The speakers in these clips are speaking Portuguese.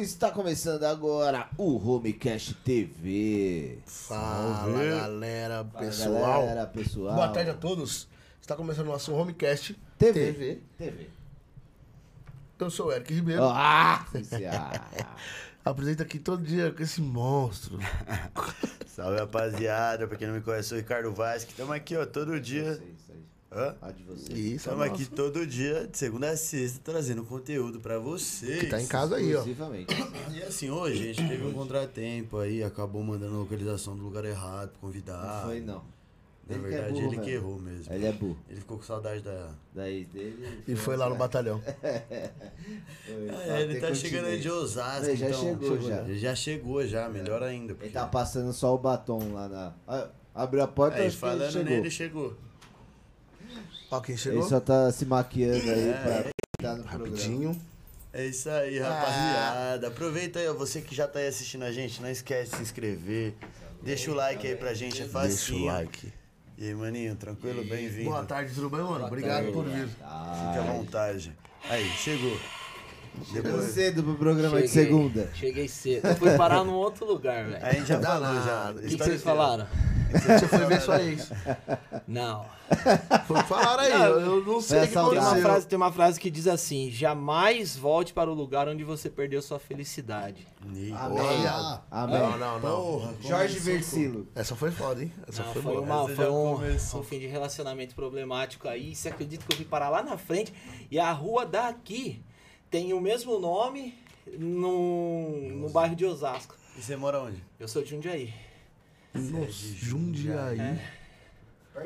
Está começando agora o Homecast TV. Fala Salve. galera, Fala, pessoal. galera, pessoal. Boa tarde a todos. Está começando o nosso Homecast TV. TV. TV. Eu sou o Eric Ribeiro. Ah, oficial. Apresento aqui todo dia com esse monstro. Salve rapaziada, pra quem não me conhece, eu sou o Ricardo Vaz, que estamos aqui, ó, todo dia. Isso aí, isso aí. Hã? Ah, de você. Isso, Estamos aqui todo dia, de segunda a sexta, trazendo conteúdo pra vocês. Que tá em casa aí, ó. Exclusivamente. E assim, hoje a gente teve um contratempo aí, acabou mandando a localização do lugar errado pro convidado. Não foi, não. Na Ele que é verdade, burro ele que errou mesmo. Ele é burro. Ele ficou com saudade da. Da ex dele. E foi lá no batalhão. Foi, É, ele tá chegando aí de Osasco, Ele já então. chegou, já. Ele já chegou, já, melhor ainda. Ele porque- tá passando só o batom lá na. Abriu a porta Aí, acho que ele falando chegou. nele, chegou. Ó, quem Ele chegou? só tá se maquiando aí É, pra estar no programa. Rapidinho. É isso aí, rapaziada. Aproveita aí, ó, você que já tá aí assistindo a gente, não esquece de se inscrever. Deixa o like aí pra gente, é Deixa facinho. o like. E aí, maninho, tranquilo? Bem-vindo. Boa tarde, tudo bem, mano? Obrigado por vir. Fique à vontade. Aí, chegou. Chegou cedo pro programa de Cheguei. segunda. Cheguei cedo. Eu fui parar num outro lugar, velho. Aí a gente já Dá falou, já. O que, que vocês falaram? Você foi ver sua ex. Não. Foi falar aí, eu, eu não sei o que Foi a Tem uma, Aconteceu. frase, tem uma frase que diz assim: jamais volte para o lugar onde você perdeu sua felicidade. Amém. Olha. Amém. Não, não, não. Porra, Jorge começou Versilo. Essa foi foda, hein? Essa Não, foi, foi, uma, Essa foi já um, um fim de relacionamento problemático aí. Você acredita que eu fui parar lá na frente e a rua daqui tem o mesmo nome no, no bairro de Osasco. E você mora onde? Eu sou de Jundiaí. Nossa, Jundiaí. É.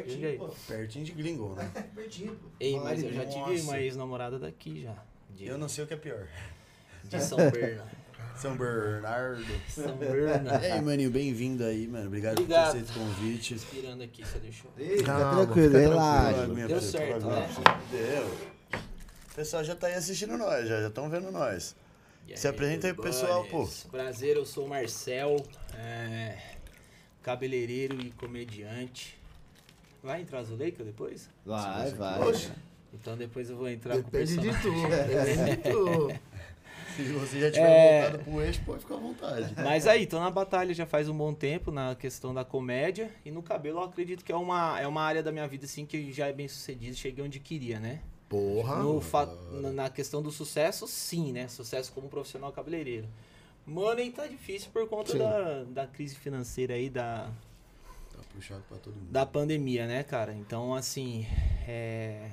Jundiaí. Pertinho de Gringo, né? Pertinho. pô. Ei, mas eu já tive Nossa. uma ex-namorada daqui já. De, Eu não sei o que é pior. de São Bernardo. São Bernardo. São Bernardo. Ei, maninho, bem-vindo aí, mano. Obrigado, Obrigado. por ter aceito o convite. Respirando aqui, você deixou. Ei, Fica tranquilo, relaxa. Deu certo, né? Deu. O pessoal já tá aí assistindo nós, já estão vendo nós. E Se apresenta aí pro pessoal, pô. Prazer, eu sou o Marcel, é, cabeleireiro e comediante. Vai entrar Zuleika depois? Vai, vai. Oxe, Então depois eu vou entrar com o depende de tu. Depende de tu. Se você já tiver É. voltado pro eixo, pode ficar à vontade. Mas aí, tô na batalha já faz um bom tempo na questão da comédia. E no cabelo eu acredito que é uma, é uma área da minha vida assim que já é bem sucedida, cheguei onde queria, né? Porra. No na, questão do sucesso, sim, né? Sucesso como profissional cabeleireiro. Money tá difícil por conta Sim. da, da crise financeira aí, da, Tá puxado pra todo mundo. da pandemia, né, cara? Então, assim, é,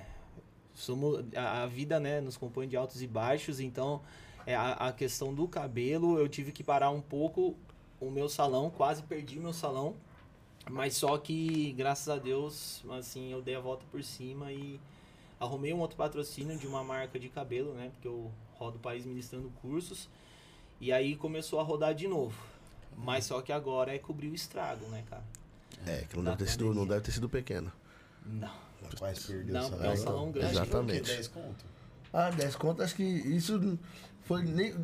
somos, a, a vida, né, nos compõe de altos e baixos, então é, a, a questão do cabelo, eu tive que parar um pouco o meu salão, quase perdi meu salão, mas só que, graças a Deus, assim, eu dei a volta por cima e arrumei um outro patrocínio de uma marca de cabelo, né, porque eu rodo o país ministrando cursos, e aí começou a rodar de novo. Mas só que agora é cobrir o estrago, né, cara? É, que não deve, ter sido, não deve ter sido pequeno. Não. Rapaz, perdeu Não, é um salão grande. Exatamente. Acho que foi o quê? 10 conto? Ah, 10 contas, acho que isso foi nem.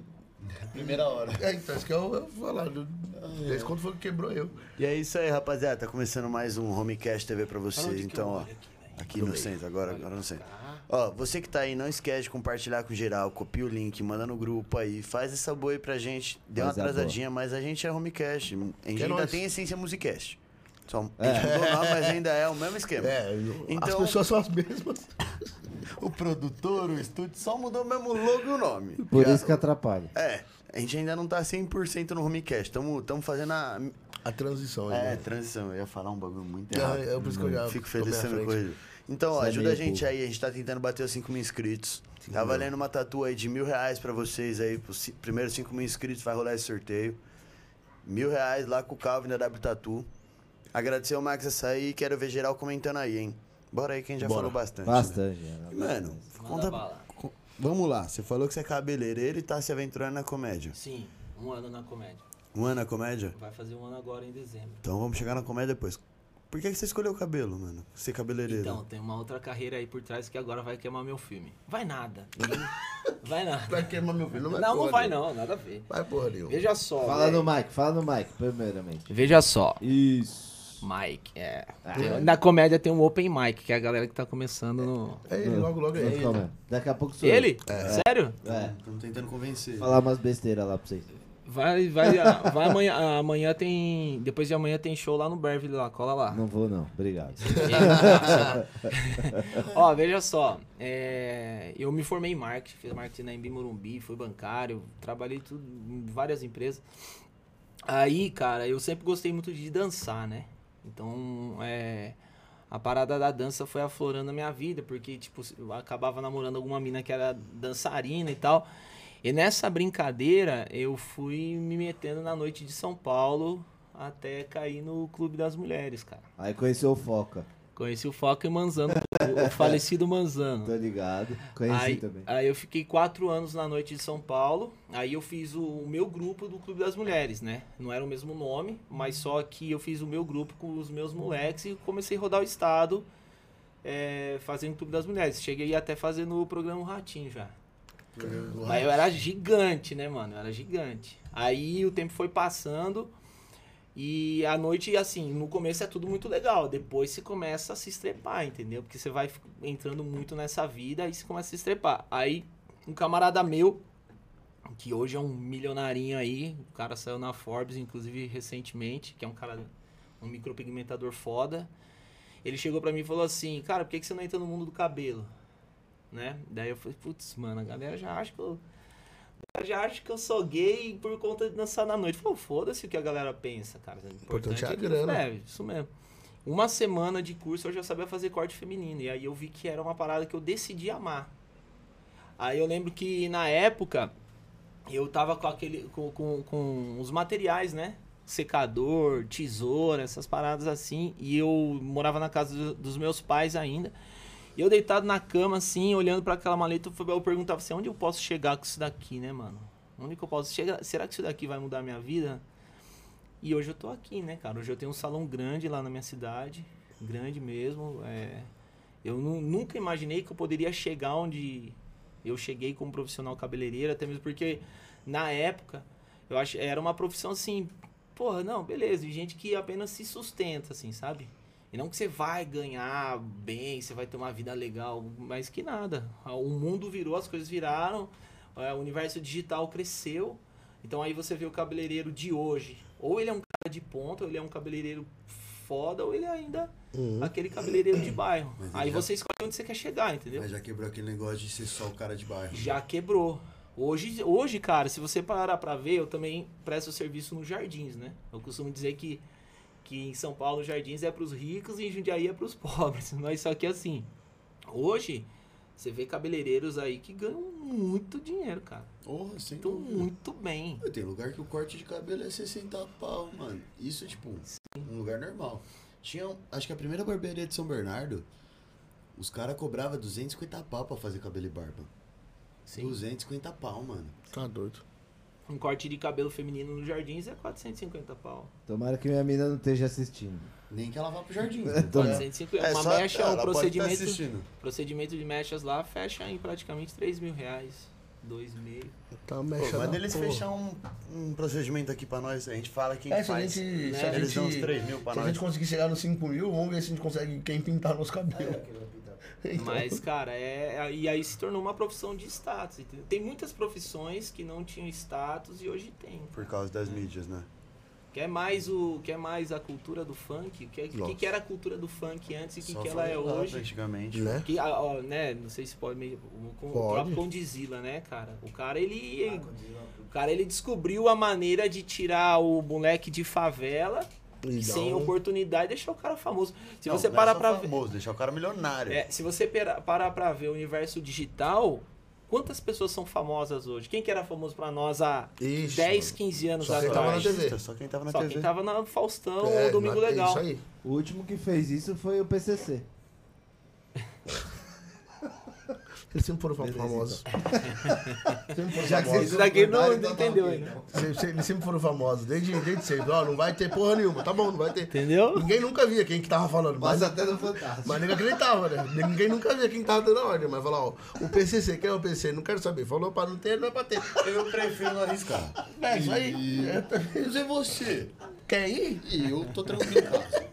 Primeira hora. É, então, acho que eu eu vou falar. 10 contas foi o que quebrou eu. E é isso aí, rapaziada. Tá começando mais um Homecast TV pra vocês. Então, ó, aqui? Aqui no centro, agora, agora no centro. Ó, você que tá aí, não esquece de compartilhar com geral, copia o link, manda no grupo aí, faz essa boa aí pra gente. Deu uma Faz a atrasadinha, mas a gente é Homecast. A gente Que é ainda nóis. tem essência Musicast. Só, a gente mudou o nome, mas ainda é o mesmo esquema. É, eu- as Então- pessoas são as mesmas. O produtor, o estúdio, só mudou mesmo o logo e o nome. Por isso que atrapalha. É, a gente ainda não tá 100% no Homecast. Estamos fazendo a. A transição aí. É, né? transição. Eu ia falar um bagulho muito É, errado. é por isso que eu já Fico feliz sendo corrido. Então, ó, é ajuda a gente burro. aí. A gente tá tentando bater os 5 mil inscritos. Tá mil. valendo uma tatu aí de mil reais pra vocês aí. Pros primeiros 5 mil inscritos vai rolar esse sorteio. Mil reais lá com o Calvin da W Tatu. Agradecer ao Max Açaí e quero ver geral comentando aí, hein? Bora aí, quem já Bora. falou bastante. né? Bastante. né? E, Mano, Manda conta. Vamos lá, você falou que você é cabeleireiro e tá se aventurando na comédia. Sim, um ano na comédia. Um ano na comédia? Vai fazer um ano agora em dezembro. Então vamos chegar na comédia depois. Por que, que você escolheu o cabelo, mano? Ser cabeleireiro? Então, tem uma outra carreira aí por trás que agora vai queimar meu filme. Vai nada. Vai nada. Vai queimar meu filho. Não vai Não, não vai nenhuma. não, nada a ver. Vai porra nenhuma. Veja só. Fala velho. no mic, fala no mic, primeiramente. Veja só. Isso. Mike, é. Tem- Na comédia tem um open mic, que é a galera que tá começando no... É ele, logo, logo é ele. Daqui a pouco sou eu. Ele? Sério? É. Estamos tentando convencer. Falar umas besteiras lá pra vocês. Vai, vai, ah, vai amanhã. Amanhã tem. Depois de amanhã tem show lá no Beverly lá, cola lá. Não vou, não. Obrigado. Ó, veja só. é, eu me formei em marketing, fiz marketing na Embi Morumbi, fui bancário, trabalhei tudo, em várias empresas. Aí, cara, eu sempre gostei muito de dançar, né? Então, é, a parada da dança foi aflorando a minha vida, porque, tipo, eu acabava namorando alguma mina que era dançarina e tal. E nessa brincadeira, eu fui me metendo na noite de São Paulo até cair no Clube das Mulheres, cara. Aí conheceu o Foca. Conheci o Foca e Manzano, o falecido Manzano. Tô ligado. Conheci Aí, também. aí eu fiquei quatro anos na noite de São Paulo. Aí eu fiz o, o meu grupo do Clube das Mulheres, né? Não era o mesmo nome, mas só que eu fiz o meu grupo com os meus moleques e comecei a rodar o estado é, fazendo o Clube das Mulheres. Cheguei até fazendo o programa Ratinho já. Mas eu era gigante, né, mano? Eu era gigante. Aí o tempo foi passando e a noite, assim, no começo é tudo muito legal. Depois você começa a se estrepar, entendeu? Porque você vai entrando muito nessa vida e você começa a se estrepar. Aí um camarada meu, que hoje é um milionarinho aí, o cara saiu na Forbes, inclusive recentemente, que é um cara, um micropigmentador foda. Ele chegou pra mim e falou assim, cara, por que, que você não entra no mundo do cabelo? Né? Daí eu falei, putz, mano, a galera já acha que eu. já acha que eu sou gay por conta de dançar na noite. Falei, foda-se o que a galera pensa, cara. O Importante é a que- grana. É, isso mesmo. Uma semana de curso eu já sabia fazer corte feminino. E aí eu vi que era uma parada que eu decidi amar. Aí eu lembro que na época eu tava com aquele. com, com, com os materiais, né? Secador, tesoura, essas paradas assim. E eu morava na casa do- dos meus pais ainda. E eu deitado na cama, assim, olhando pra aquela maleta, eu perguntava assim, onde eu posso chegar com isso daqui, né, mano? Onde que eu posso chegar? Será que isso daqui vai mudar a minha vida? E hoje eu tô aqui, né, cara? Hoje eu tenho um salão grande lá na minha cidade, grande mesmo. é. Eu nu- nunca imaginei que eu poderia chegar onde eu cheguei como profissional cabeleireiro, até mesmo porque na época eu acho era uma profissão assim, porra, não, beleza, gente que apenas se sustenta, assim, sabe? E não que você vai ganhar bem, você vai ter uma vida legal, mas que nada. O mundo virou, as coisas viraram, é, o universo digital cresceu. Então aí você vê o cabeleireiro de hoje. Ou ele é um cara de ponta, ou ele é um cabeleireiro foda, ou ele é ainda Uhum. aquele cabeleireiro de bairro. Aí já- você escolhe onde você quer chegar, entendeu? Mas já quebrou aquele negócio de ser só o cara de bairro. Já quebrou. Hoje, hoje, cara, se você parar pra ver, eu também presto serviço nos jardins, né? Eu costumo dizer que, que em São Paulo, jardins é pros ricos e em Jundiaí é pros pobres. Mas só que assim, hoje, você vê cabeleireiros aí que ganham muito dinheiro, cara. Porra, sem Estão muito bem. Tem lugar que o corte de cabelo é 60 pau, mano. Isso, tipo, um lugar normal. Tinha, acho que a primeira barbearia de São Bernardo, os caras cobravam 250 pau pra fazer cabelo e barba. Sim. 250 pau, mano. Tá doido. Um corte de cabelo feminino nos jardins é 450 pau. Tomara que minha mina não esteja assistindo. Nem que ela vá pro jardim. Tô- É. 450. É uma só- mecha, ela um tá procedimento, procedimento de mechas lá fecha em praticamente 3 mil reais. 2,5. Tá Pô, mexa manda da eles porra. fechar um, um procedimento aqui pra nós. A gente fala quem É, se a faz. gente. né? Se a Eles gente, dão uns 3 mil pra se a nós. gente conseguir chegar nos 5 mil, vamos ver se a gente consegue quem pintar nos cabelos. Então, Mas, cara, é, é- E aí se tornou uma profissão de status. entendeu? Tem muitas profissões que não tinham status e hoje tem. Por causa das mídias, né? Quer mais, o, quer mais a cultura do funk? O que, que, Nossa. que era a cultura do funk antes e o que, que ela é hoje? Antigamente. né? Que, ah, ó, né, não sei se pode meio. O, o Pode. próprio Condizila, né, cara? O cara, ele. O cara, ele descobriu a maneira de tirar o moleque de favela E sem um- oportunidade deixar o cara famoso. Se Não, você não é parar pra ver. famoso, deixar o cara milionário. É, se você parar pra ver o universo digital, quantas pessoas são famosas hoje? Quem que era famoso pra nós há Ixi, 10, mano. 15 anos Só quem tava na atrás? TV. Só quem tava na Só TV. quem tava na Faustão É, ou Domingo é Legal. Isso aí. O último que fez isso foi o PCC. Eles sempre foram Beleza, famosos. sempre foram Já que famosos. Isso daqui não, Então não tá entendeu ainda. então. Eles sempre foram famosos, desde, desde sempre. Ó, não vai ter porra nenhuma. Tá bom, não vai ter. Entendeu? Ninguém nunca via quem que tava falando. Mas, Passa até no Fantástico. mas ninguém acreditava, né? Ninguém nunca via quem tava dando a ordem. Mas falar, ó, o PCC, quem é o PCC? Não quero saber. Falou pra não ter, não é pra ter. Eu prefiro não arriscar. É isso aí. E... É, Mas é você. Quer ir? E eu tô tranquilo em casa.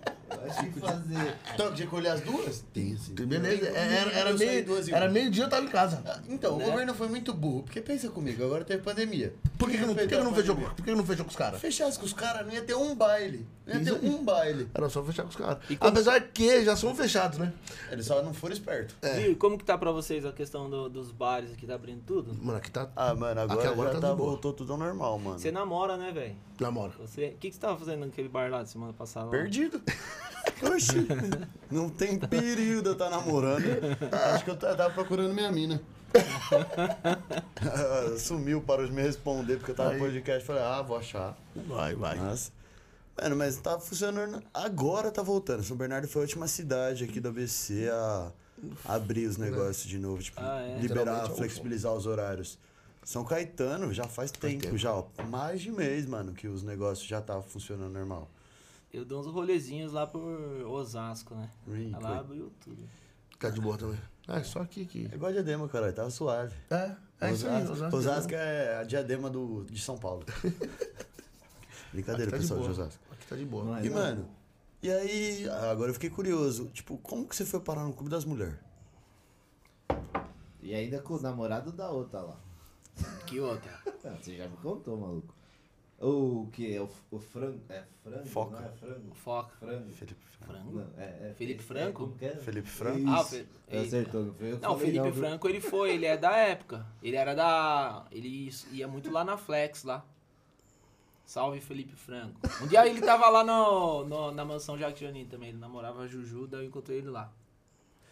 Eu fazer. Então, tinha que olhar as duas? Tem sim. Beleza, Eu- era, era meio, duas era meio dia eu tava em casa. Ah, Então, Né? o governo foi muito burro. Porque pensa comigo, agora teve pandemia. Por que, que, não, por que, que não fechou, por que que não fechou com os caras? Fechasse com os caras, não ia ter um baile. Não ia Isso ter aí. um baile. Era só fechar com os caras. E como- Apesar que já são fechados, né? Eles só não foram espertos. Viu? E como que tá pra vocês a questão do- dos bares aqui? Tá abrindo tudo? Mano, aqui tá. Ah, mano, agora, agora já tá tá, de boa. voltou tudo ao normal, mano. Você namora, né, velho? Namora. Você... O que, que você tava fazendo naquele bar lá de semana passada? lá? Perdido. Oxi. Não tem período eu tá namorando. Acho que eu ta- tava procurando minha mina. Sumiu para me responder porque eu tava no podcast. Falei, ah, vou achar. Vai, vai. Nossa. Mano, mas tá funcionando. Agora tá voltando. São Bernardo foi a última cidade aqui do ABC a abrir os negócios de novo. Tipo, Ah, é? liberar, é flexibilizar os horários. São Caetano já faz tempo, tempo. já, ó. Mais de mês, mano, que os negócios já tá funcionando normal. Eu dou uns rolezinhos lá por Osasco, né? Ih, Lá abriu tudo. Fica de boa também. Ah, é só aqui que. É igual a diadema, cara, tava suave. É, é isso aí. Osasco, Osasco é a diadema do, de São Paulo. Brincadeira, tá de pessoal de boa. Osasco. Aqui tá de boa. Não é, E, não. mano, e aí, agora eu fiquei curioso. Tipo, como que você foi parar no Clube das Mulheres? E ainda com o namorado da outra lá. Que outra? Ah, Você já me contou, maluco. O que? O, o frango. É frango? Foca. Não é frango? Foca. Frango. Felipe Franco. Frango? Não, é, é, Felipe é, Franco? como que é? Felipe Franco? Isso. Ah, Fe- Acertou, não foi eu Não, o Felipe viu? Franco, ele foi, ele é da época. Ele era da. Ele ia muito lá na Flex lá. Salve Felipe Franco. Um dia ele tava lá no, no- na mansão Jacques Janine também. Ele namorava a Juju, daí eu encontrei ele lá.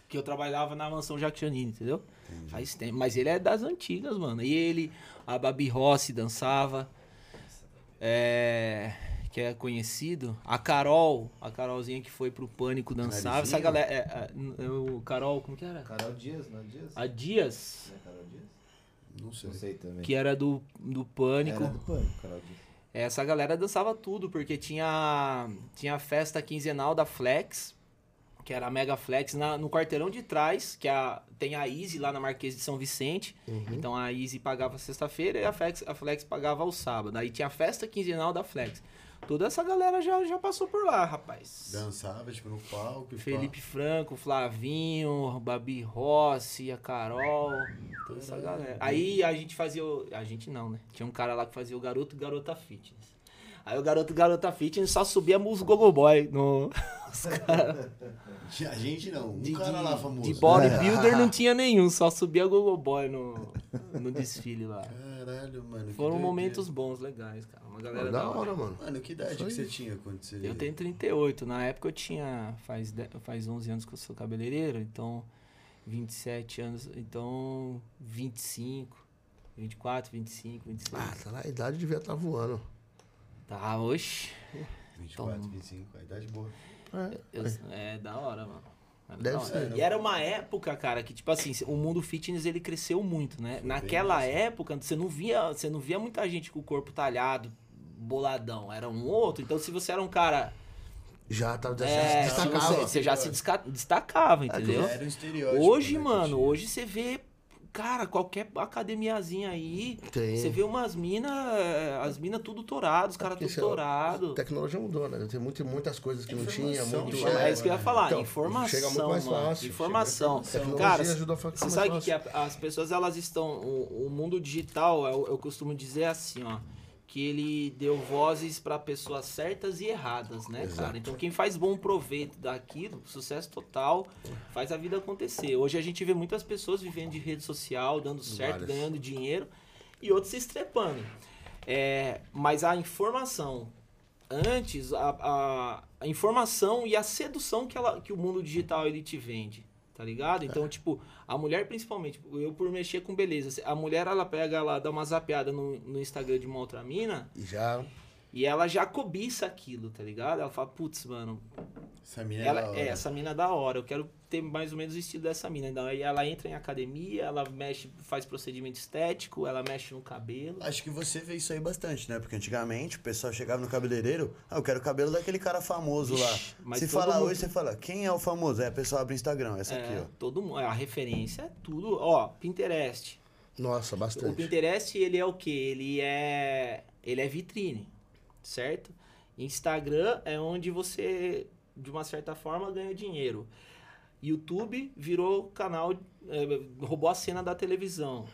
Que eu trabalhava na mansão Jacques Janine, entendeu? Faz tempo. Mas ele é das antigas, mano. E ele, a Babi Rossi dançava. É. Que é conhecido. A Carol, a Carolzinha que foi pro Pânico dançava. Essa galera. É, é, o Carol, como que era? Carol Dias, não é Dias? A Dias, Não é Carol Dias? Não sei. Não sei também. que era do, do Pânico. Era do Pânico, Carol Dias. Essa galera dançava tudo, porque tinha, tinha a festa quinzenal da Flex, que era a Mega Flex, na- no quarteirão de trás, que a, tem a Easy lá na Marquês de São Vicente. Então a Easy pagava sexta-feira e a Flex, a Flex pagava o sábado. Aí tinha a festa quinzenal da Flex. Toda essa galera já, já passou por lá, rapaz. Dançava, tipo, no palco. e pá. Felipe Franco, Flavinho, Babi Rossi, a Carol, toda essa galera. Aí a gente fazia. o- A gente não, né? Tinha um cara lá que fazia o garoto e garota fitness. Aí o garoto garota fitness só subíamos os gogoboy no. Os cara, A gente não. Um de, cara lá famoso. de bodybuilder não tinha nenhum, só subia gogoboy no, no desfile lá. Caralho, mano. Foram doideira. momentos bons, legais, cara. Uma galera Da hora, mano. Mano, que idade que você tinha quando você. Eu tenho 38. Na época eu tinha. Faz, faz 11 anos que eu sou cabeleireiro, então. 27 anos. Então. 25. 24, 25, 26. Ah, tá na idade devia estar voando. Tá, oxe. 24, Toma. 25, a idade boa. É. Eu- é da hora, mano. Era Deve da hora. ser, né? E era uma época, cara, que, tipo assim, o mundo fitness ele cresceu muito, né? Naquela época, você não via, você não via muita gente com o corpo talhado, boladão. Era um ou outro. Então, se você era um cara. Já tava já É, destacava. você, você já se destacava, entendeu? Era um estereótipo. Hoje, né, que mano, hoje você vê, cara, qualquer academiazinha aí, Tem. você vê umas minas, as minas tudo torado, os caras tudo é- torado. A tecnologia mudou, né? Tem muito, muitas coisas que não tinha, Informação, muito. Informa- É isso que eu ia falar, Então, informação, chega muito mais fácil. informação. Chega- Cara, ajuda a ficar você mais sabe fácil. que é? as pessoas elas estão, o, o mundo digital, eu, eu costumo dizer assim, ó, que ele deu vozes para pessoas certas e erradas, né, cara? Então quem faz bom proveito daquilo, sucesso total, faz a vida acontecer. Hoje a gente vê muitas pessoas vivendo de rede social, dando certo, Várias. ganhando dinheiro, e outros se estrepando. É, mas a informação antes a, a, a informação e a sedução que, ela, que o mundo digital ele te vende, tá ligado? Então, É. tipo, a mulher principalmente, eu por mexer com beleza, a mulher ela pega, ela dá uma zapeada no, no Instagram de uma outra mina E já. e ela já cobiça aquilo, tá ligado? Ela fala, putz, mano, Essa mina ela, é da hora. é, essa mina é da hora, eu quero ter mais ou menos o estilo dessa mina. Então, aí ela entra em academia, ela mexe, faz procedimento estético, ela mexe no cabelo. Acho que você vê isso aí bastante, né? Porque antigamente o pessoal chegava no cabeleireiro, ah, eu quero o cabelo daquele cara famoso Vixe, lá. mas Se falar mundo- hoje, você fala, quem é o famoso? Aí a pessoa abre o Instagram, essa É, aqui, ó. todo mundo, a referência é tudo, ó, Pinterest. Nossa, O bastante. Pinterest, ele é o quê? Ele é ele é vitrine, certo? Instagram é onde você de uma certa forma, ganha dinheiro. YouTube virou canal, é, roubou a cena da televisão.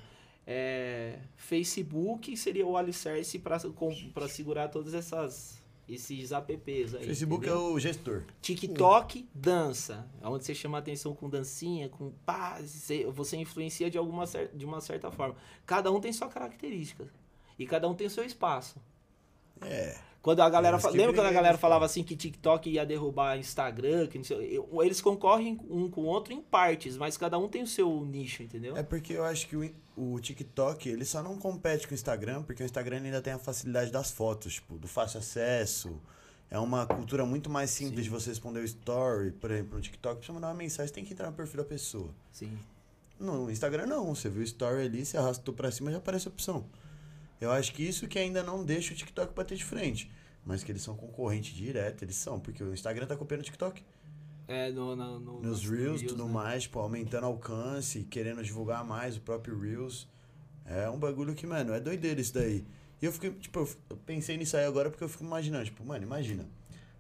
É, Facebook seria o alicerce para segurar todas essas esses apps aí. Facebook entendeu? é o gestor. TikTok, dança. Onde você chama atenção com dancinha, com pá, você, influencia de, alguma de uma certa forma. Cada um tem sua característica. E cada um tem seu espaço. É. Quando a galera. Fa- Lembra quando a galera falava assim que TikTok ia derrubar Instagram? Que sei- eles concorrem um com o outro em partes, mas cada um tem o seu nicho, entendeu? É porque eu acho que o, o TikTok, ele só não compete com o Instagram, porque o Instagram ainda tem a facilidade das fotos, tipo, do fácil acesso. É uma cultura muito mais simples de você responder o story, por exemplo, no TikTok, pra você mandar uma mensagem, você tem que entrar no perfil da pessoa. Sim. No Instagram não, você viu o story ali, você arrastou pra cima já aparece a opção. Eu acho que isso que ainda não deixa o TikTok bater de frente. Mas que eles são concorrente direto, eles são, porque o Instagram tá copiando o TikTok. É, no, no, no- Nos Reels e tudo né? mais, tipo, aumentando alcance, querendo divulgar mais o próprio Reels. É um bagulho que, mano, é doideira isso daí. E eu fiquei, tipo, eu pensei nisso aí agora porque eu fico imaginando, tipo, mano, imagina.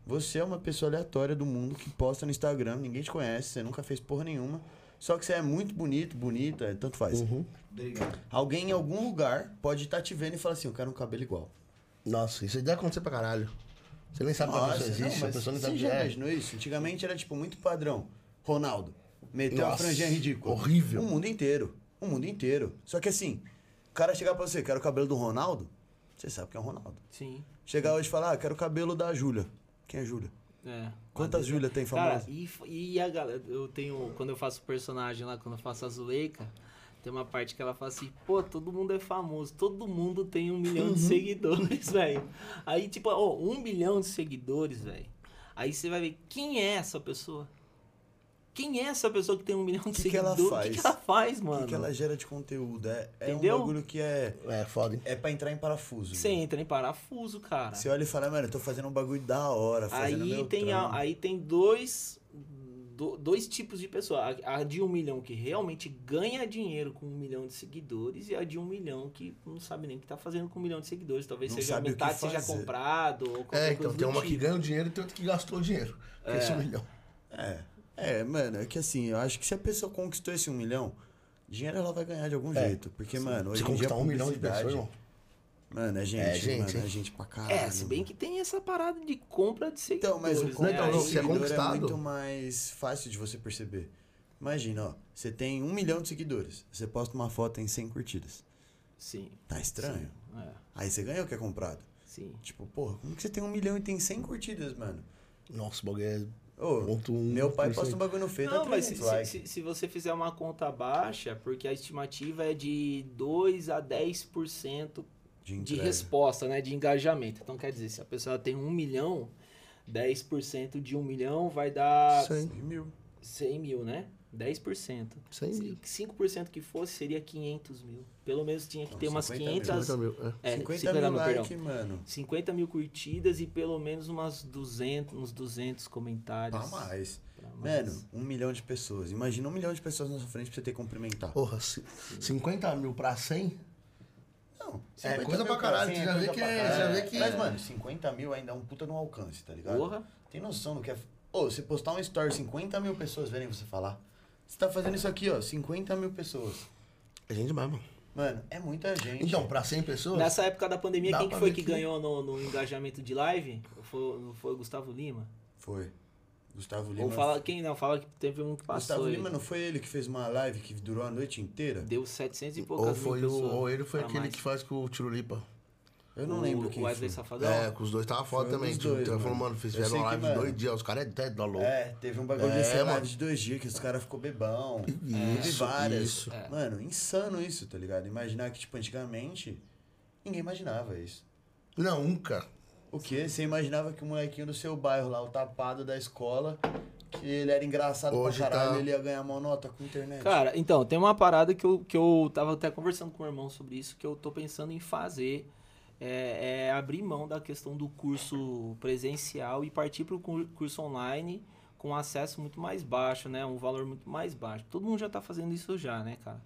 Você é uma pessoa aleatória do mundo que posta no Instagram, ninguém te conhece, você nunca fez porra nenhuma. Só que você é muito bonito, bonita, tanto faz. Obrigado. Alguém em algum lugar pode estar te vendo e falar assim, eu quero um cabelo igual. Nossa, isso aí deve acontecer pra caralho. Você nem sabe que a pessoa Nossa, existe, não, a pessoa você sabe já que é. imaginou isso? Antigamente era, tipo, muito padrão. Ronaldo. Meteu uma Nossa, franjinha ridícula. horrível. O mundo inteiro. O mundo inteiro. Só que assim, o cara chegar pra você, quero o cabelo do Ronaldo, você sabe que é o Ronaldo. Sim. Chegar hoje e falar, ah, quero o cabelo da Júlia. Quem é Júlia? É. Quantas Júlia tem Cara, famosa? e, f- e a galera, eu tenho, quando eu faço personagem lá, quando eu faço a Zuleika, tem uma parte que ela fala assim, pô, todo mundo é famoso, todo mundo tem um milhão Uhum. de seguidores, velho. Aí, tipo, ó, um milhão de seguidores, velho. Aí você vai ver, quem é essa pessoa? Quem é essa pessoa que tem um milhão de Que que ela seguidores? O que, faz? que ela faz, O mano? que, que ela gera de conteúdo? É, é um Entendeu? bagulho que é, É, foda, é pra entrar em parafuso. Você mano. entra em parafuso, cara. Você olha e fala, mano, eu tô fazendo um bagulho da hora, fazendo Aí meu tem, a- aí tem dois, do- dois tipos de pessoa. A, a de um milhão que realmente ganha dinheiro com um milhão de seguidores e a de um milhão que não sabe nem o que tá fazendo com um milhão de seguidores. Talvez Não seja o que metade seja comprado ou É, então coisa tem uma que tipo. ganha o dinheiro e tem outra que gastou o dinheiro. Que é esse um milhão. É, é, mano, é que assim, eu acho que se a pessoa conquistou esse um milhão, dinheiro ela vai ganhar de algum É, jeito. Porque, mano, hoje Se em dia conquistar um milhão de pessoas, irmão. Mano, é gente, É gente, mano, é gente pra caralho. É, se bem que tem essa parada de compra de seguidores. Então, mas o né? compra Então, de não, Aí- se é seguidor é conquistado. muito mais fácil de você perceber. Imagina, ó, você tem um milhão de seguidores, você posta uma foto em 100 curtidas. Sim. Tá estranho? É, Aí você ganha o que é comprado. sim. Tipo, porra, como que você tem um milhão e tem 100 curtidas, mano? Nossa, o bagulho é Ô, meu pai posta um bagulho no Face, dá Não, mas se, 300 se, se- se você fizer uma conta baixa, porque a estimativa é de 2 a 10% De, de resposta, né? De engajamento. Então, quer dizer, se a pessoa tem um milhão, 10% de um milhão vai dar 100, 100 mil. 100 mil, né? 10%. 100 mil. Se 5% que fosse, seria 500 mil. Pelo menos tinha que ter umas 50 mil. 500... 50 mil. É. É, 50, 50 mil mil, perdão. likes, mano. 50 mil curtidas e pelo menos umas 200, uns 200 comentários. Pra mais. Pra mais. Mano, um milhão de pessoas. Imagina um milhão de pessoas na sua frente pra você ter que cumprimentar. Porra, ci- 50 mil pra 100? Não, É 50 coisa pra caralho, cem você já vê que é- já vê que- Mas, mano, 50 mil ainda é um puta no alcance, tá ligado? Porra. Tem noção do que é. Ô, você postar um story, 50 mil pessoas verem você falar. Você tá fazendo isso aqui, ó, 50 mil pessoas. É gente demais, mano. Mano, é muita gente. Então, pra 100 pessoas... Nessa época da pandemia, Dá quem que foi que que- ganhou no, no engajamento de live? Foi, foi o Gustavo Lima? Foi. Gustavo Lima. Ou fala, quem não, fala que teve um que passou. Gustavo. Lima não foi ele que fez uma live que durou a noite inteira? Deu 700 e poucas Ou, foi mil o, pessoas. ou ele foi aquele mais. que faz com o Tirulipa. Eu não O- lembro quem O Wesley foi. Safadão? É, com os dois tava foda Foi também. os Tipo, dois, tava falando, mano. fizeram uma que, live de dois dias, os caras é até da louco. É, teve um bagulho É, desse mano. live de dois dias que os caras ficou bebão. Teve Isso, várias. isso. É. Mano, insano isso, tá ligado? Imaginar que, tipo, antigamente, ninguém imaginava isso. Não, nunca. O quê? Você imaginava que o molequinho do seu bairro lá, o tapado da escola, que ele era engraçado Hoje pra caralho, tá- ele ia ganhar mó nota com internet. Cara, então, tem uma parada que eu, que eu tava até conversando com o meu irmão sobre isso, que eu tô pensando em fazer. É, é abrir mão da questão do curso presencial e partir para o curso online com acesso muito mais baixo, né? Um valor muito mais baixo. Todo mundo já tá fazendo isso já, né, cara?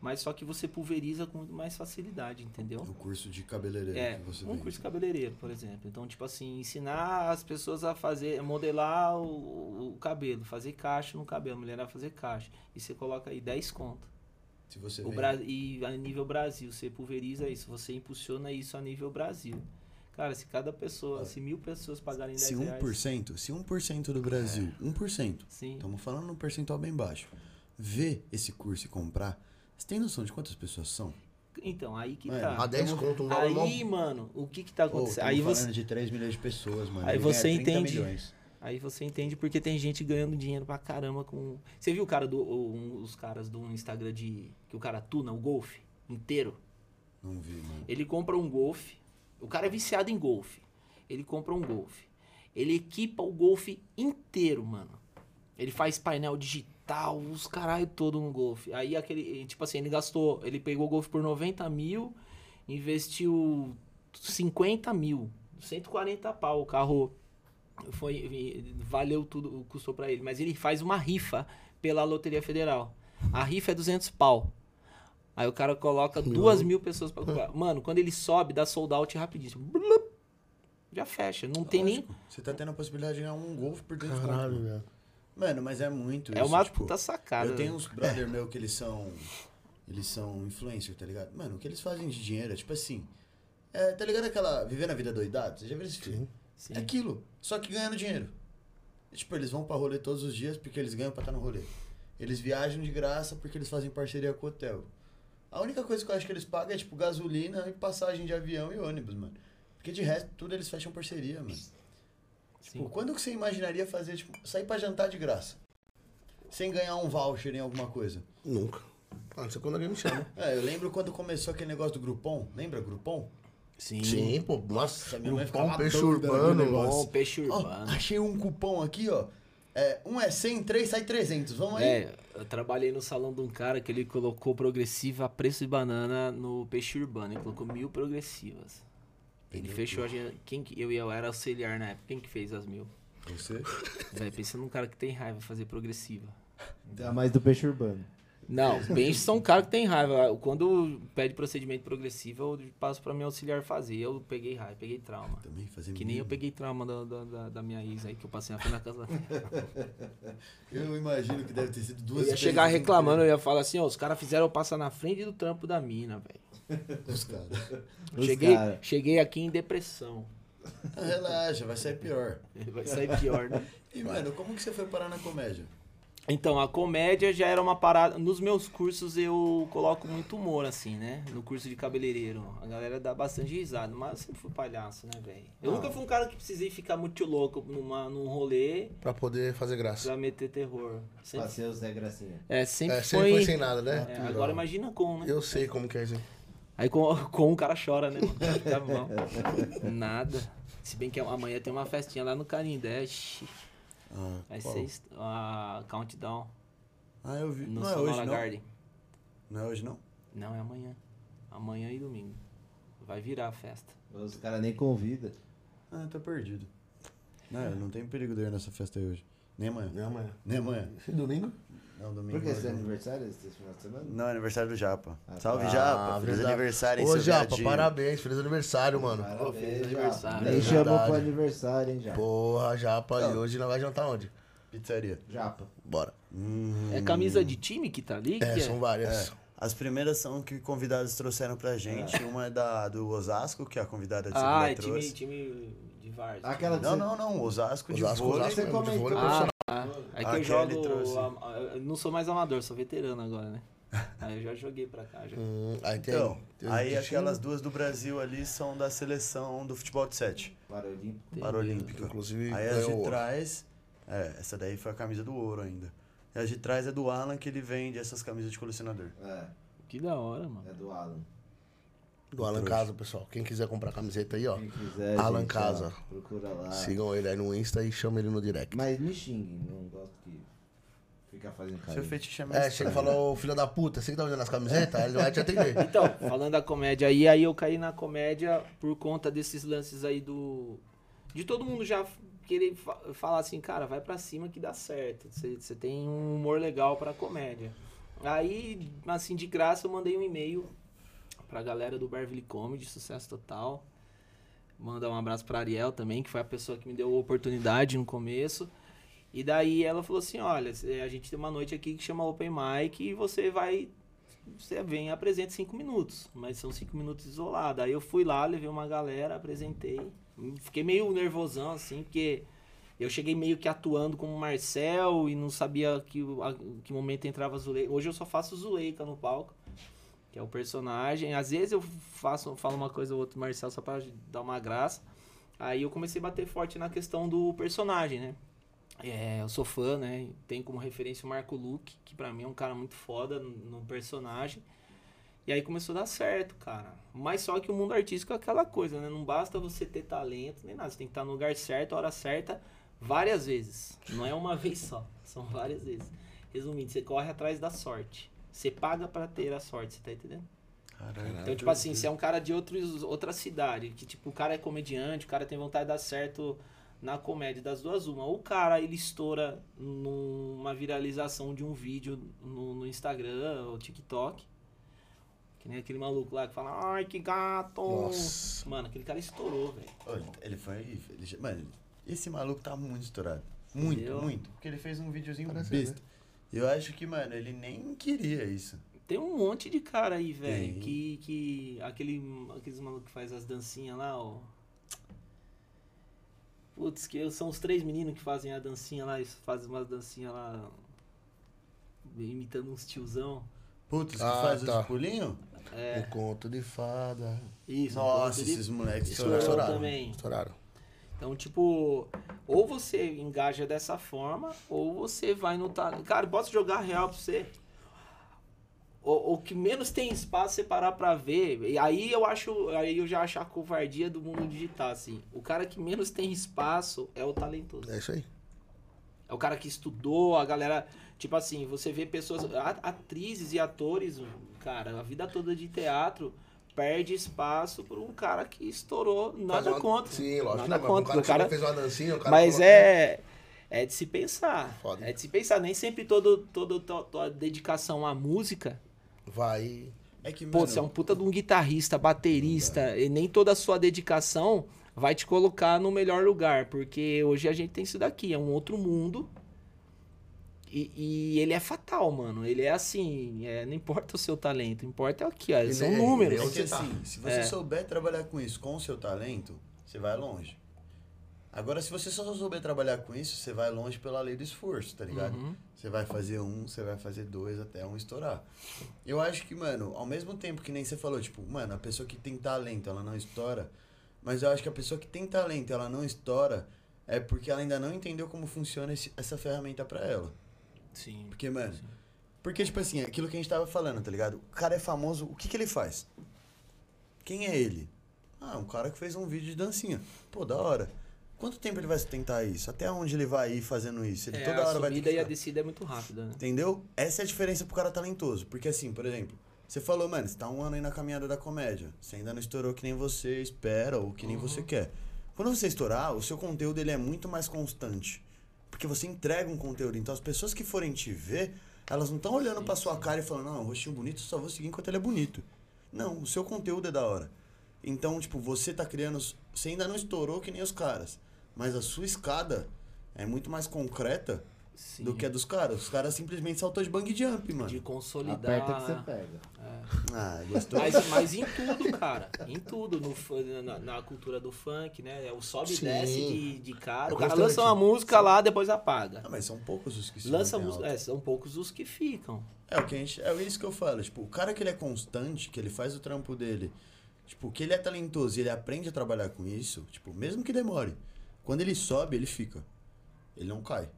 mas só que você pulveriza com muito mais facilidade, entendeu? O curso de cabeleireiro É, que você um vende. curso de cabeleireiro, por exemplo. Então, tipo assim, ensinar as pessoas a fazer, modelar o, o cabelo, fazer caixa no cabelo, a mulher vai fazer caixa. E você coloca aí 10 conto. Se você O Bra e a nível Brasil, você pulveriza isso, você impulsiona isso a nível Brasil. Cara, se cada pessoa, se mil pessoas pagarem 10 se reais... 1%, se 1% do Brasil, 1%, Sim. estamos falando num percentual bem baixo, vê esse curso e comprar, você tem noção de quantas pessoas são? Então, aí que Mano, tá. A 10 conto, um Aí, mano, o que que tá acontecendo? estamos aí você falando de 3 milhões de pessoas, mano. Aí Ele você ganha 30 entende. milhões. Aí você entende porque tem gente ganhando dinheiro pra caramba com. Você viu o cara do. um- os caras do Instagram de. Que o cara tuna o golfe inteiro? Não vi, mano. Ele compra um golfe. O cara é viciado em golfe. Ele compra um golfe. Ele equipa o golfe inteiro, mano. Ele faz painel digital, os caralho todo no golfe. Aí aquele. Tipo assim, ele gastou. Ele pegou o golfe por 90 mil, investiu 50 mil. 140 pau o carro. Foi, valeu tudo, custou pra ele. Mas ele faz uma rifa pela Loteria Federal. A rifa é 200 pau. Aí o cara coloca duas mil pessoas pra comprar. Mano, quando ele sobe, dá sold out rapidinho. Blup, Já fecha. Não tem nem. Lógico, Você tá tendo a possibilidade de ganhar um golfe por 200 Caralho, conto. velho. Mano, mas é muito É isso, uma tipo, puta sacada. Eu tenho né? uns brother meu que eles são. Eles são influencer, tá ligado? Mano, o que eles fazem de dinheiro é tipo assim. É, tá ligado aquela. Vivendo a vida doidada? Você já viu esse filme? Sim. É aquilo, só que ganhando dinheiro. E, tipo, eles vão pra rolê todos os dias porque eles ganham pra estar no rolê. Eles viajam de graça porque eles fazem parceria com o hotel. A única coisa que eu acho que eles pagam é, tipo, gasolina e passagem de avião e ônibus, mano. Porque de resto, tudo eles fecham parceria, mano. Tipo, Sim. quando que você imaginaria fazer, tipo, sair pra jantar de graça? Sem ganhar um voucher em alguma coisa? Nunca. Ah, não sei quando alguém me chama. É, eu lembro quando começou aquele negócio do Groupon. Lembra Groupon? Sim. Sim, pô. Nossa, minha mãe ficava peixe urbano. negócio. Bom, peixe urbano. achei um cupom aqui, ó. É, um é 100, 3 sai 300. Vamos aí. É, eu trabalhei no salão de um cara que ele colocou progressiva a preço de banana no peixe urbano. Ele colocou mil progressivas. Ele Entendeu fechou a gente. Quem que, eu e eu era auxiliar na época. Quem que fez as mil? Você? Velho, pensa num cara que tem raiva fazer progressiva. Dá mais do peixe urbano. Não, bem são um cara que tem raiva. Quando pede procedimento progressivo, eu passo pra meu auxiliar fazer. Eu peguei raiva, peguei trauma. Também fazer Que nem eu peguei trauma da, da, da- minha ex aí, que eu passei na frente da casa dela. Eu imagino que deve ter sido Eu duas ia vezes chegar em reclamando, eu ia falar assim, ó, os caras fizeram eu passar na frente do trampo da mina, velho. Os caras. Cheguei, cara. cheguei aqui em depressão. Ah, Relaxa, vai sair pior. Vai sair pior, né? E, mano, como que você foi parar na comédia? Então, a comédia já era uma parada. Nos meus cursos eu coloco muito humor, assim, né? No curso de cabeleireiro. A galera dá bastante risada, mas eu sempre fui palhaço, né, velho? Eu Ah. nunca fui um cara que precisei ficar muito louco numa, num rolê Pra poder fazer graça. pra meter terror. Sempre, Passei os Zé Gracinha. é, sempre É, foi. sempre foi sem nada, né? É, agora imagina com, né? Eu sei como que é isso. Aí com, com o cara chora, né? mano? Tá bom. Nada. Se bem que amanhã tem uma festinha lá no Canindé. xi, Ah, Vai qual? ser a Countdown Ah, eu vi. no não é Sonora hoje, não? Garden. Não é hoje, não? Não, é amanhã. Amanhã e domingo. Vai virar a festa. Os caras nem convidam. Ah, tá perdido. Não, não tem perigo de ir nessa festa aí hoje. Nem amanhã. É amanhã. Nem amanhã. Domingo? Não, domingo. Por que não. esse é aniversário esse final de semana? Não, é aniversário do Japa. Ah, Salve, Ah, Japa. Feliz verdade. aniversário, hein, Ô, seu Japa, viadinho. parabéns. Feliz aniversário, mano. Parabéns, feliz já. aniversário. Nem É chamou pro aniversário, hein, já. Porra, Japa. E Não. hoje nós vai jantar onde? Pizzaria. Japa. Bora. Hum. É camisa de time que tá ali? É, que são várias. É, as primeiras são que convidados trouxeram pra gente. Uma é da, do Osasco, que a convidada de segunda Ah, é time, trouxe. time de Várzea. Aquela que Não, você- não, não. Osasco de Osasco, vôlei. Osasco, Você de comentou. vôlei Ah. É que A eu jogo. trouxe. a- a- eu não sou mais amador, sou veterano agora, né? Aí eu já joguei pra cá. Já. Hum, aí tem. Então, tem aí aquelas time, duas do Brasil ali são da seleção do futebol de sete. Paralímpico. Paralímpica. Inclusive, Aí as de ouro. trás. É, essa daí foi a camisa do ouro ainda. E as de trás é do Alan que ele vende essas camisas de colecionador. É, Que da hora, mano. é do Alan. Do Alan Casa, pessoal. Quem quiser comprar camiseta aí, ó. Quem quiser, Alan gente, Casa. ó, procura lá. Sigam ele aí no Insta e chama ele no direct. Mas me xingue, não gosto que fica fazendo Seu carinho. fetiche é mais É, chega e falou, filho da puta, você que tá vendendo as camisetas? Ele vai te atender. Então, falando da comédia aí, aí eu caí na comédia por conta desses lances aí do. De todo mundo já querer fa falar assim, cara, vai pra cima que dá certo. Você você tem um humor legal pra comédia. Aí, assim, de graça, eu mandei um e-mail pra galera do Beverly Comedy, sucesso total. Mandar um abraço pra Ariel também, que foi a pessoa que me deu a oportunidade no começo. E daí ela falou assim, olha, a gente tem uma noite aqui que chama Open Mic e você vai... Você vem e apresenta cinco minutos, mas são cinco minutos isolados. Aí eu fui lá, levei uma galera, apresentei. Fiquei meio nervosão, assim, porque eu cheguei meio que atuando como Marcel e não sabia que, a- que momento entrava Zuleika. Hoje eu só faço Zuleika no palco, que é o personagem. Às vezes eu faço, falo uma coisa ou outra Marcel só pra dar uma graça. Aí eu comecei a bater forte na questão do personagem, né? É, eu sou fã, né? Tenho como referência o Marco Luque, que pra mim é um cara muito foda no, personagem. E aí começou a dar certo, cara. Mas só que o mundo artístico é aquela coisa, né? Não basta você ter talento nem nada. Você tem que estar no lugar certo, hora certa, várias vezes. Não é uma vez só, são várias vezes. Resumindo, você corre atrás da sorte. Você paga pra ter a sorte, você tá entendendo? Caralho. Então, tipo assim, se é um cara de outros, outra cidade, que tipo, o cara é comediante, o cara tem vontade de dar certo na comédia, das duas uma. Ou o cara, ele estoura numa viralização de um vídeo no, no Instagram ou TikTok. Que nem aquele maluco lá que fala, ai, que gato! Nossa. Mano, aquele cara estourou, velho. Ele- foi. ele mano, esse maluco tá muito estourado. Muito, Entendeu? muito. Porque ele fez um videozinho Parece, besta. E eu acho que, mano, ele nem queria isso. Tem um monte de cara aí, velho, Tem. que, que. Aquele, aqueles malucos que faz as dancinhas lá, ó. Putz, que são os três meninos que fazem a dancinha lá, eles fazem umas dancinhas lá. Imitando uns tiozão. Putz, que Ah, faz tá. os pulinhos? É, Um conto de fada. isso. Nossa, ele esses moleques estouraram. também. Estouraram. Então, tipo, ou você engaja dessa forma, ou você vai no talento. Cara, posso jogar real pra você? O, o que menos tem espaço você parar pra ver. E aí eu acho. Aí eu já acho a covardia do mundo digital, assim. O cara que menos tem espaço é o talentoso. É isso aí. É o cara que estudou, a galera. Tipo assim, você vê pessoas. Atrizes e atores, cara, a vida toda de teatro perde espaço por um cara que estourou. Nada uma- contra. Sim, lógico. Nada Não, mas contra. o cara, o cara, que fez uma dancinha, o cara mas é. É de se pensar. Foda. É de se pensar. Nem sempre todo, todo, to- toda dedicação à música. Vai. É que, Pô, mano, você é um puta de um guitarrista, baterista, e nem toda a sua dedicação vai te colocar no melhor lugar. Porque hoje a gente tem isso daqui, é um outro mundo. E, e ele é fatal, mano. Ele é assim, é, não importa o seu talento, importa aqui, ó, Ele são é- números. É é que Você tá. assim, se você É. souber trabalhar com isso com o seu talento, você vai longe. Agora, se você só souber trabalhar com isso, você vai longe pela lei do esforço, tá ligado? Uhum. Você vai fazer um, você vai fazer dois até um estourar. Eu acho que, mano, ao mesmo tempo que nem você falou, tipo, mano, a pessoa que tem talento, ela não estoura. Mas eu acho que a pessoa que tem talento, ela não estoura, é porque ela ainda não entendeu como funciona esse- essa ferramenta pra ela. Sim. Porque, mano. Porque, tipo assim, aquilo que a gente tava falando, tá ligado? O cara é famoso, o que que ele faz? Quem é ele? Ah, um cara que fez um vídeo de dancinha. Pô, da hora. Quanto tempo ele vai tentar isso? Até onde ele vai ir fazendo isso? Ele É, toda a hora vai ter subida que e a descida é muito rápida, né? Entendeu? Essa é a diferença pro cara talentoso. Porque assim, por exemplo, você falou, mano, você tá um ano aí na caminhada da comédia. Você ainda não estourou que nem você espera ou que nem Uhum. você quer. Quando você estourar, o seu conteúdo ele é muito mais constante. Porque você entrega um conteúdo. Então as pessoas que forem te ver, elas não estão olhando pra sua cara e falando, não, rostinho bonito, só vou seguir enquanto ele é bonito. Não, o seu conteúdo é da hora. Então, tipo, você tá criando. Você ainda não estourou que nem os caras. Mas a sua escada é muito mais concreta Sim. do que a dos caras. Os caras simplesmente saltou de bang jump, mano. De consolidar. Aperta que você pega. Ah, gostou? Mas, mas em tudo, cara. Em tudo. No, na, na cultura do funk, né? É o sobe e desce de, de cara. É O cara lança uma música lá, depois apaga. Ah, mas são poucos os que se Lança música. É, são poucos os que ficam. É o que a gente, é isso que eu falo, tipo, o cara que ele é constante, que ele faz o trampo dele, tipo, que ele é talentoso e ele aprende a trabalhar com isso, tipo, mesmo que demore, quando ele sobe, ele fica. Ele não cai.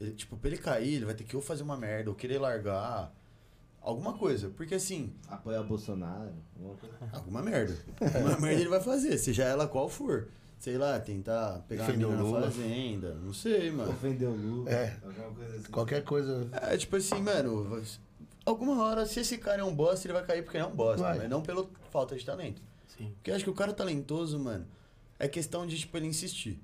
Ele, tipo, pra ele cair, ele vai ter que ou fazer uma merda, ou querer largar, alguma coisa, porque assim, Apoiar o Bolsonaro. alguma merda. Alguma merda ele vai fazer, seja ela qual for. Sei lá, tentar pegar Defender a menina o na Lula. fazenda, não sei, mano. Ofender o Lula. É. Alguma coisa assim. Qualquer coisa. É, tipo assim, mano, alguma hora, se esse cara é um bosta, ele vai cair porque ele é um bosta, mas não pela falta de talento. Sim. Porque eu acho que o cara talentoso, mano, é questão de, tipo, ele insistir.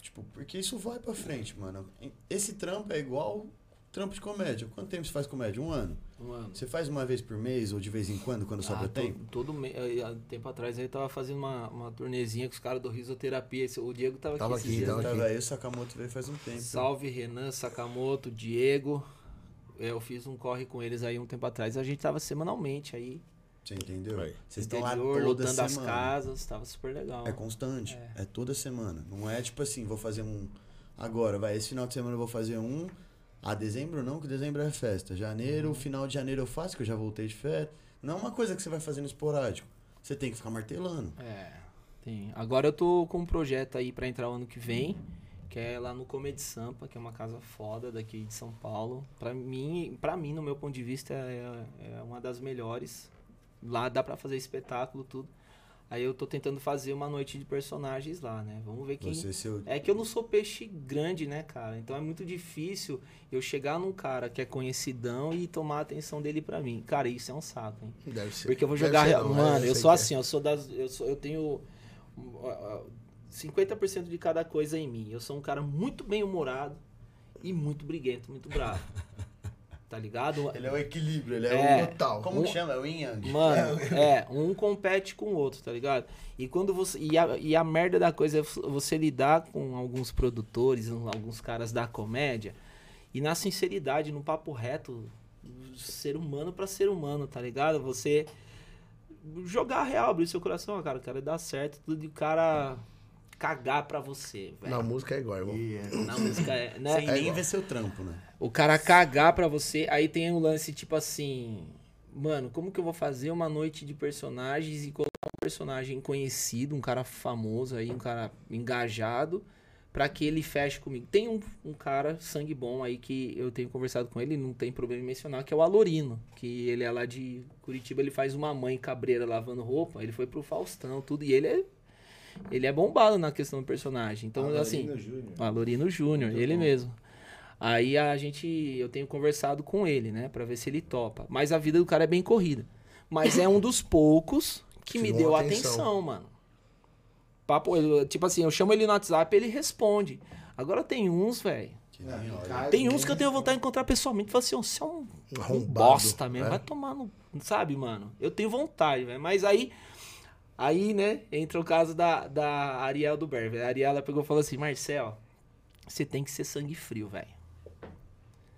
Tipo, porque isso vai pra frente, mano. Esse trampo é igual trampo de comédia. Quanto tempo você faz comédia? Um ano. Um ano. Você faz uma vez por mês ou de vez em quando, quando sobra Ah, to- tempo? Todo me... eh, há tempo atrás aí tava fazendo uma, uma turnezinha com os caras do Risoterapia. O Diego tava, Tava aqui. aqui, esses dias. tava Tá, velho, o Sakamoto veio faz um tempo. Salve Renan, Sakamoto, Diego. É, Eu fiz um corre com eles aí um tempo atrás. A gente tava semanalmente aí. Você entendeu? Vocês estão lá toda lotando as semana. casas. Tava super legal. É constante. É. toda semana. Não é tipo assim, vou fazer um. Agora, vai, esse final de semana eu vou fazer um. Ah, dezembro não, que dezembro é festa. Janeiro, final de janeiro eu faço, que eu já voltei de férias. Não é uma coisa que você vai fazendo esporádico. Você tem que ficar martelando. É, tem. Agora eu tô com um projeto aí pra entrar o ano que vem, que é lá no Comedy Sampa, que é uma casa foda daqui de São Paulo. Pra mim, pra mim no meu ponto de vista, é, é uma das melhores. Lá dá pra fazer espetáculo, tudo. Aí eu tô tentando fazer uma noite de personagens lá, né? Vamos ver quem. Você seu. É que eu não sou peixe grande, né, cara? Então é muito difícil eu chegar num cara que é conhecidão e tomar a atenção dele pra mim. Cara, isso é um saco, hein? Deve ser. Porque eu vou jogar. ser real- não, Mano, eu sou é. assim, eu sou das. Eu, sou, eu tenho. hum, ah, ah, 50% de cada coisa em mim. Eu sou um cara muito bem humorado e muito briguento, muito bravo. Tá ligado? Ele é o equilíbrio, ele é, É. o. Total. Como Um- que chama? É o Yin Yang. Mano, é, um compete com o outro, tá ligado? E quando você. E a, e a merda da coisa é você lidar com alguns produtores, alguns caras da comédia, e na sinceridade, no papo reto, ser humano pra ser humano, tá ligado? Você jogar real, abrir seu coração, ó, cara, o cara dar certo, tudo e o cara cagar pra você, velho. Na música é igual, irmão. E é- Na música é, né? Sem É nem igual. ver seu trampo, né? O cara cagar pra você, aí tem um lance tipo assim, mano, como que eu vou fazer uma noite de personagens e colocar um personagem conhecido, um cara famoso aí, um cara engajado, pra que ele feche comigo. Tem um, um cara sangue bom aí que eu tenho conversado com ele, não tem problema em mencionar, que é o Alorino, que ele é lá de Curitiba, ele faz uma mãe cabreira lavando roupa, ele foi pro Faustão, tudo, e ele é ele é bombado na questão do personagem. Então, assim, Alorino Júnior. o Alorino Júnior, ele bom. mesmo. Aí a gente, eu tenho conversado com ele, né, Pra ver se ele topa. Mas a vida do cara é bem corrida. Mas é um dos poucos que me deu atenção. atenção, mano. Papo, eu- tipo assim, eu chamo ele no WhatsApp, ele responde. Agora tem uns, velho. Tem uns que eu tenho vontade de encontrar pessoalmente. Fala assim, "Ô, você é um, um bosta mesmo. né? Vai tomar no. Sabe, mano? Eu tenho vontade, velho. Mas aí. Aí, né, entra o caso da, da Ariel do Berber. A Ariel ela pegou e falou assim: Marcel, você tem que ser sangue frio, velho.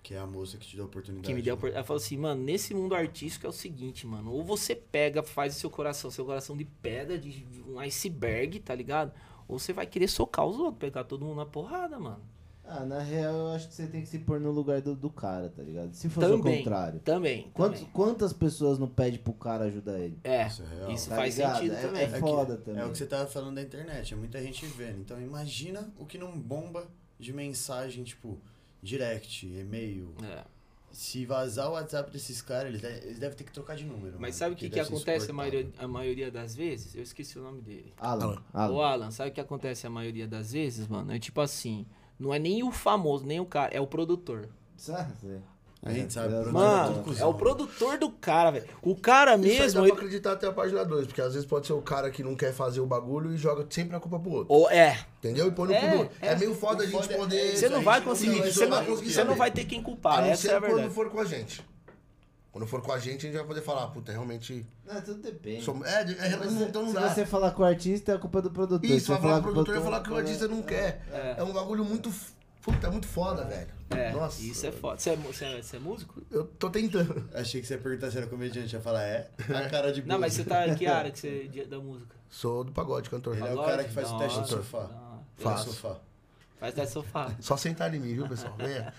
Que é a moça que te deu a oportunidade. Que me deu a né? opor- Ela falou assim, mano, nesse mundo artístico é o seguinte, mano. Ou você pega, faz o seu coração, seu coração de pedra, de um iceberg, tá ligado? Ou você vai querer socar os outros, pegar todo mundo na porrada, mano. Ah, na real, eu acho que você tem que se pôr no lugar do, do cara, tá ligado? Se fosse o Também. contrário. Também. Quantos, também. quantas pessoas não pedem pro cara ajudar ele? É, Isso é real. isso Tá faz ligado? sentido É- também. é foda que- também. É o que você tava falando da internet, é muita gente vendo. Então imagina o que não bomba de mensagem, tipo, direct, e-mail. É. Se vazar o WhatsApp desses caras, eles, de- eles devem ter que trocar de número. Mas mano, sabe o que, que deve ser acontece a insuportável. maioria, a maioria das vezes? Eu esqueci o nome dele. Alan. O Alan. Alan, sabe o que acontece a maioria das vezes, mano? É tipo assim, não é nem o famoso, nem o cara, é o produtor. Sabe? A gente sabe, É, produtor Mano, tudo é o produtor do cara, velho. O cara Isso aí mesmo. dá ele- pra acreditar até a página 2, porque às vezes pode ser o cara que não quer fazer o bagulho e joga sempre a culpa pro outro. Ou é. Entendeu? E põe no É, é. É meio foda a gente foda é- poder. Você Isso não vai a não conseguir. vai- Você não você não vai ter quem A culpar. não Essa é a quando verdade. for com a gente. Quando for com a gente, a gente vai poder falar, puta, realmente. Não, tudo depende. Somos... É, é, é, Você- então não se dá. você falar com o artista, é a culpa do produtor. Isso, Se você vai falar com o produtor, vai falar que o artista não quer. É. É um bagulho muito. Puta, é muito foda, velho. É, Nossa. isso é foda. Você é, você é- você é músico? Eu tô tentando. Achei que você ia perguntar se era comediante. ia falar, é. A cara de Não, mas você tá em que área que você, de- da música? Sou do pagode, cantor. Ele é o Pagode? cara que faz o teste do hora, sofá. é o sofá. Faz teste sofá. Só sentar em mim, viu, pessoal? Venha.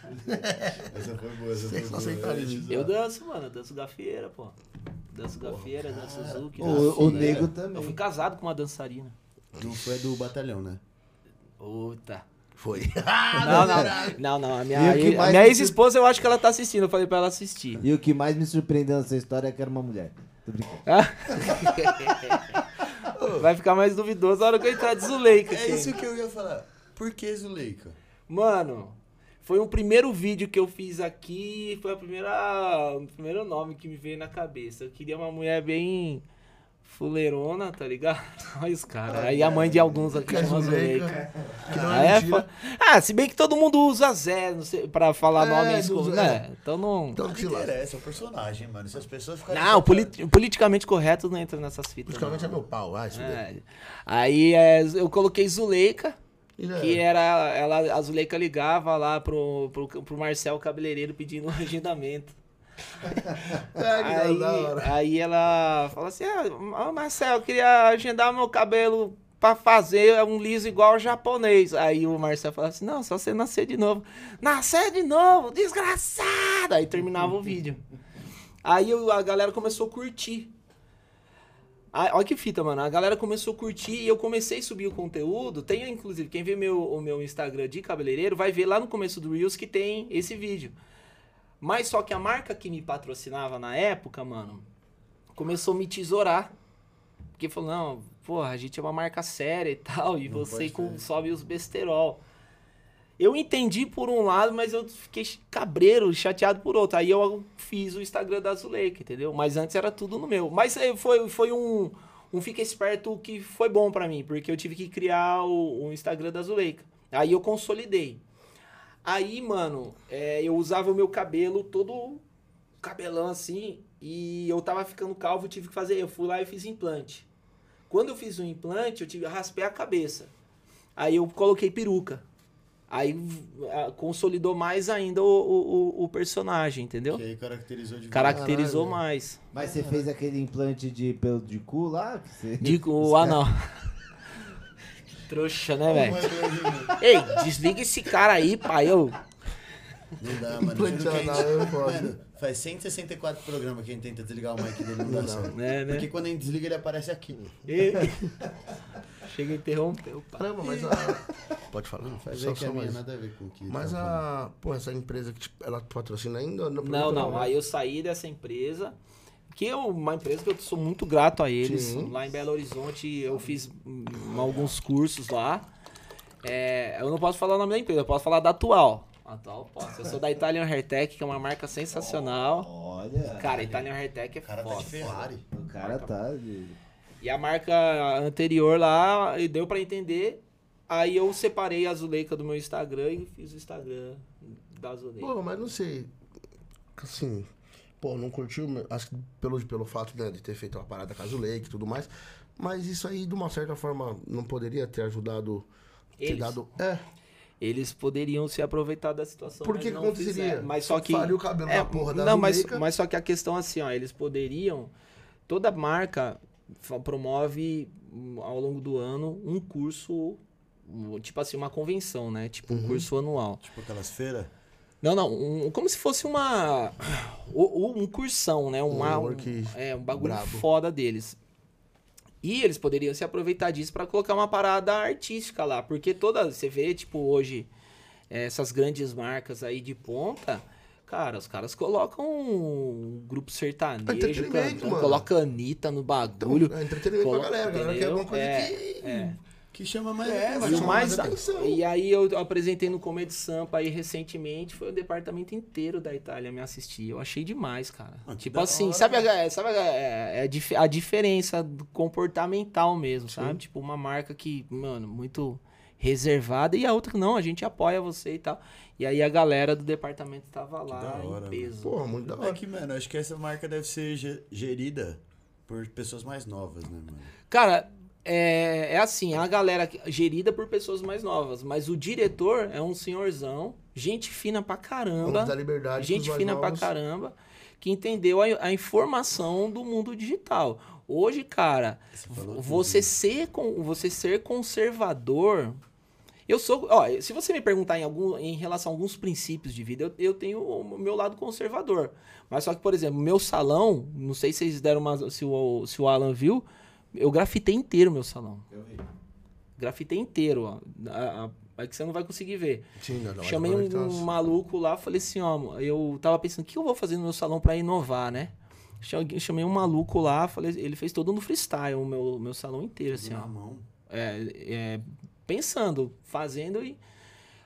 Essa foi boa, essa foi Só boa. Eu isso. te Eu danço, mano. Eu danço gafieira, pô. Danço gafieira, danço Zuki. O, danço o filé. nego Eu também. fui casado com uma dançarina. Não foi do batalhão, né? Puta. Foi. Não, não, não, não. A minha, a minha ex-esposa, eu acho que ela tá assistindo. Eu falei pra ela assistir. E o que mais me surpreendeu nessa história é que era uma mulher. Tô brincando. Vai ficar mais duvidoso a hora que eu entrar de Zuleika. É isso que eu ia falar. Por que Zuleika? Mano, foi o primeiro vídeo que eu fiz aqui. Foi a primeira, o primeiro nome que me veio na cabeça. Eu queria uma mulher bem fuleirona, tá ligado? Olha os caras. Aí a mãe de alguns aqui é chama Zuleika. Não Ah, é é ah, se bem que todo mundo usa Zé não sei, pra falar É, nome Zé. né? Então não. Então Não que interessa, é o personagem, mano. Se as pessoas ficarem. Não, poli- politicamente correto não entra nessas fitas. Politicamente é não. meu pau, fuder. É. Aí é, eu coloquei Zuleika, já que era. era. Ela, a Zuleika ligava lá pro, pro, pro Marcel cabeleireiro pedindo um agendamento. Aí, aí ela falou assim: ah, Marcel, eu queria agendar meu cabelo pra fazer um liso igual ao japonês. Aí o Marcel falou assim: não, só você nascer de novo. Nascer de novo, desgraçado! Aí terminava o vídeo. Aí o- a galera começou a curtir. Aí, olha que fita, mano. A galera começou a curtir e eu comecei a subir o conteúdo. Tem, inclusive, quem vê meu, o meu Instagram de cabeleireiro vai ver lá no começo do Reels que tem esse vídeo. Mas só que a marca que me patrocinava na época, mano, começou a me tesourar. Porque falou, não, porra, a gente é uma marca séria e tal, e Não você com, sobe os besterol. Eu entendi por um lado, mas eu fiquei cabreiro, chateado por outro. Aí eu fiz o Instagram da Zuleika, entendeu? Mas antes era tudo no meu. Mas eh, foi, foi um, um fica esperto que foi bom pra mim, porque eu tive que criar o, o Instagram da Zuleika. Aí eu consolidei. Aí, mano, é, eu usava o meu cabelo todo cabelão assim, e eu tava ficando calvo, tive que fazer. Eu fui lá e fiz implante. Quando eu fiz o implante, eu tive, eu raspei a cabeça. Aí eu coloquei peruca. Aí consolidou mais ainda o, o, o- o personagem, entendeu? Que aí caracterizou de Caracterizou Caralho. mais. Mas você fez aquele implante de pelo de cu lá? Você... Digo, ah não. Trouxa, né, velho? Ei, desliga esse cara aí, pai. Eu... Não dá, mano. Juro que a gente-. Mano, faz 164 programas que a gente tenta desligar o mic dele, não dá certo. É, né? Porque quando a gente desliga, ele aparece aqui. Ei. Chega e interrompeu, pai. Caramba, mas a. Pode falar? Não, Faz só, só a minha mais. nada a ver com o que. Mas tá a. Pô, essa empresa que ela patrocina ainda? Não, perguntou, não. né? Aí eu saí dessa empresa, que é uma empresa que eu sou muito grato a eles. Sim. Lá em Belo Horizonte eu fiz hum, alguns cursos lá. É, eu não posso falar o nome da empresa, eu posso falar da atual. Atual, posso. Eu sou da Italian Hairtech, que é uma marca sensacional. Olha. Cara, Italian Hairtech é O cara tá foda. de Ferrari. O cara tá. de- E a marca anterior lá, e deu pra entender. Aí eu separei a Zuleika do meu Instagram e fiz o Instagram da Zuleika. Pô, mas não sei. Assim. Pô, não curtiu. Acho que pelo, pelo fato né, de ter feito uma parada com a Zuleika e tudo mais. Mas isso aí, de uma certa forma, não poderia ter ajudado. Ter Eles? dado. É. Eles poderiam se aproveitar da situação. Por mas que que não aconteceria? fizeram. Mas só que. Faria o cabelo é, da porra da Não, mas, mas só que a questão é assim, ó, eles poderiam. Toda marca promove hum, ao longo do ano um curso. um, Tipo assim, uma convenção, né? Tipo um Uhum. curso anual. Tipo aquelas feiras. Não, não, um- como se fosse uma. Um cursão, né? Uma, Um é, um bagulho brabo. foda deles. E eles poderiam se aproveitar disso pra colocar uma parada artística lá. Porque toda. Você vê, tipo, hoje, eh, essas grandes marcas aí de ponta. Cara, os caras colocam um grupo sertanejo, Entretenimento, canta- mano. coloca Anitta no Então, bagulho. é entretenimento pra Coloca- galera. A galera quer alguma coisa É, que. é. Que chama mais É, atenção. E o mais mais atenção. E aí eu apresentei no Comedy Sampa aí recentemente, foi o departamento inteiro da Itália me assistir. Eu achei demais, cara. Ah, tipo assim, hora, sabe, a, sabe a, é, a dif- a diferença do comportamental mesmo, sabe? Tipo, uma marca que, mano, muito reservada e a outra que não, a gente apoia você e tal. E aí a galera do departamento tava lá hora, em peso. Porra, muito da É hora. que, mano, acho que essa marca deve ser ge- gerida por pessoas mais novas, né, mano? Cara, é, é assim, é a galera gerida por pessoas mais novas, mas o diretor é um senhorzão, gente fina pra caramba. Dar liberdade gente fina pra novos. caramba que entendeu a, a informação do mundo digital. Hoje, cara, Você tudo. ser você ser conservador, eu sou, ó, se você me perguntar em algum em relação a alguns princípios de vida, eu, eu tenho o meu lado conservador. Mas só que, por exemplo, meu salão, não sei se vocês deram uma se o, se o Alan viu, eu grafitei inteiro meu salão. Eu vi. Grafitei inteiro, ó. A- a- É que você não vai conseguir ver. Sim, não, não, Chamei tá um, umas- maluco lá, falei assim, ó, eu tava pensando, o que eu vou fazer no meu salão pra inovar, né? Chamei- um maluco lá, falei, ele fez todo no freestyle, o meu, meu salão inteiro, assim, Tudo ó. na mão. É, é, pensando, fazendo e...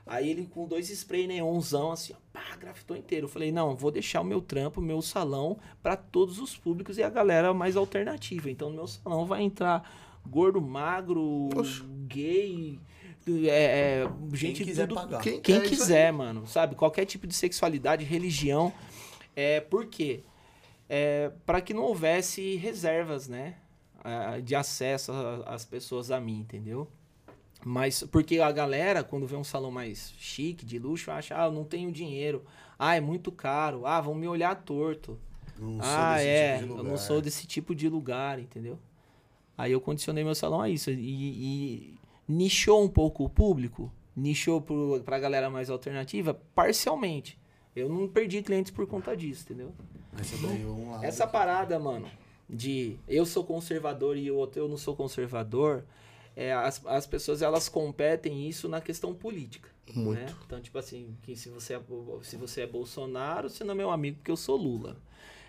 Aí ele com dois spray neonzão, assim, ó, pá, grafitou inteiro. Eu falei, não, vou deixar o meu trampo, o meu salão, pra todos os públicos e a galera mais alternativa. Então no meu salão vai entrar gordo, magro, Poxa. gay, é, é, gente quiser tudo, pagar. Quem quem quer isso quiser, mano, sabe? Qualquer tipo de sexualidade, religião. É, por quê? É, para que não houvesse reservas, né? De acesso às pessoas a mim, entendeu? Mas porque a galera, quando vê um salão mais chique, de luxo, acha, ah, eu não tenho dinheiro. Ah, é muito caro. Ah, vão me olhar torto. Não sou ah, é. tipo de eu não sou desse tipo de lugar, entendeu? Aí eu condicionei meu salão a isso. E, e nichou um pouco o público. Nichou pro, pra galera mais alternativa, parcialmente. Eu não perdi clientes por conta disso, entendeu? Lado. Essa parada, mano, de eu sou conservador e o outro eu não sou conservador, é, as, as pessoas elas competem isso na questão política. Muito. Né? Então, tipo assim, que se você, é, se você é Bolsonaro, você não é meu amigo porque eu sou Lula.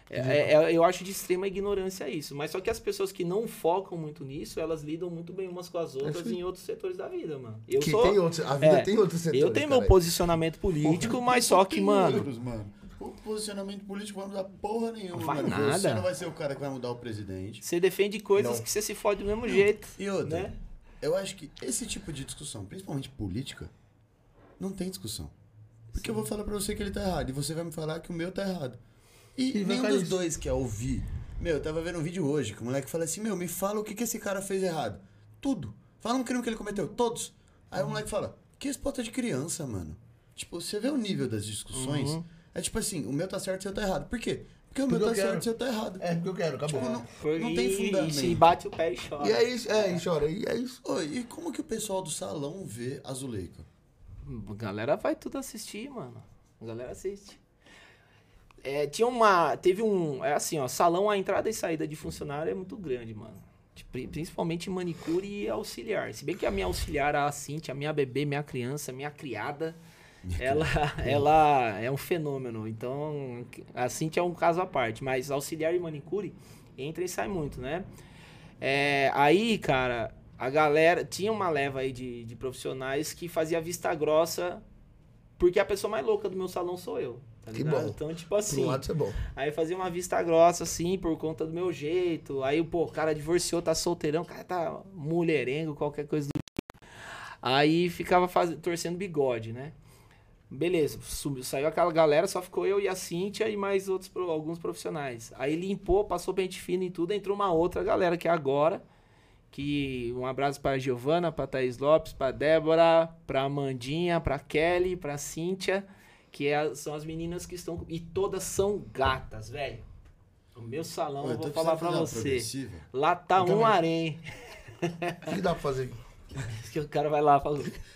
É, é- é- eu acho de extrema ignorância isso. Mas só que as pessoas que não focam muito nisso, elas lidam muito bem umas com as outras sim. em outros setores da vida, mano. Eu que sou. tem outros, a vida é, tem outros setores. eu tenho meu cara. posicionamento político, mas só que, mano. outros, mano. O posicionamento político vai mudar porra nenhuma. Vai mano. Você nada. não vai ser o cara que vai mudar o presidente. Você defende coisas Não. que você se fode do mesmo jeito. E outra, Né? Eu acho que esse tipo de discussão, principalmente política, não tem discussão. Porque eu vou falar pra você que ele tá errado e você vai me falar que o meu tá errado. E, E nenhum dos isso. dois quer ouvir. Meu, eu tava vendo um vídeo hoje que o moleque fala assim: Meu, me fala o que, que esse cara fez errado. Tudo. Fala um crime que ele cometeu. Todos. Aí o moleque fala: Que resposta de criança, mano. Tipo, você vê o nível das discussões. Uhum. É tipo assim: o meu tá certo, o seu tá errado. Por quê? Porque o Porque meu eu tá certo, o seu tá errado. É, porque eu quero, acabou. Tipo, não, Foi- não tem e- fundamento. E bate o pé e chora. E é isso, é, e chora, e é isso. Oi, e como que o pessoal do salão vê a Zuleika? A galera vai tudo assistir, mano. A galera assiste. É, tinha uma. Teve um. É assim, ó. Salão, a entrada e saída de funcionário é muito grande, mano. Tipo, pri- Principalmente manicure e auxiliar. Se bem que a minha auxiliar, a Cintia, a minha bebê, minha criança, minha criada, ela, ela é um fenômeno. Então, a Cintia é um caso à parte. Mas auxiliar e manicure entra e sai muito, né? É, aí, cara, a galera. Tinha uma leva aí de, de profissionais que fazia vista grossa. Porque a pessoa mais louca do meu salão sou eu. Tá Que bom. Então, tipo assim. lado isso é bom. Aí fazia uma vista grossa, assim, por conta do meu jeito. Aí, pô, o cara divorciou, tá solteirão, o cara tá mulherengo, qualquer coisa do tipo. Aí ficava faz... torcendo bigode, né? Beleza, subiu, saiu aquela galera, só ficou eu e a Cíntia e mais outros, alguns profissionais. Aí limpou, passou pente fino e tudo, entrou uma outra galera que é agora. Que um abraço pra Giovana, pra Thaís Lopes, pra Débora, pra Amandinha, pra Kelly, pra Cíntia. Que é- são as meninas que estão. E todas são gatas, velho. O meu salão, eu vou falar uma você. Lá tá Eu um também. harém. O que dá pra fazer? Que o cara vai lá fa-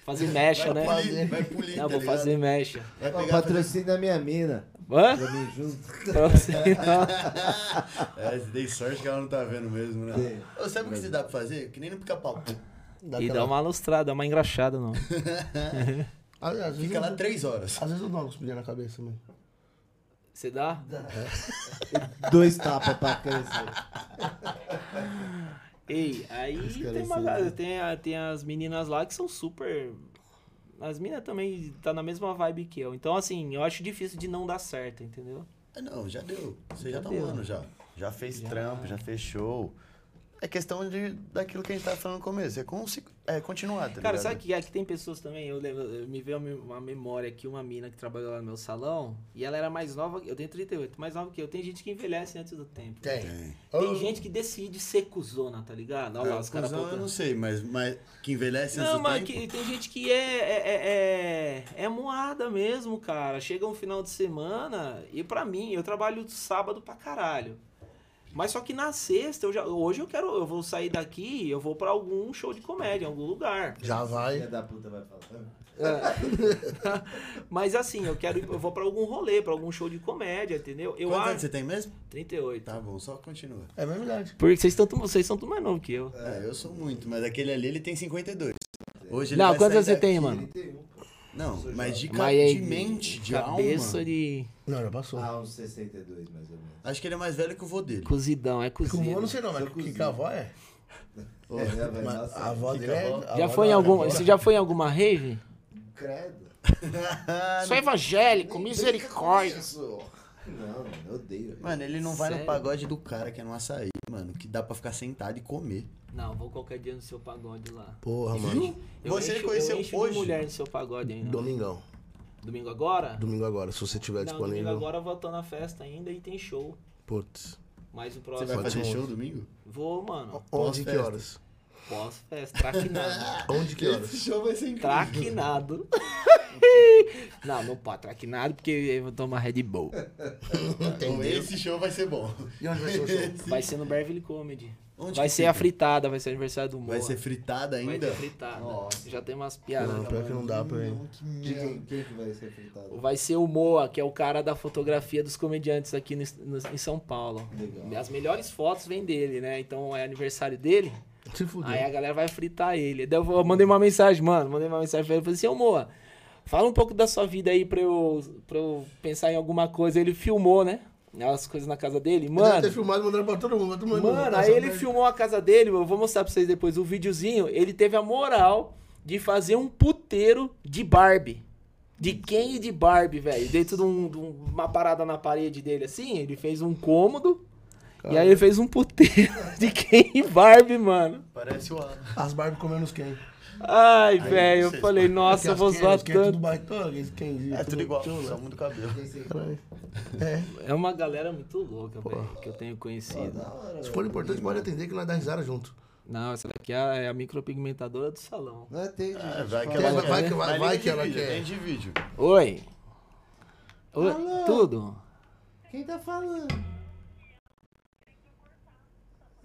fazer mecha, né? Vai polir, vai polir, Não, tá vou ligado? fazer mecha. Vai pegar... patrocina a minha mina. Hã? Pra mim junto. Pra você não. É, dei sorte que ela não tá vendo mesmo, né? Ô, sabe o que você dá pra fazer? Que nem no pica-pau. Dá E aquela- dá uma lustrada, dá uma engraxada, não. Às, às Fica lá eu- três horas. Às vezes eu dou uma cuspidinha na cabeça mesmo. Você dá? Dois tapas pra crescer. Ei, aí tem, uma, galera- tem, a- tem as meninas lá que são super. As meninas também tá na mesma vibe que eu. Então, assim, eu acho difícil de não dar certo, entendeu? Ah, não, já deu. Você já, Já tá deu. um ano já. Já fez trampo, já fez show. É questão de, daquilo que a gente tava falando no começo. É, consi- é continuar, tá Cara, ligado? sabe que aqui tem pessoas também? Eu, lembro, eu me veio uma me- uma memória aqui, uma mina que trabalhou lá no meu salão, e ela era mais nova, eu tenho 38, mais nova que eu. Tem gente que envelhece antes do tempo. Tem. Tem. Tem Oh. gente que decide ser cuzona, tá ligado? Olha lá, É, os caras eu não sei, mas, mas que envelhece antes Não, do mas tempo. que- tem gente que é, é, é, é, é moada mesmo, cara. Chega um final de semana e pra mim, eu trabalho sábado pra caralho. Mas só que na sexta, eu já, hoje eu quero, eu vou sair daqui, eu vou pra algum show de comédia, em algum lugar. Já Filha vai. da puta vai falar. Mas assim, eu quero, ir- eu vou pra algum rolê, pra algum show de comédia, entendeu? Eu Quantos anos acho você tem mesmo? 38. Tá bom, só continua. É verdade. Porque vocês estão, vocês são tudo mais novo que eu. É, eu sou muito, mas aquele ali ele tem 52. Hoje ele Não, quantos você daqui- tem, mano? 31. Não, mas de, ca... É de mente, de cabeça alma. de Não, já passou. Ah, uns 62 mais ou menos. Acho que ele é mais velho que o vô dele. cozidão, é Com o vô eu não cozido. sei não, mas que, que cozinho. a avó é? É, Mas a avó dele é. Já avó foi em algum, você já foi em alguma rave? Credo. Sou evangélico, misericórdia. Não, mano, eu odeio. Mano, ele não vai Sério? no pagode do cara que é no açaí, mano. Que dá pra ficar sentado e comer. Não, vou qualquer dia no seu pagode lá. Porra, mano. Eu Você encho, conheceu eu encho hoje? de mulher no seu pagode ainda. Domingão. Domingo agora? Domingo agora, se você tiver Não, domingo disponível. agora eu tô na festa ainda e tem show. Putz. Mas o Você próximo. vai Pode fazer show domingo? Vou, mano. Onde que horas? Pós-festa. Traquinado. Onde que horas? show vai ser incrível. Traquinado. não, não pode traquinado porque eu vou tomar Red Bull. Então, esse show vai ser bom. E onde vai ser o show? Vai ser no Beverly Comedy. Onde vai ser fica? a fritada, vai ser aniversário do Moa. Vai ser fritada Vai ainda? ter fritada. Nossa. Já tem umas piadas. Não, pior que não dá pra merda. quem, quem que vai ser fritado? Vai ser o Moa, que é o cara da fotografia dos comediantes aqui no- no- em São Paulo. Legal. As melhores fotos vêm dele, né? Então é aniversário dele. Se. Aí a galera vai fritar ele. Daí eu mandei uma mensagem, mano. Mandei uma mensagem pra ele. Falei assim, ô Moa, fala um pouco da sua vida aí pra eu, pra eu pensar em alguma coisa. Ele filmou, né? As coisas na casa dele. Ele deve Mano, ter filmado mandado pra todo mundo. Todo mundo Mano, aí ele filmou a casa dele, eu vou mostrar pra vocês depois o videozinho. Ele teve a moral de fazer um puteiro de Barbie. De Ken e de Barbie, velho. Dentro de, um- de um- uma parada na parede dele assim, ele fez um cômodo. E aí ele fez um puteiro de e Barbie, mano. Parece o Alan. As Barbie comendo os quem? Ai, velho, eu falei, nossa, eu vou zoar Quem tudo tanto. baitão, esse quem É tudo igual, só muda o cabelo. Caralho. É. É uma galera muito louca, velho, que eu tenho conhecido. Se for importante, pode atender que nós dá risada junto. Não, essa daqui é a, é a micropigmentadora do salão. Não atende. É, gente, vai que ela Vai- que- vai- vai que ela quer. Tem de vídeo. Oi. Oi, Alô? tudo? Quem tá falando?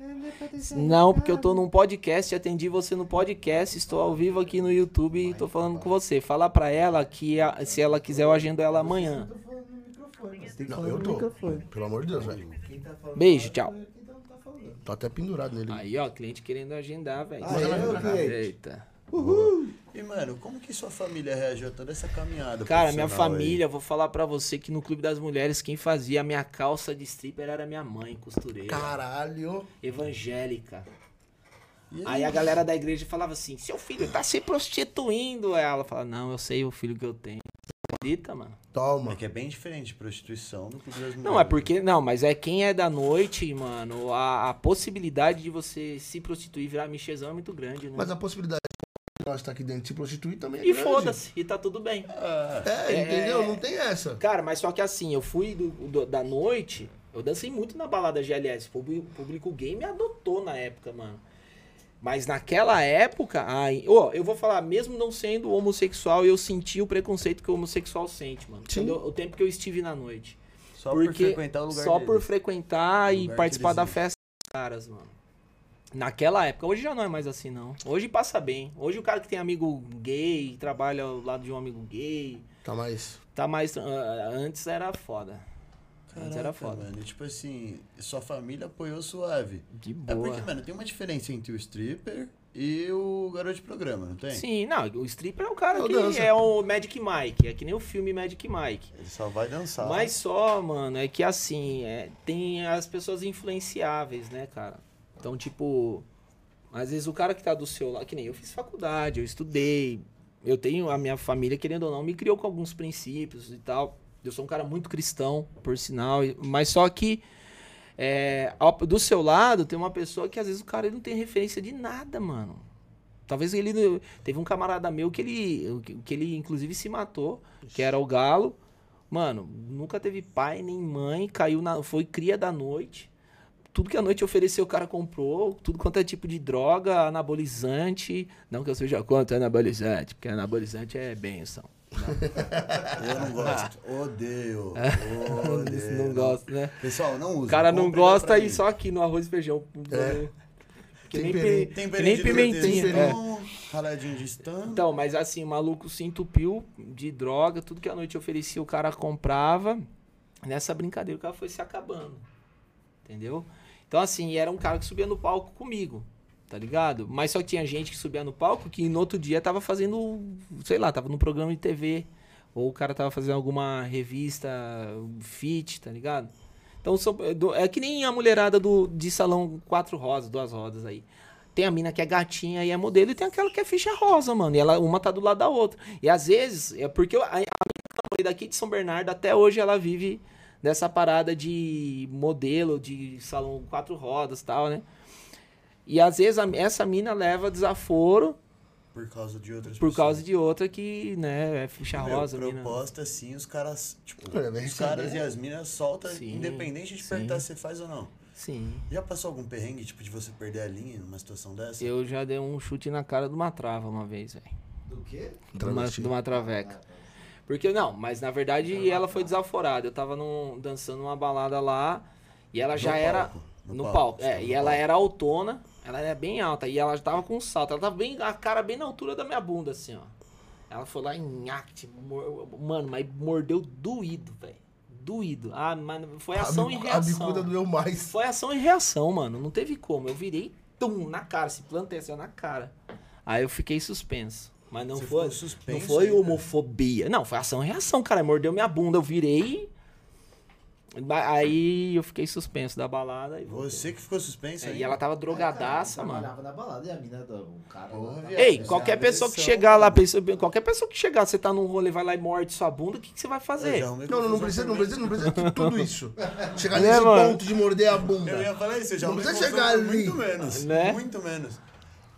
É, não é porque eu tô num podcast, atendi você no podcast, estou ao vivo aqui no YouTube e tô falando com você. Fala pra ela que a- se ela quiser eu agendo ela amanhã. Eu tô falando no microfone. Você tem que Não, falar eu no tô. microfone. Pelo amor de Deus, velho. Tá Beijo, tchau. é tá. Tô até pendurado nele. Aí, ó, cliente querendo agendar, velho. Ah, Eita. E, mano, como que sua família reagiu a toda essa caminhada? Cara, minha profissional aí? família, vou falar pra você que no Clube das Mulheres, quem fazia a minha calça de stripper era minha mãe, costureira. Caralho. Evangélica. E Aí a galera da igreja falava assim: seu filho tá se prostituindo. Aí ela fala: não, eu sei o filho que eu tenho. Você acredita, mano? Toma. É que é bem diferente de prostituição do Clube das Mulheres. Não, é porque. Não, mas é quem é da noite, mano. A, a possibilidade de você se prostituir e virar michezão é muito grande, né? Mas a possibilidade de nós estar aqui dentro de se prostituir também é E foda-se, e tá tudo bem. É, É, entendeu? é. Não tem essa. Cara, mas só que assim, eu fui do, do- da noite, eu dancei muito na balada GLS. O público, o público gay me adotou na época, mano. Mas naquela época, ai, ó, eu vou falar, mesmo não sendo homossexual, eu senti o preconceito que o homossexual sente, mano. Sim. Quando eu- o tempo que eu estive na noite. Só por Porque frequentar o lugar só por deles. frequentar e lugar que participar eles da iam. festa dos caras, mano. Naquela época, hoje já não é mais assim, não. Hoje passa bem. Hoje o cara que tem amigo gay, trabalha ao lado de um amigo gay, Tá mais. tá mais. ah, Antes era foda. Antes era Caraca, foda. mano. Tipo assim, sua família apoiou suave. De É boa. porque, mano, tem uma diferença entre o stripper e o garoto de programa, não tem? Sim, não, o stripper é o cara É o que dança. é o Magic Mike, é que nem o filme Magic Mike. Ele só vai dançar. Mas só, mano, é que assim, é, tem as pessoas influenciáveis, né, cara? Então, tipo, às vezes o cara que tá do seu lado, que nem eu fiz faculdade, eu estudei, eu tenho a minha família, querendo ou não, me criou com alguns princípios e tal. Eu sou um cara muito cristão, por sinal, mas só que é, do seu lado tem uma pessoa que às vezes o cara não tem referência de nada, mano. Talvez ele. Teve um camarada meu que ele, que ele inclusive se matou, que era o Galo. Mano, nunca teve pai nem mãe, caiu na. Foi cria da noite. Tudo que a noite ofereceu, o cara comprou. Tudo quanto é tipo de droga, anabolizante. Não que eu seja contra anabolizante, porque anabolizante é benção. Eu não gosto. Odeio. Odeio. não gosto, né? Pessoal, não usa. O cara não gosta e só aqui no arroz e feijão. É. Que nem, Tem que nem pimentinha. é. Raladinho de stand. Então, mas assim, o maluco se entupiu de droga, tudo que a noite oferecia o cara comprava. Nessa brincadeira o cara foi se acabando. Entendeu? Então, assim, era um cara que subia no palco comigo, tá ligado? Mas só tinha gente que subia no palco que no outro dia tava fazendo, sei lá, tava no programa de TV. Ou o cara tava fazendo alguma revista fit, tá ligado? Então, é é que nem a mulherada do, de salão quatro rosas, duas rodas aí. Tem a mina que é gatinha e é modelo, e tem aquela que é ficha rosa, mano. E ela, uma tá do lado da outra. E às vezes, é porque a, a namorei daqui de São Bernardo, até hoje ela vive dessa parada de modelo, de salão quatro rodas e tal, né? E às vezes a- essa mina leva desaforo Por causa de outras por pessoas. causa de outra que, né, é ficha Meu, rosa, mina. proposta, sim, os caras, tipo, É, os receber. caras e as minas soltam, Sim, independente de sim. perguntar se você faz ou não. Sim. Já passou algum perrengue, tipo, de você perder a linha numa situação dessa? Eu já dei um chute na cara de uma trava uma vez, velho. Do quê? De uma, de uma traveca. Porque, não, mas na verdade ela foi desaforada. Eu tava num, dançando uma balada lá e ela já No era. palco, No, no palco. palco, É, e ela palco. era autona, ela era bem alta. E ela tava com um salto. Ela tava bem. A cara bem na altura da minha bunda, assim, ó. Ela foi lá em act, mano, mas mordeu doído, velho. Doído. Ah, mas foi ação a, e bicu- a reação. bicuda doeu mais. Foi ação e reação, mano. Não teve como. Eu virei tum na cara, se plantei assim na cara. Aí eu fiquei suspenso. Mas não Você foi. ficou suspenso não foi homofobia. Não, foi ação e reação, cara. Mordeu minha bunda, eu virei. Aí eu fiquei suspenso da balada e. Você que ficou suspenso É, aí. e ela tava drogadaça, É, cara, mano. Na balada e a mina, do- o cara... Porra. Ei, é qualquer pessoa que chegar lá, qualquer pessoa que chegar, você tá num rolê, vai lá e morde sua bunda, o que, que você vai fazer? Não, não, não precisa, não precisa, não precisa de tudo isso. Chegar Né, nesse mano? ponto de morder a bunda. Eu ia falar isso, eu já Não precisa chegar ali. muito menos. Né? Muito menos.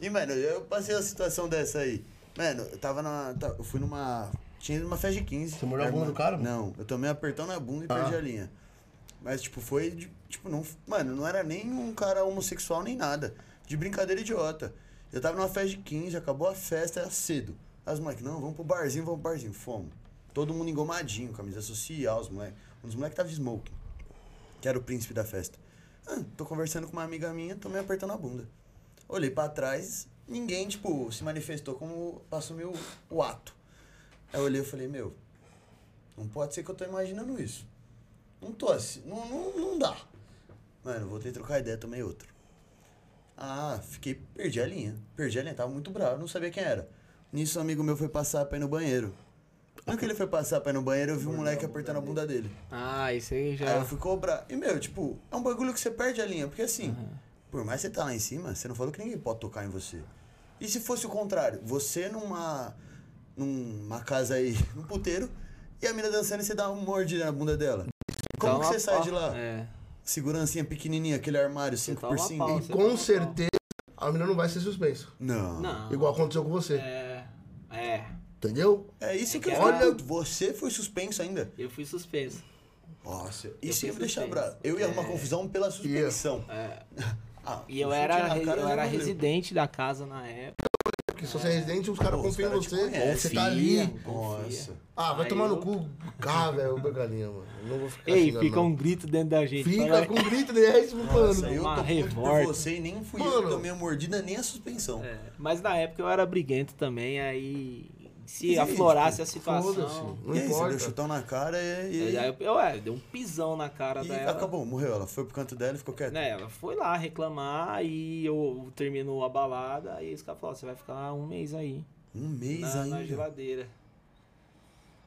E, mano, eu passei uma situação dessa aí. Mano, eu tava na. Eu fui numa. Tinha ido numa festa de 15. Você mordeu a bunda do cara, mano? Não, eu tomei um apertão na bunda e Ah. perdi a linha. Mas, tipo, foi de. Tipo, não. Mano, não era nem um cara homossexual nem nada. De brincadeira idiota. Eu tava numa festa de 15, acabou a festa, era cedo. As moleques, não, vamos pro barzinho, vamos pro barzinho. Fomos. Todo mundo engomadinho, camisa social, os moleques. Um dos moleques tava de smoking. Que era o príncipe da festa. Ah, tô conversando com uma amiga minha, tô me apertando a bunda. Olhei pra trás, ninguém, tipo, se manifestou como pra assumir o, o ato. Aí eu olhei e falei, meu, não pode ser que eu tô imaginando isso. Não tô assim, não, não, não dá. Mano, voltei a trocar ideia, tomei outro. Ah, fiquei, perdi a linha. Perdi a linha, tava muito bravo, não sabia quem era. Nisso, um amigo meu foi passar pra ir no banheiro. No que ele foi passar pra ir no banheiro, eu vi um moleque apertando a bunda dele. Ah, isso aí já. Aí eu fui cobrar. E, meu, tipo, é um bagulho que você perde a linha. Porque, assim, por mais que você tá lá em cima, você não falou que ninguém pode tocar em você. E se fosse o contrário? Você numa, numa casa aí, num puteiro, e a mina dançando e você dá uma mordida na bunda dela. Como Então, que você sai de lá? É. Segurancinha pequenininha, aquele armário Você 5 toma por 5 pau. E Você com certeza a menina não vai ser suspenso. Não. Não. Igual aconteceu com você. É. É. Entendeu? É isso que eu Olha-. Você foi suspenso ainda. Eu fui suspenso. Nossa, isso ia me deixar bravo. Eu ia arrumar É. confusão pela suspensão. É. Ah, E eu um era, cara eu era residente da casa na época. Porque se você é residente, os caras confiam em você. Você tá ali. Nossa. Ah, vai Aí tomar no eu- cu. Ah, velho, o galinha, mano. Não vou ficar Ei, xingando, fica não. um grito dentro da gente. Fica Fala- com grito, né? É isso, Nossa, mano. eu Uma tô revolta. você e nem fui eu Mano. que tomei a mordida nem a suspensão. É, mas na época eu era briguento também, aí se e aí, aflorasse a situação. Não e aí, você importa. deu chutão na cara e. e, Aí eu, eu, é, dei um pisão na cara e dela. acabou, morreu. Ela foi pro canto dela e ficou quieta. Né, ela foi lá reclamar e eu terminou a balada, aí os caras falaram, você vai ficar um mês aí. Um mês na, na ainda. geladeira.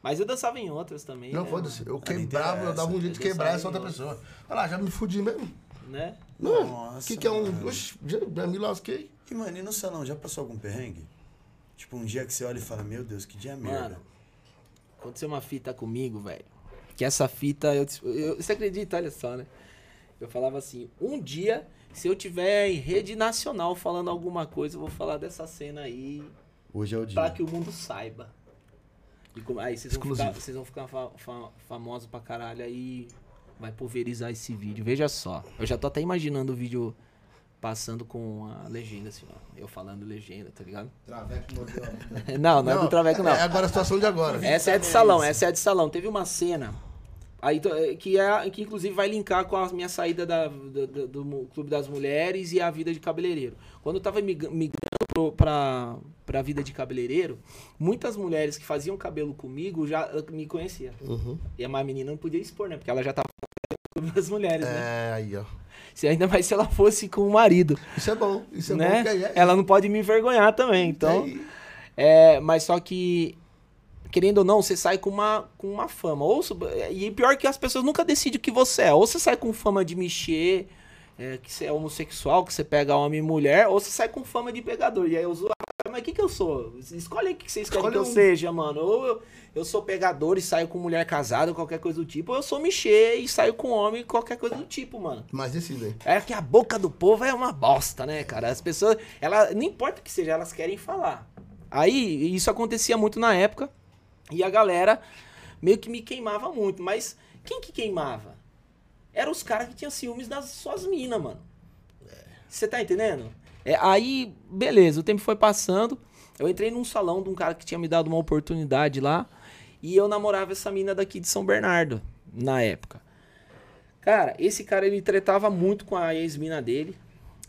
Mas eu dançava em outras também. Não, né, foda-se. Eu não quebrava, eu dava um jeito de quebrar essa outra pessoa. Olha lá, já me fudi mesmo. Né? Não, Nossa, o que, que é um. mano. Oxi, já, já me lasquei. E, mano, e no salão, já passou algum perrengue? Tipo, um dia que você olha e fala, meu Deus, que dia merda. Mano, aconteceu uma fita comigo, velho. Que essa fita, eu, eu- você acredita, olha só, né? Eu falava assim, um dia, se eu tiver em rede nacional falando alguma coisa, eu vou falar dessa cena aí Hoje é o dia. pra que o mundo saiba. E como- aí vocês vão ficar, vocês vão ficar fa- fa- famosos pra caralho aí. Vai pulverizar esse vídeo. Veja só. Eu já tô até imaginando o vídeo passando com a legenda, assim, ó. Eu falando legenda, tá ligado? Traveco mordeu a bunda. Não, não, é do Traveco, não. É agora a situação de agora. Essa é de salão, essa é de salão. Teve uma cena aí to- eh, que é que inclusive vai linkar com a minha saída da, do, do- Clube das Mulheres e a vida de cabeleireiro. Quando eu tava mig- migrando pra, pra vida de cabeleireiro, muitas mulheres que faziam cabelo comigo já me conheciam. Uhum. E a minha menina não podia expor, né? Porque ela já tava no Clube das Mulheres, né? É, aí, ó. Se ainda mais se ela fosse com o marido, Isso é bom. Isso é né? bom. aí é- Ela não pode me envergonhar também, então... É, mas só que, querendo ou não, você sai com uma, com uma fama. Ou, e pior que as pessoas nunca decidem o que você é. Ou você sai com fama de mexer, é, que você é homossexual, que você pega homem e mulher, ou você sai com fama de pegador. E aí eu zoava, mas o que que eu sou? Escolhe aí o que vocês querem que eu um. seja, mano. Ou eu, eu sou pegador e saio com mulher casada, qualquer coisa do tipo, ou eu sou Michê e saio com homem, qualquer coisa do tipo, mano. Mas decidem. É que a boca do povo é uma bosta, né, cara? As pessoas, ela, não importa o que seja, elas querem falar. Aí, isso acontecia muito na época, e a galera meio que me queimava muito, mas quem que queimava? Eram os caras que tinham ciúmes das suas minas, mano. Você tá entendendo? É, aí, beleza, o tempo foi passando, eu entrei num salão de um cara que tinha me dado uma oportunidade lá, e eu namorava essa mina daqui de São Bernardo, na época. Cara, esse cara ele tretava muito com a ex-mina dele.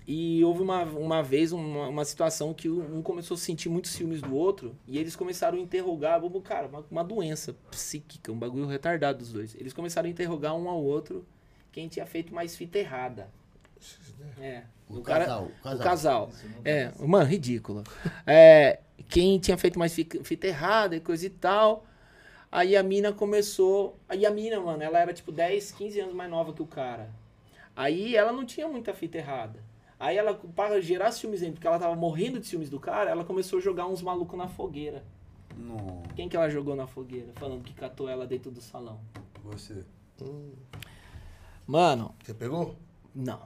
E houve uma, uma vez uma, uma situação que um começou a sentir muitos ciúmes do outro. E eles começaram a interrogar, cara, uma, uma doença psíquica, um bagulho retardado dos dois. Eles começaram a interrogar um ao outro quem tinha feito mais fita errada. É. O cara- casal, o O casal. casal. É, mano, ridículo. É, quem tinha feito mais fi- fita errada e coisa e tal. Aí a mina começou. Aí a mina, mano, ela era tipo 10, 15 anos mais nova que o cara. Aí ela não tinha muita fita errada. Aí ela, para gerar ciúmes dentro, porque ela tava morrendo de ciúmes do cara, ela começou a jogar uns malucos na fogueira. Não, Quem que ela jogou na fogueira? Falando que catou ela dentro do salão. você. Mano, Você pegou? não.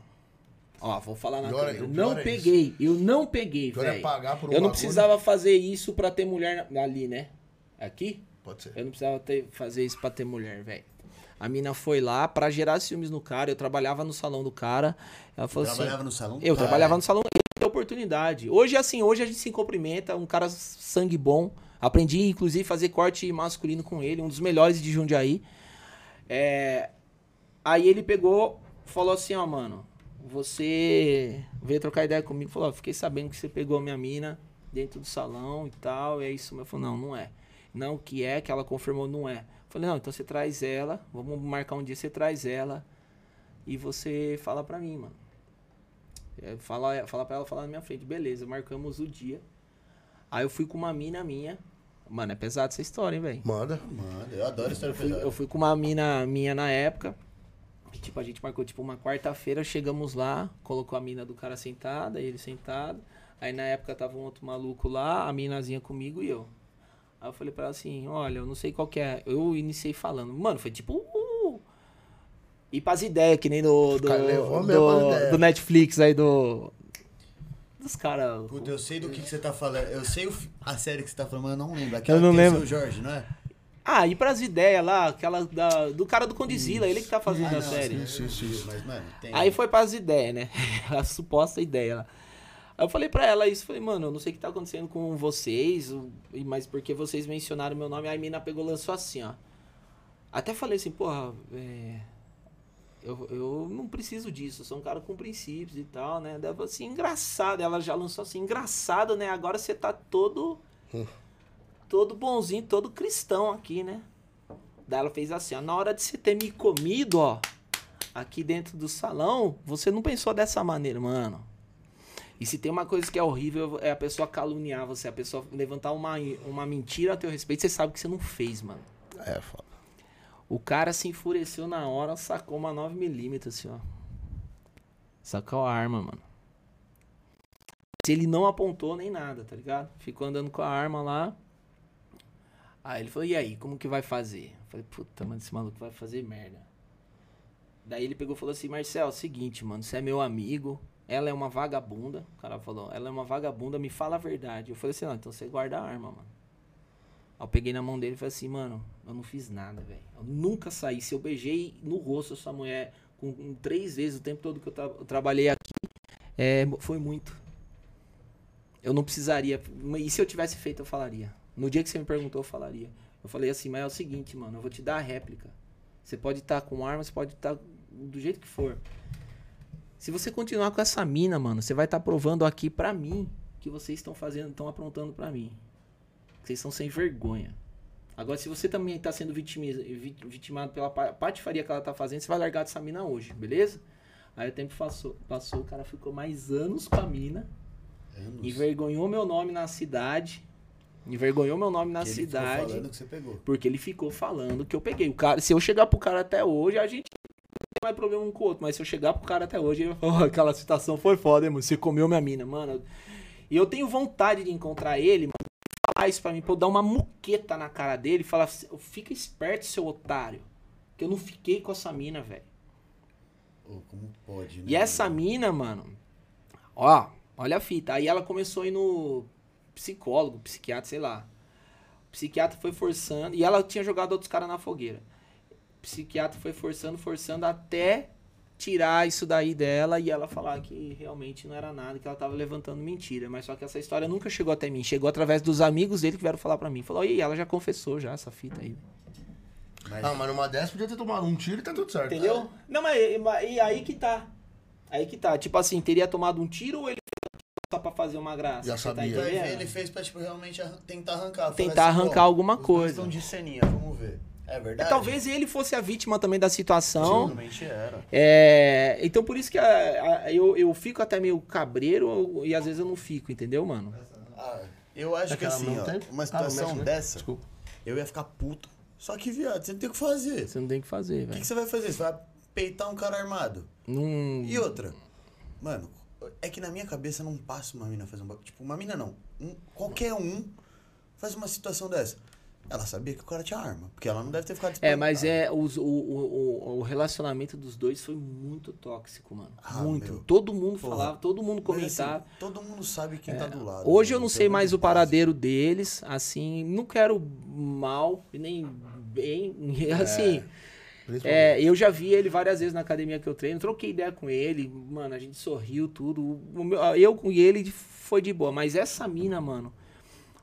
Ó, vou falar na Pior é- o Não é peguei. Eu não peguei, é velho. pagar por um Eu não bagulho. precisava fazer isso pra ter mulher na- ali, né? Aqui? Pode ser. Eu não precisava ter, fazer isso pra ter mulher, velho. A mina foi lá pra gerar ciúmes no cara. Eu trabalhava no salão do cara. Ela falou Trabalhava assim. no salão? Eu Ah, trabalhava é. no salão. Deu oportunidade. Hoje, assim, hoje a gente se cumprimenta. Um cara sangue bom. Aprendi, inclusive, a fazer corte masculino com ele. Um dos melhores de Jundiaí. É, Aí ele pegou, falou assim, ó, mano, você veio trocar ideia comigo, falou, ó, fiquei sabendo que você pegou a minha mina dentro do salão e tal, e é isso, mas eu falei, não, não é. Não, o que é, que ela confirmou, não é. Falei, não, então você traz ela, vamos marcar um dia, você traz ela e você fala pra mim, mano. É, Fala, fala pra ela falar na minha frente, beleza, marcamos o dia. Aí eu fui com uma mina minha, mano, é pesado essa história, hein, velho. Manda. Mano, eu adoro história Eu fui, pesada. eu fui com uma mina minha na época. E, tipo, a gente marcou tipo uma quarta-feira, chegamos lá, colocou a mina do cara sentada, ele sentado. Aí na época tava um outro maluco lá, a minazinha comigo e eu. Aí eu falei pra ela assim, olha, eu não sei qual que é. Eu iniciei falando, mano, foi tipo. Uh, ir pras ideias, que nem do. Do, Cara, levou mesmo pras do, ideias. do Netflix aí do. Dos caras. Puta, eu sei do que, que você tá falando. Eu sei o a série que você tá falando, mas eu não lembro. Aquela Eu não o lembro. seu Jorge, não é? Ah, ir pras ideias lá, aquela da, do cara do Condizila, ele que tá fazendo Ah, a não, série. Isso, isso, isso. Mas, mano, tem. Aí foi pras ideias, né? A suposta ideia lá. Aí eu falei pra ela isso, falei, mano, eu não sei o que tá acontecendo com vocês, mas porque vocês mencionaram meu nome, aí a mina pegou e lançou assim, ó. Até falei assim, porra, é, eu, eu não preciso disso, eu sou um cara com princípios e tal, né? Falei assim, engraçado, ela já lançou assim, engraçado, né? Agora você tá todo, todo bonzinho, todo cristão aqui, né? Daí ela fez assim, ó, na hora de você ter me comido, ó, aqui dentro do salão, você não pensou dessa maneira, mano. E se tem uma coisa que é horrível, é a pessoa caluniar você, a pessoa levantar uma, uma mentira a teu respeito, você sabe que você não fez, mano. É, foda. O cara se enfureceu na hora, sacou uma 9mm, assim, ó. Sacou a arma, mano. Se ele não apontou nem nada, tá ligado? Ficou andando com a arma lá. Aí ele falou, e aí, como que vai fazer? Eu falei, puta, mano, esse maluco vai fazer merda. Daí ele pegou e falou assim, Marcel, é o seguinte, mano, você é meu amigo, ela é uma vagabunda. O cara falou, ela é uma vagabunda, me fala a verdade. Eu falei assim, não, então você guarda a arma, mano. Aí eu peguei na mão dele e falei assim, mano, eu não fiz nada, velho. Eu nunca saí. Se eu beijei no rosto essa mulher com, com três vezes o tempo todo que eu, tra- eu trabalhei aqui, é, foi muito. Eu não precisaria. E se eu tivesse feito, eu falaria. No dia que você me perguntou, eu falaria. Eu falei assim, mas é o seguinte, mano, eu vou te dar a réplica. Você pode estar com arma, você pode estar do jeito que for. Se você continuar com essa mina, mano, você vai estar provando aqui pra mim que vocês estão fazendo, estão aprontando pra mim. Vocês são sem vergonha. Agora, se você também tá sendo vitimiza- vi- vitimado pela pa- patifaria que ela tá fazendo, você vai largar dessa mina hoje, beleza? Aí o tempo passou, passou o cara ficou mais anos com a mina, Anos. envergonhou meu nome na cidade, envergonhou meu nome na ele ficou cidade, falando que você pegou. porque ele ficou falando que eu peguei. O cara, se eu chegar pro cara até hoje, a gente tem mais problema um com o outro. Mas se eu chegar pro cara até hoje, ele vai falar, "Oh, aquela situação foi foda, hein, mano. Você comeu minha mina, mano. E eu tenho vontade de encontrar ele, mano. Falar isso pra mim, pra eu dar uma muqueta na cara dele e falar, fica esperto, seu otário. Que eu não fiquei com essa mina, velho. Ô, como pode, né? E essa mina, mano, ó, olha a fita. Aí ela começou a ir no psicólogo, psiquiatra, sei lá. O psiquiatra foi forçando. E ela tinha jogado outros caras na fogueira. O psiquiatra foi forçando, forçando até tirar isso daí dela e ela falar que realmente não era nada, que ela tava levantando mentira. Mas só que essa história nunca chegou até mim. Chegou através dos amigos dele que vieram falar pra mim. Falou, e ela já confessou já essa fita aí. Mas, Ah, mas numa dessa podia ter tomado um tiro e tá tudo certo. Entendeu? Não, mas, mas- e aí que tá. Aí que tá. Tipo assim, teria tomado um tiro ou ele só pra fazer uma graça? Já tá sabia. entendendo? ele fez pra, tipo, realmente tentar arrancar. Tentar assim, arrancar "Bom, alguma coisa." estão de ceninha, vamos ver. É verdade? Talvez ele fosse a vítima também da situação. Realmente era. É, então por isso que a- a- eu, eu fico até meio cabreiro e às vezes eu não fico, entendeu, mano? Ah, eu acho que assim, não ó, tem? uma Ah, situação mexe, né? dessa, Desculpa. eu ia ficar puto. Só que, viado, você não tem o que fazer. Você não tem o que fazer, O que, velho. que você vai fazer? Você vai peitar um cara armado. Não... E outra, mano, é que na minha cabeça não passa uma mina fazer um bagulho. Tipo, uma mina não. Um- qualquer um faz uma situação dessa. Ela sabia que o cara tinha arma. Porque ela não deve ter ficado É, mas é os- o, o, o, relacionamento dos dois foi muito tóxico, mano. Ah, muito. meu. Todo mundo Porra. falava, todo mundo assim, comentava. todo mundo sabe quem tá do lado. Hoje eu mano, não sei pelo mais o de paradeiro deles, assim, não quero mal nem bem, assim. Principalmente. É, eu já vi ele várias vezes na academia que eu treino, troquei ideia com ele, mano, a gente sorriu tudo. O meu- eu com ele foi de boa, mas essa mina, mano,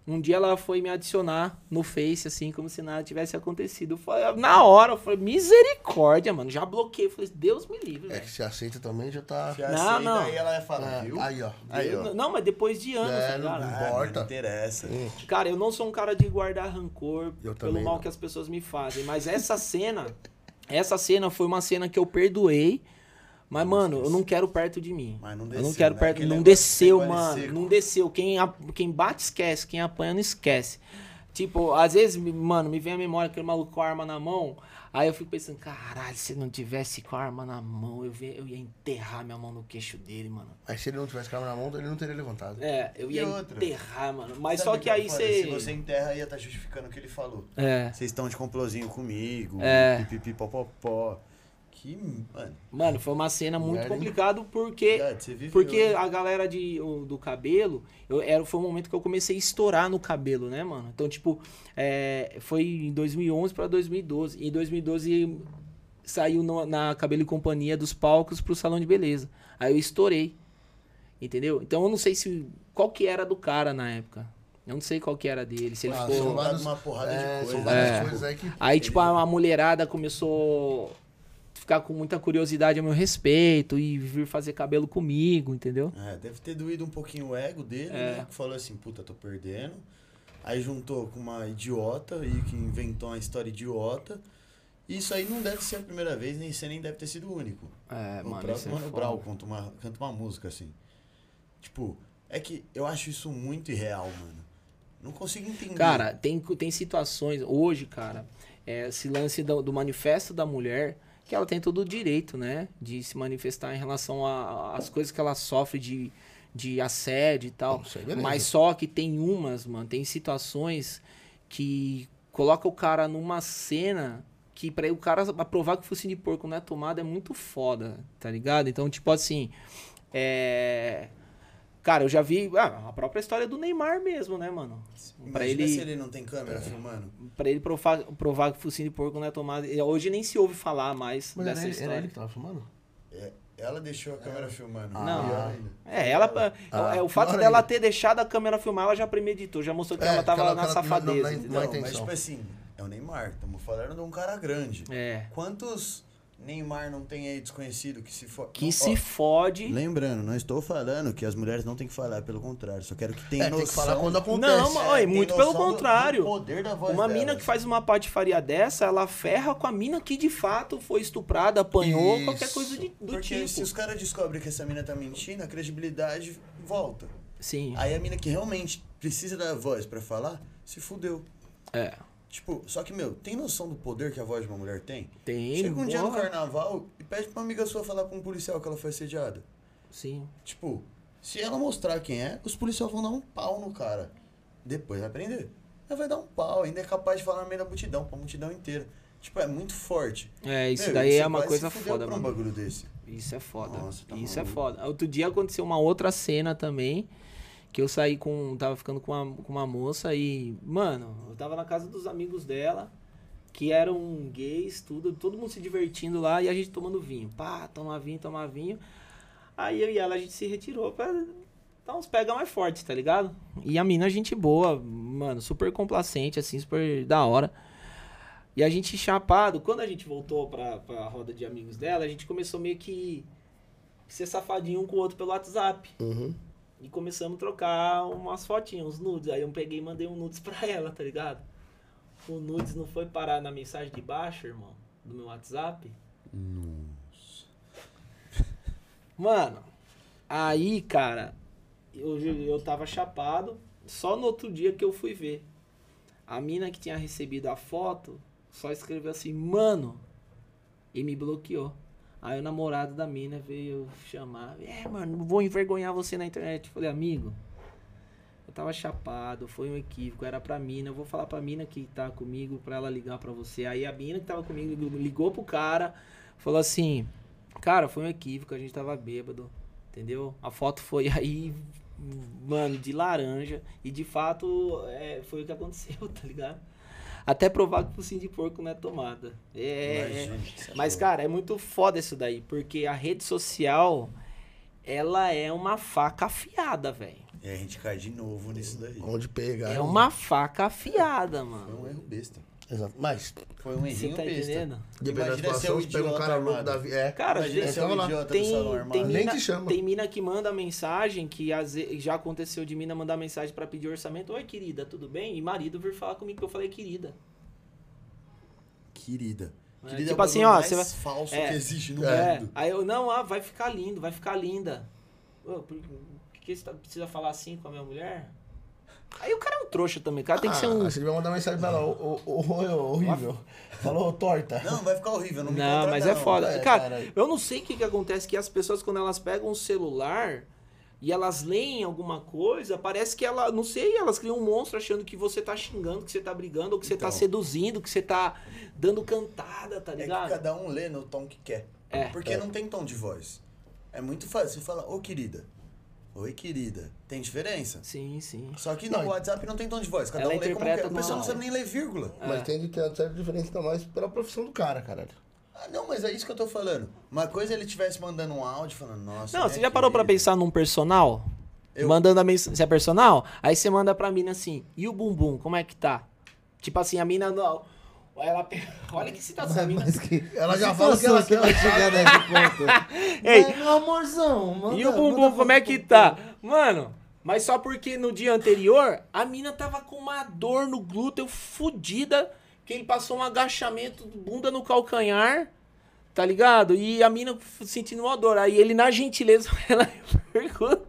um dia ela foi me adicionar no Face, assim, como se nada tivesse acontecido. Foi, na hora, eu falei, misericórdia, mano, já bloqueei. Falei, Deus me livre, É que se aceita também já tá. Já Não, sei, não. Daí ela ia falar, É, viu? aí, ó. Aí, ó. Não, mas depois de anos, É, tá não- Ah, importa. Não interessa. Cara, eu não sou um cara de guardar rancor Eu pelo mal não. que as pessoas me fazem. Mas essa cena, essa cena foi uma cena que eu perdoei. Mas, mano, eu não quero perto de mim. Mas não eu desceu, não quero né? perto. Aquele Não desceu, de mano. seco. Não desceu. Quem, a- quem bate, esquece. Quem apanha, não esquece. Tipo, às vezes, mano, me vem a memória aquele maluco com a arma na mão. Aí eu fico pensando, caralho, se não tivesse com a arma na mão, eu, vi- eu ia enterrar minha mão no queixo dele, mano. Mas se ele não tivesse câmera na mão, ele não teria levantado. É, eu ia enterrar, mano. Mas Sabe só que aí você. Se você enterra, ia estar justificando o que ele falou. É. Vocês estão de complozinho comigo. É. Pipipi, popopó. Que, mano. Mano, foi uma cena muito Merda, complicada porque porque a galera de, o- do cabelo, eu, era, foi um momento que eu comecei a estourar no cabelo, né, mano? Então, tipo, é, foi em 2011 pra 2012. E em 2012 saiu no- na Cabelo e Companhia dos palcos pro salão de beleza. Aí eu estourei. Entendeu? Então eu não sei se qual que era do cara na época. Eu não sei qual que era dele, se ele Ah, ficou vários- uma porrada É, de são coisa. várias É. coisas aí que. Aí, tipo, a, a mulherada começou ficar com muita curiosidade a meu respeito e vir fazer cabelo comigo, entendeu? É, deve ter doído um pouquinho o ego dele, É. né? Que falou assim, puta, tô perdendo. Aí juntou com uma idiota aí que inventou uma história idiota. E isso aí não deve ser a primeira vez, nem você nem deve ter sido o único. É, o mano, próprio é Mano foda. Brown canta uma, canta uma música assim. Tipo, é que eu acho isso muito irreal, mano. Não consigo entender. Cara, tem, tem situações, hoje, cara, é, esse lance do, do manifesto da mulher, que ela tem todo o direito, né, de se manifestar em relação às coisas que ela sofre de, de assédio e tal. Beleza. Mas só que tem umas, mano, tem situações que coloca o cara numa cena que pra o cara aprovar que focinho de porco não é tomado é muito foda, tá ligado? Então, tipo assim, é... Cara, eu já vi ah, a própria história do Neymar mesmo, né, mano? Pra Imagina ele, se ele não tem câmera filmando. pra ele provar, provar que o focinho de porco não é tomado. Hoje nem se ouve falar mais Mas dessa era ele, história. era ele que tava filmando? É, ela deixou a câmera filmando. Não. Pior ainda. É, ela. Ah, é, o fato pior dela ainda. ter deixado a câmera filmar, ela já premeditou, já mostrou que É, ela tava aquela- na aquela- safadeza. na- entendeu? na Não, mas tipo assim, é o Neymar. Estamos falando de um cara grande. É. Quantos Neymar não tem aí desconhecido que se for. Que Ó, se fode. Lembrando, não estou falando que as mulheres não têm que falar, pelo contrário. Só quero que tenha É, noção. tem que falar quando acontece. Não, mas, olha, tem muito pelo noção do- contrário. do poder da voz Uma delas. mina que faz uma patifaria dessa, ela ferra com a mina que de fato foi estuprada, apanhou, Isso. qualquer coisa de- do Porque tipo. se os caras descobrem que essa mina tá mentindo, a credibilidade volta. Sim. Aí a mina que realmente precisa da voz pra falar, se fudeu. É. Tipo, só que, meu, tem noção do poder que a voz de uma mulher tem? Tem, Chega um dia no carnaval e pede pra uma amiga sua falar pra um policial que ela foi assediada. Sim. Tipo, se ela mostrar quem é, os policiais vão dar um pau no cara. Depois vai prender. Mas vai dar um pau, ainda é capaz de falar no meio da multidão, pra multidão inteira. Tipo, é muito forte. É, isso Meu, daí é uma coisa foda, por um mano. bagulho desse. Isso é foda. Nossa, tá Isso é maluco. foda. Outro dia aconteceu uma outra cena também. Que eu saí com. Tava ficando com uma, com uma moça e. Mano, eu tava na casa dos amigos dela. Que eram gays, tudo. Todo mundo se divertindo lá e a gente tomando vinho. Pá, tomar vinho, tomar vinho. Aí eu e ela a gente se retirou pra dar uns pega mais forte, tá ligado? E a mina, gente boa, mano, super complacente, assim, super da hora. E a gente chapado, quando a gente voltou pra, pra roda de amigos dela, a gente começou meio que ser safadinho um com o outro pelo WhatsApp. Uhum. E começamos a trocar umas fotinhas, uns nudes. Aí eu peguei e mandei um nudes pra ela, tá ligado? O nudes não foi parar na mensagem de baixo, irmão, do meu WhatsApp. Mano, aí, cara, eu, eu tava chapado. Só no outro dia que eu fui ver. A mina que tinha recebido a foto só escreveu assim, mano, e me bloqueou. Aí o namorado da mina veio chamar. É, mano, vou envergonhar você na internet. Eu falei, amigo, eu tava chapado, foi um equívoco, era pra mina. Eu vou falar pra mina que tá comigo pra ela ligar pra você. Aí a mina que tava comigo ligou- pro cara, falou assim: Cara, foi um equívoco, a gente tava bêbado, entendeu? A foto foi aí, mano, de laranja. E de fato é, foi o que aconteceu, tá ligado? Até provar que o focinho de porco não é tomada. É, é, Imagina, isso é mas, cara, é muito foda isso daí, porque a rede social, ela é uma faca afiada, velho. E aí a gente cai de novo nisso daí. Onde pegar. É uma faca afiada, Foi mano. um erro besta. Exato. Mas, Foi um Você errinho tá besta. entendendo? dependendo da Imagina ser situação, você pega um cara louco da vida. É. Cara, Imagina gente, ser um idiota do tem, salão tem, Nem mina, te chama. tem mina que manda mensagem, que às já aconteceu de mina mandar mensagem pra pedir orçamento. Oi, querida, tudo bem? E marido vir falar comigo que eu falei querida. Querida. É, Querida tipo é o assim, ó, mais você vai- falso é. que existe no É, mundo. aí eu, não, ah, vai ficar lindo, vai ficar linda. Por que, que você tá- precisa falar assim com a minha mulher? Aí o cara é um trouxa também, o cara tem que ser Ah, um... Você vai mandar mensagem pra ela, ô, ô, ô, ô, horrível. Falou torta. Não, vai ficar horrível, não me Não, contrata, mas é não. foda. É, cara, cara. eu não sei o que, que acontece que as pessoas, quando elas pegam o celular e elas leem alguma coisa, parece que ela, não sei, elas criam um monstro achando que você tá xingando, que você tá brigando, ou que você tá Então. seduzindo, que você tá dando cantada, tá É que ligado? cada um lê no tom que quer. É. Porque É. não tem tom de voz. É muito fácil. Você fala, ô querida. Oi, querida. Tem diferença. Sim, sim. Só que Não, no WhatsApp não tem tom de voz. Cada Ela um lê como interpreta quer. O pessoal não sabe nem ler vírgula. Mas tem de ter uma certa diferença ainda mais pela profissão do cara, caralho. Ah, não, mas é isso que eu tô falando. Uma coisa é ele estivesse mandando um áudio falando, nossa. Não, né, você já parou pra querida? pensar num personal? Eu- Mandando a mensagem. Você é personal? Aí você manda pra mina assim, e o bumbum, como é que tá? Tipo assim, a mina. Não, ela, olha que situação. A mina, Mas que, Ela já fala que ela vai chegar nesse ponto. Ei. Mas, meu amorzão, manda, E o bumbum, como é que tá? Mano, mas só porque no dia anterior a mina tava com uma dor no glúteo fodida, que ele passou um agachamento, bunda no calcanhar, tá ligado? E a mina sentindo uma dor. Aí ele, na gentileza, ela pergunta.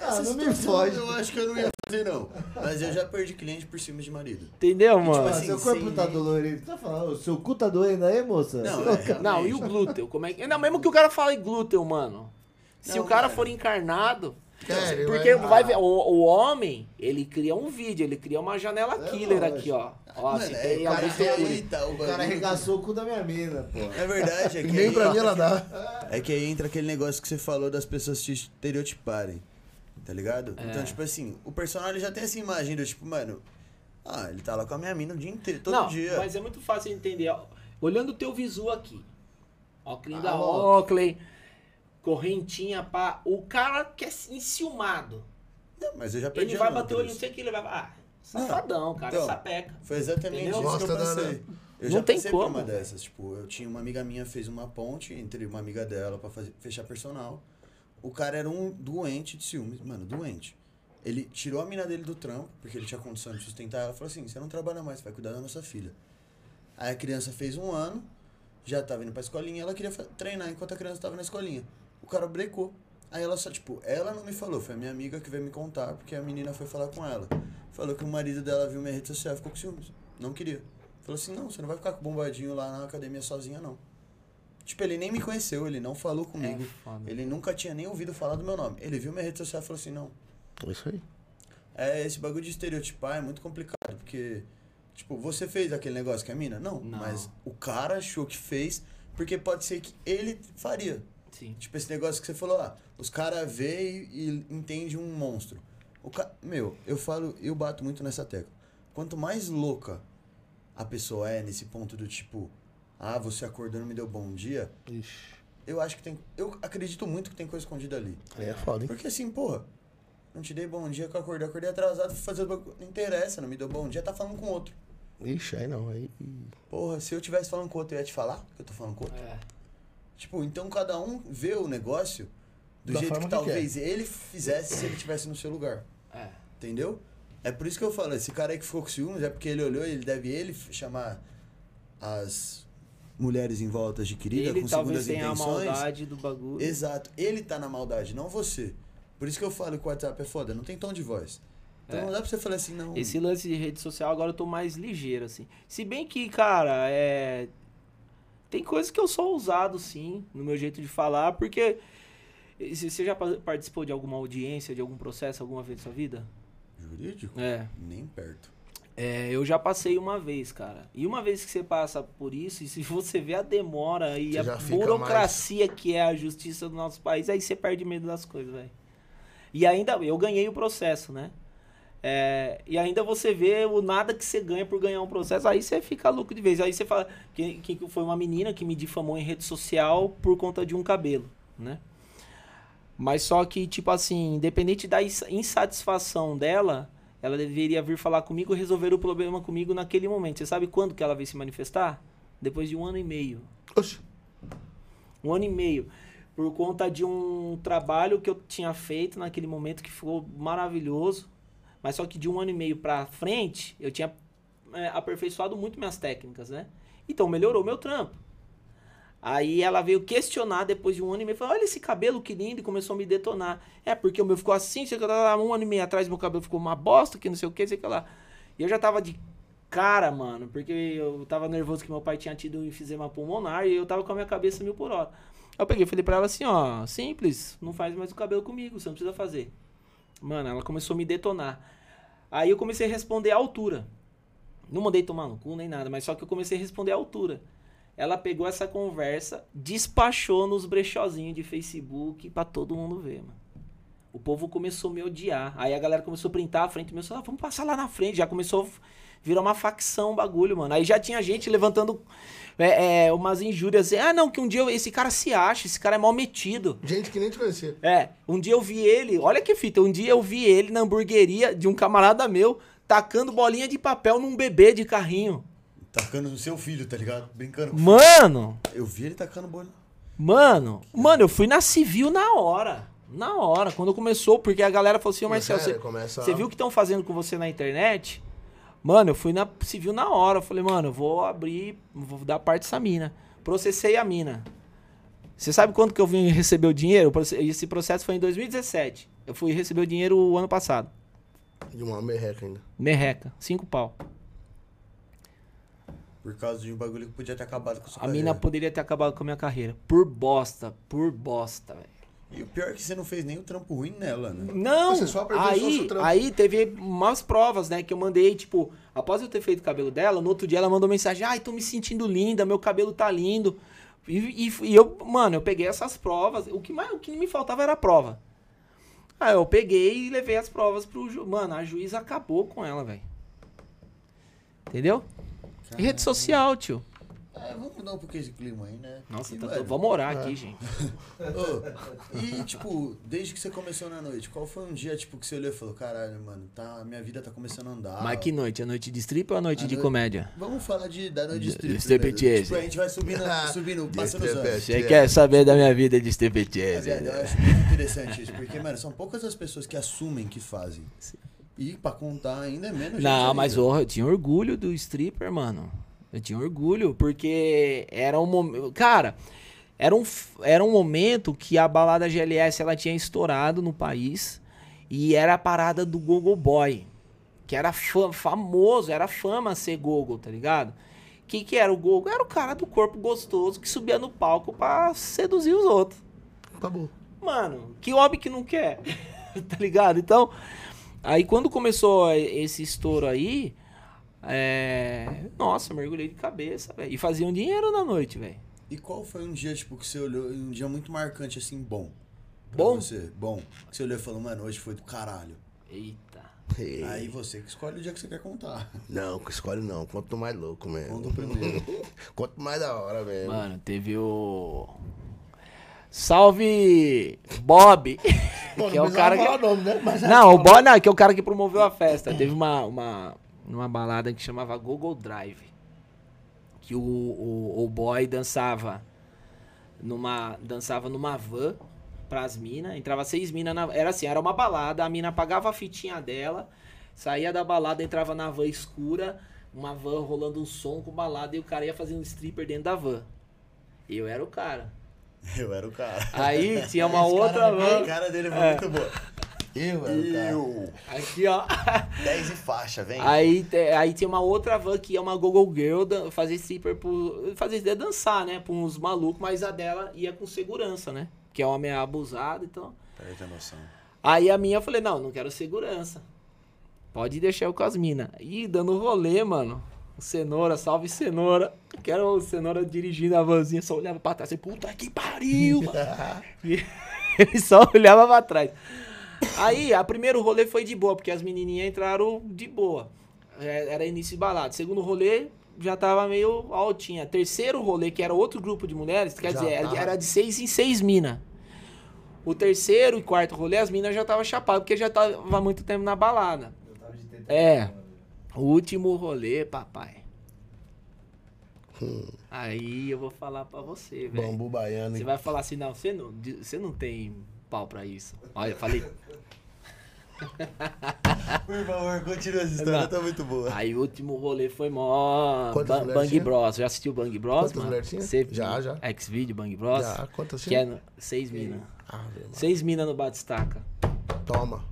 Ah, não me fode. Eu acho que eu não ia fazer, não. Mas eu já perdi cliente por cima de marido. Entendeu, mano? Ah, assim, seu corpo sem- tá dolorido. Tá falando, o seu cu tá doendo aí, moça? Não, Seu é, Não, e o glúteo? Como é que. Não, mesmo que o cara fale glúteo, mano. Se Não, o cara mano. for encarnado. É, ele porque vai- vai ver, o, o homem, ele cria um vídeo, ele cria uma janela É killer lógico. aqui, ó. Ó, Mano, se é, tem cara procure. aí, tá, o O cara bagulho. arregaçou o cu da minha mina, pô. É verdade, é que, Nem aí, pra mim ela dá. é que aí entra aquele negócio que você falou das pessoas te estereotiparem. Tá ligado? É. Então, tipo assim, o personagem já tem essa imagem do tipo, mano, ah, ele tá lá com a minha mina o dia inteiro, todo Não, dia. mas é muito fácil de entender. ó. Olhando o teu visu aqui. Óculos da Ah, ó. Oakley. Correntinha, pá. O cara que é enciumado. Não, mas eu já perdi Ele vai bater o olho, não sei o que, ele vai. Ah, safadão, cara. Então, sapeca. Foi exatamente Entendeu? isso que eu da- passei. Eu Não já tem como. uma dessas. Tipo, eu tinha uma amiga minha, fez uma ponte entre uma amiga dela pra fazer, fechar personal. O cara era um doente de ciúmes, mano, doente. Ele tirou a mina dele do trampo, porque ele tinha condição de sustentar ela. Falou assim: você não trabalha mais, vai cuidar da nossa filha. Aí a criança fez um ano, já tava indo pra escolinha, ela queria treinar enquanto a criança tava na escolinha. O cara brecou. Aí ela só, tipo, ela não me falou, foi a minha amiga que veio me contar, porque a menina foi falar com ela. Falou que o marido dela viu minha rede social e ficou com ciúmes. Não queria. Falou assim, não, você não vai ficar com bombadinho lá na academia sozinha, não. Tipo, ele nem me conheceu, ele não falou comigo. É foda. Ele nunca tinha nem ouvido falar do meu nome. Ele viu minha rede social e falou assim, não. É Isso aí. É, esse bagulho de estereotipar é muito complicado, porque, tipo, você fez aquele negócio com a mina? Não, Não. mas o cara achou que fez, porque pode ser que ele faria. Sim. Tipo, esse negócio que você falou lá, os caras vê e, e entende um monstro. O ca... Meu, eu falo, eu bato muito nessa tecla. Quanto mais louca a pessoa é nesse ponto do tipo, ah, você acordou e não me deu bom dia, Ixi. eu acho que tem. Eu acredito muito que tem coisa escondida ali. Aí é foda, hein? Porque assim, porra, não te dei bom dia que eu acordei, acordei atrasado, fui fazer o bagulho. Não interessa, não me deu bom dia, tá falando com outro. Ixi, aí não. Aí. Porra, se eu tivesse falando com outro, eu ia te falar que eu tô falando com outro. É. Tipo, então cada um vê o negócio do Da jeito que que talvez ele fizesse se ele tivesse no seu lugar. É. Entendeu? É por isso que eu falo, esse cara aí que ficou com ciúmes é porque ele olhou e ele deve ele chamar as mulheres em volta de querida Ele com talvez segundas tenha a intenções. maldade do bagulho. Exato. Ele tá na maldade, não você. Por isso que eu falo que o WhatsApp é foda, não tem tom de voz. Então É. não dá pra você falar assim, não. Esse lance de rede social agora eu tô mais ligeiro, assim. Se bem que, cara, é. Tem coisas que eu sou ousado, sim, no meu jeito de falar, porque. se- Você já pa- participou de alguma audiência, de algum processo alguma vez na sua vida? Jurídico? É. Nem perto. É, eu já passei uma vez, cara. E uma vez que você passa por isso, e se você vê a demora e Você a burocracia que é a justiça do nosso país, aí você perde medo das coisas, velho. E ainda, eu ganhei o processo, né? É, e ainda você vê o nada que você ganha por ganhar um processo, aí você fica louco de vez. Aí você fala que, que foi uma menina que me difamou em rede social por conta de um cabelo, né? Mas só que, tipo assim, independente da ins- insatisfação dela, ela deveria vir falar comigo e resolver o problema comigo naquele momento. Você sabe quando que ela veio se manifestar? Depois de um ano e meio. Oxi. Um ano e meio. Por conta de um trabalho que eu tinha feito naquele momento que ficou maravilhoso. Mas só que de um ano e meio pra frente, eu tinha é, aperfeiçoado muito minhas técnicas, né? Então melhorou meu trampo. Aí ela veio questionar depois de um ano e meio. Falou, olha esse cabelo que lindo. E começou a me detonar. É, porque o meu ficou assim. Sei que lá, um ano e meio atrás meu cabelo ficou uma bosta, que não sei o que, sei que lá. E eu já tava de cara, mano. Porque eu tava nervoso que meu pai tinha tido um enfisema pulmonar. E eu tava com a minha cabeça mil por hora. Eu peguei e falei pra ela assim, ó. Simples. Não faz mais o cabelo comigo. Você não precisa fazer. Mano, ela começou a me detonar. Aí eu comecei a responder à altura. Não mandei tomar no cu nem nada, mas só que eu comecei a responder à altura. Ela pegou essa conversa, despachou nos brechozinhos de Facebook pra todo mundo ver, mano. O povo começou a me odiar. Aí a galera começou a printar a frente meu celular. Vamos passar lá na frente. Já começou a virar uma facção o bagulho, mano. Aí já tinha gente levantando é, é, umas injúrias. assim, Ah, não, que um dia eu- esse cara se acha, esse cara é mal metido. Gente que nem te conhecia. É, um dia eu vi ele, olha que fita, um dia eu vi ele na hamburgueria de um camarada meu, tacando bolinha de papel num bebê de carrinho. Tacando no seu filho, tá ligado? Brincando. com- Mano, Eu vi ele tacando bolha. mano, mano, eu fui na civil na hora. Na hora, quando começou, porque a galera falou assim, ô Marcelo, você, começa você viu o que estão fazendo com você na internet? Mano, eu fui na civil na hora. Eu falei, mano, eu vou abrir, vou dar parte dessa mina. Processei a mina. Você sabe quanto que eu vim receber o dinheiro? Esse processo foi em 2017. Eu fui receber o dinheiro o ano passado. De uma merreca ainda. Merreca, cinco pau. Por causa de um bagulho que podia ter acabado com a sua A mina carreira. poderia ter acabado com a minha carreira. Por bosta, por bosta, velho. E o pior é que você não fez nenhum trampo ruim nela, né? Não, Você só aí, seu trampo. aí teve umas provas, né, que eu mandei, tipo, após eu ter feito o cabelo dela, no outro dia ela mandou mensagem, ai, tô me sentindo linda, meu cabelo tá lindo. E, e- e eu, mano, eu peguei essas provas, o que, mais, o que me faltava era a prova. Aí eu peguei e levei as provas pro ju... Mano, a juíza acabou com ela, velho. Entendeu? E rede social, tio. É, vamos mudar um pouquinho esse clima aí, né? Nossa, E, tá, mano, vamos orar aqui, gente. ô, e, tipo, desde que você começou na noite, qual foi um dia, tipo, que você olhou e falou, caralho, mano, tá, minha vida tá começando a andar. Mas que noite? A noite de strip ou a noite A de noite- comédia? Vamos falar de, da noite de strip. de striptease. Tipo, a gente vai subindo, subindo passando os anos. Você quer saber da minha vida de striptease? Rapaziada, eu acho muito interessante isso, porque, mano, são poucas as pessoas que assumem que fazem. E pra contar ainda é menos gente Não, mas oh, eu tinha orgulho do stripper, mano. Eu tinha orgulho, porque era um momento. Cara, era um, era um momento que a balada GLS ela tinha estourado no país e era a parada do Gogo Boy. que era fa- famoso, era fama ser gogo, tá ligado? Que que era o gogo? Era o cara do corpo gostoso que subia no palco pra seduzir os outros. Acabou. Mano, que homem que não quer? tá ligado? Então, aí quando começou esse estouro aí, é... Nossa, mergulhei de cabeça, velho. E fazia um dinheiro na noite, velho. E qual foi um dia, tipo, que você olhou, um dia muito marcante, assim, bom? Pra Bom? você? Bom. Que você olhou e falou, mano, hoje foi do caralho. Eita. Ei, Aí você que escolhe o dia que você quer contar. Não, escolhe não. Quanto mais louco mesmo. Conta o primeiro. Quanto mais da hora mesmo. Mano, teve o. Salve Bob! Que é o cara que. nome, né? Não, o Bob não, que é o cara que promoveu a festa. Teve uma, uma, uma balada que chamava Google Drive. Que o, o, o boy dançava numa. dançava numa van pras minas. Entrava seis minas na. Era assim, era uma balada, a mina pagava a fitinha dela, saía da balada, entrava na van escura, uma van rolando um som com balada e o cara ia fazendo stripper dentro da van. Eu era o cara. Eu era o cara. Aí tinha uma Esse outra cara, van. A cara dele foi É. muito boa. Eu, era o cara. Eu. Aqui, ó. 10 e faixa, vem. Aí, te- aí tinha uma outra van que é uma Google Girl fazer stripper por. fazer é dançar, né? Pra uns malucos, mas a dela ia com segurança, né? Que é homem abusado, então. Perde a noção. Aí a minha eu falei, não, não quero segurança. Pode deixar eu com as minas. Ih, dando rolê, mano. Cenoura, salve cenoura. Quero o cenoura dirigindo a vanzinha, só olhava pra trás. Assim, Puta que pariu, mano. E Ele só olhava pra trás. Aí, a primeiro rolê foi de boa, porque as menininhas entraram de boa. É, Era início de balada. Segundo rolê, já tava meio altinha. Terceiro rolê, que era outro grupo de mulheres, quer Já dizer, era de- tava. era de seis em seis minas. O terceiro e quarto rolê, as minas já estavam chapadas, porque já tava muito tempo na balada. É. O último rolê, papai. Aí eu vou falar pra você, velho. Bambu baiano. Você vai falar assim, não, você não, você não tem pau pra isso. Olha, eu falei. Por favor, continua essa história, Não. tá muito boa. Aí o último rolê foi mó. Ba- Bang tinha? Bros. Já assistiu Bang Bros, Quantas mano? Você- Já, já. X-Video, Bang Bros. Já, quantas Que é no- seis minas. Ah, Seis minas no Batistaca. Toma.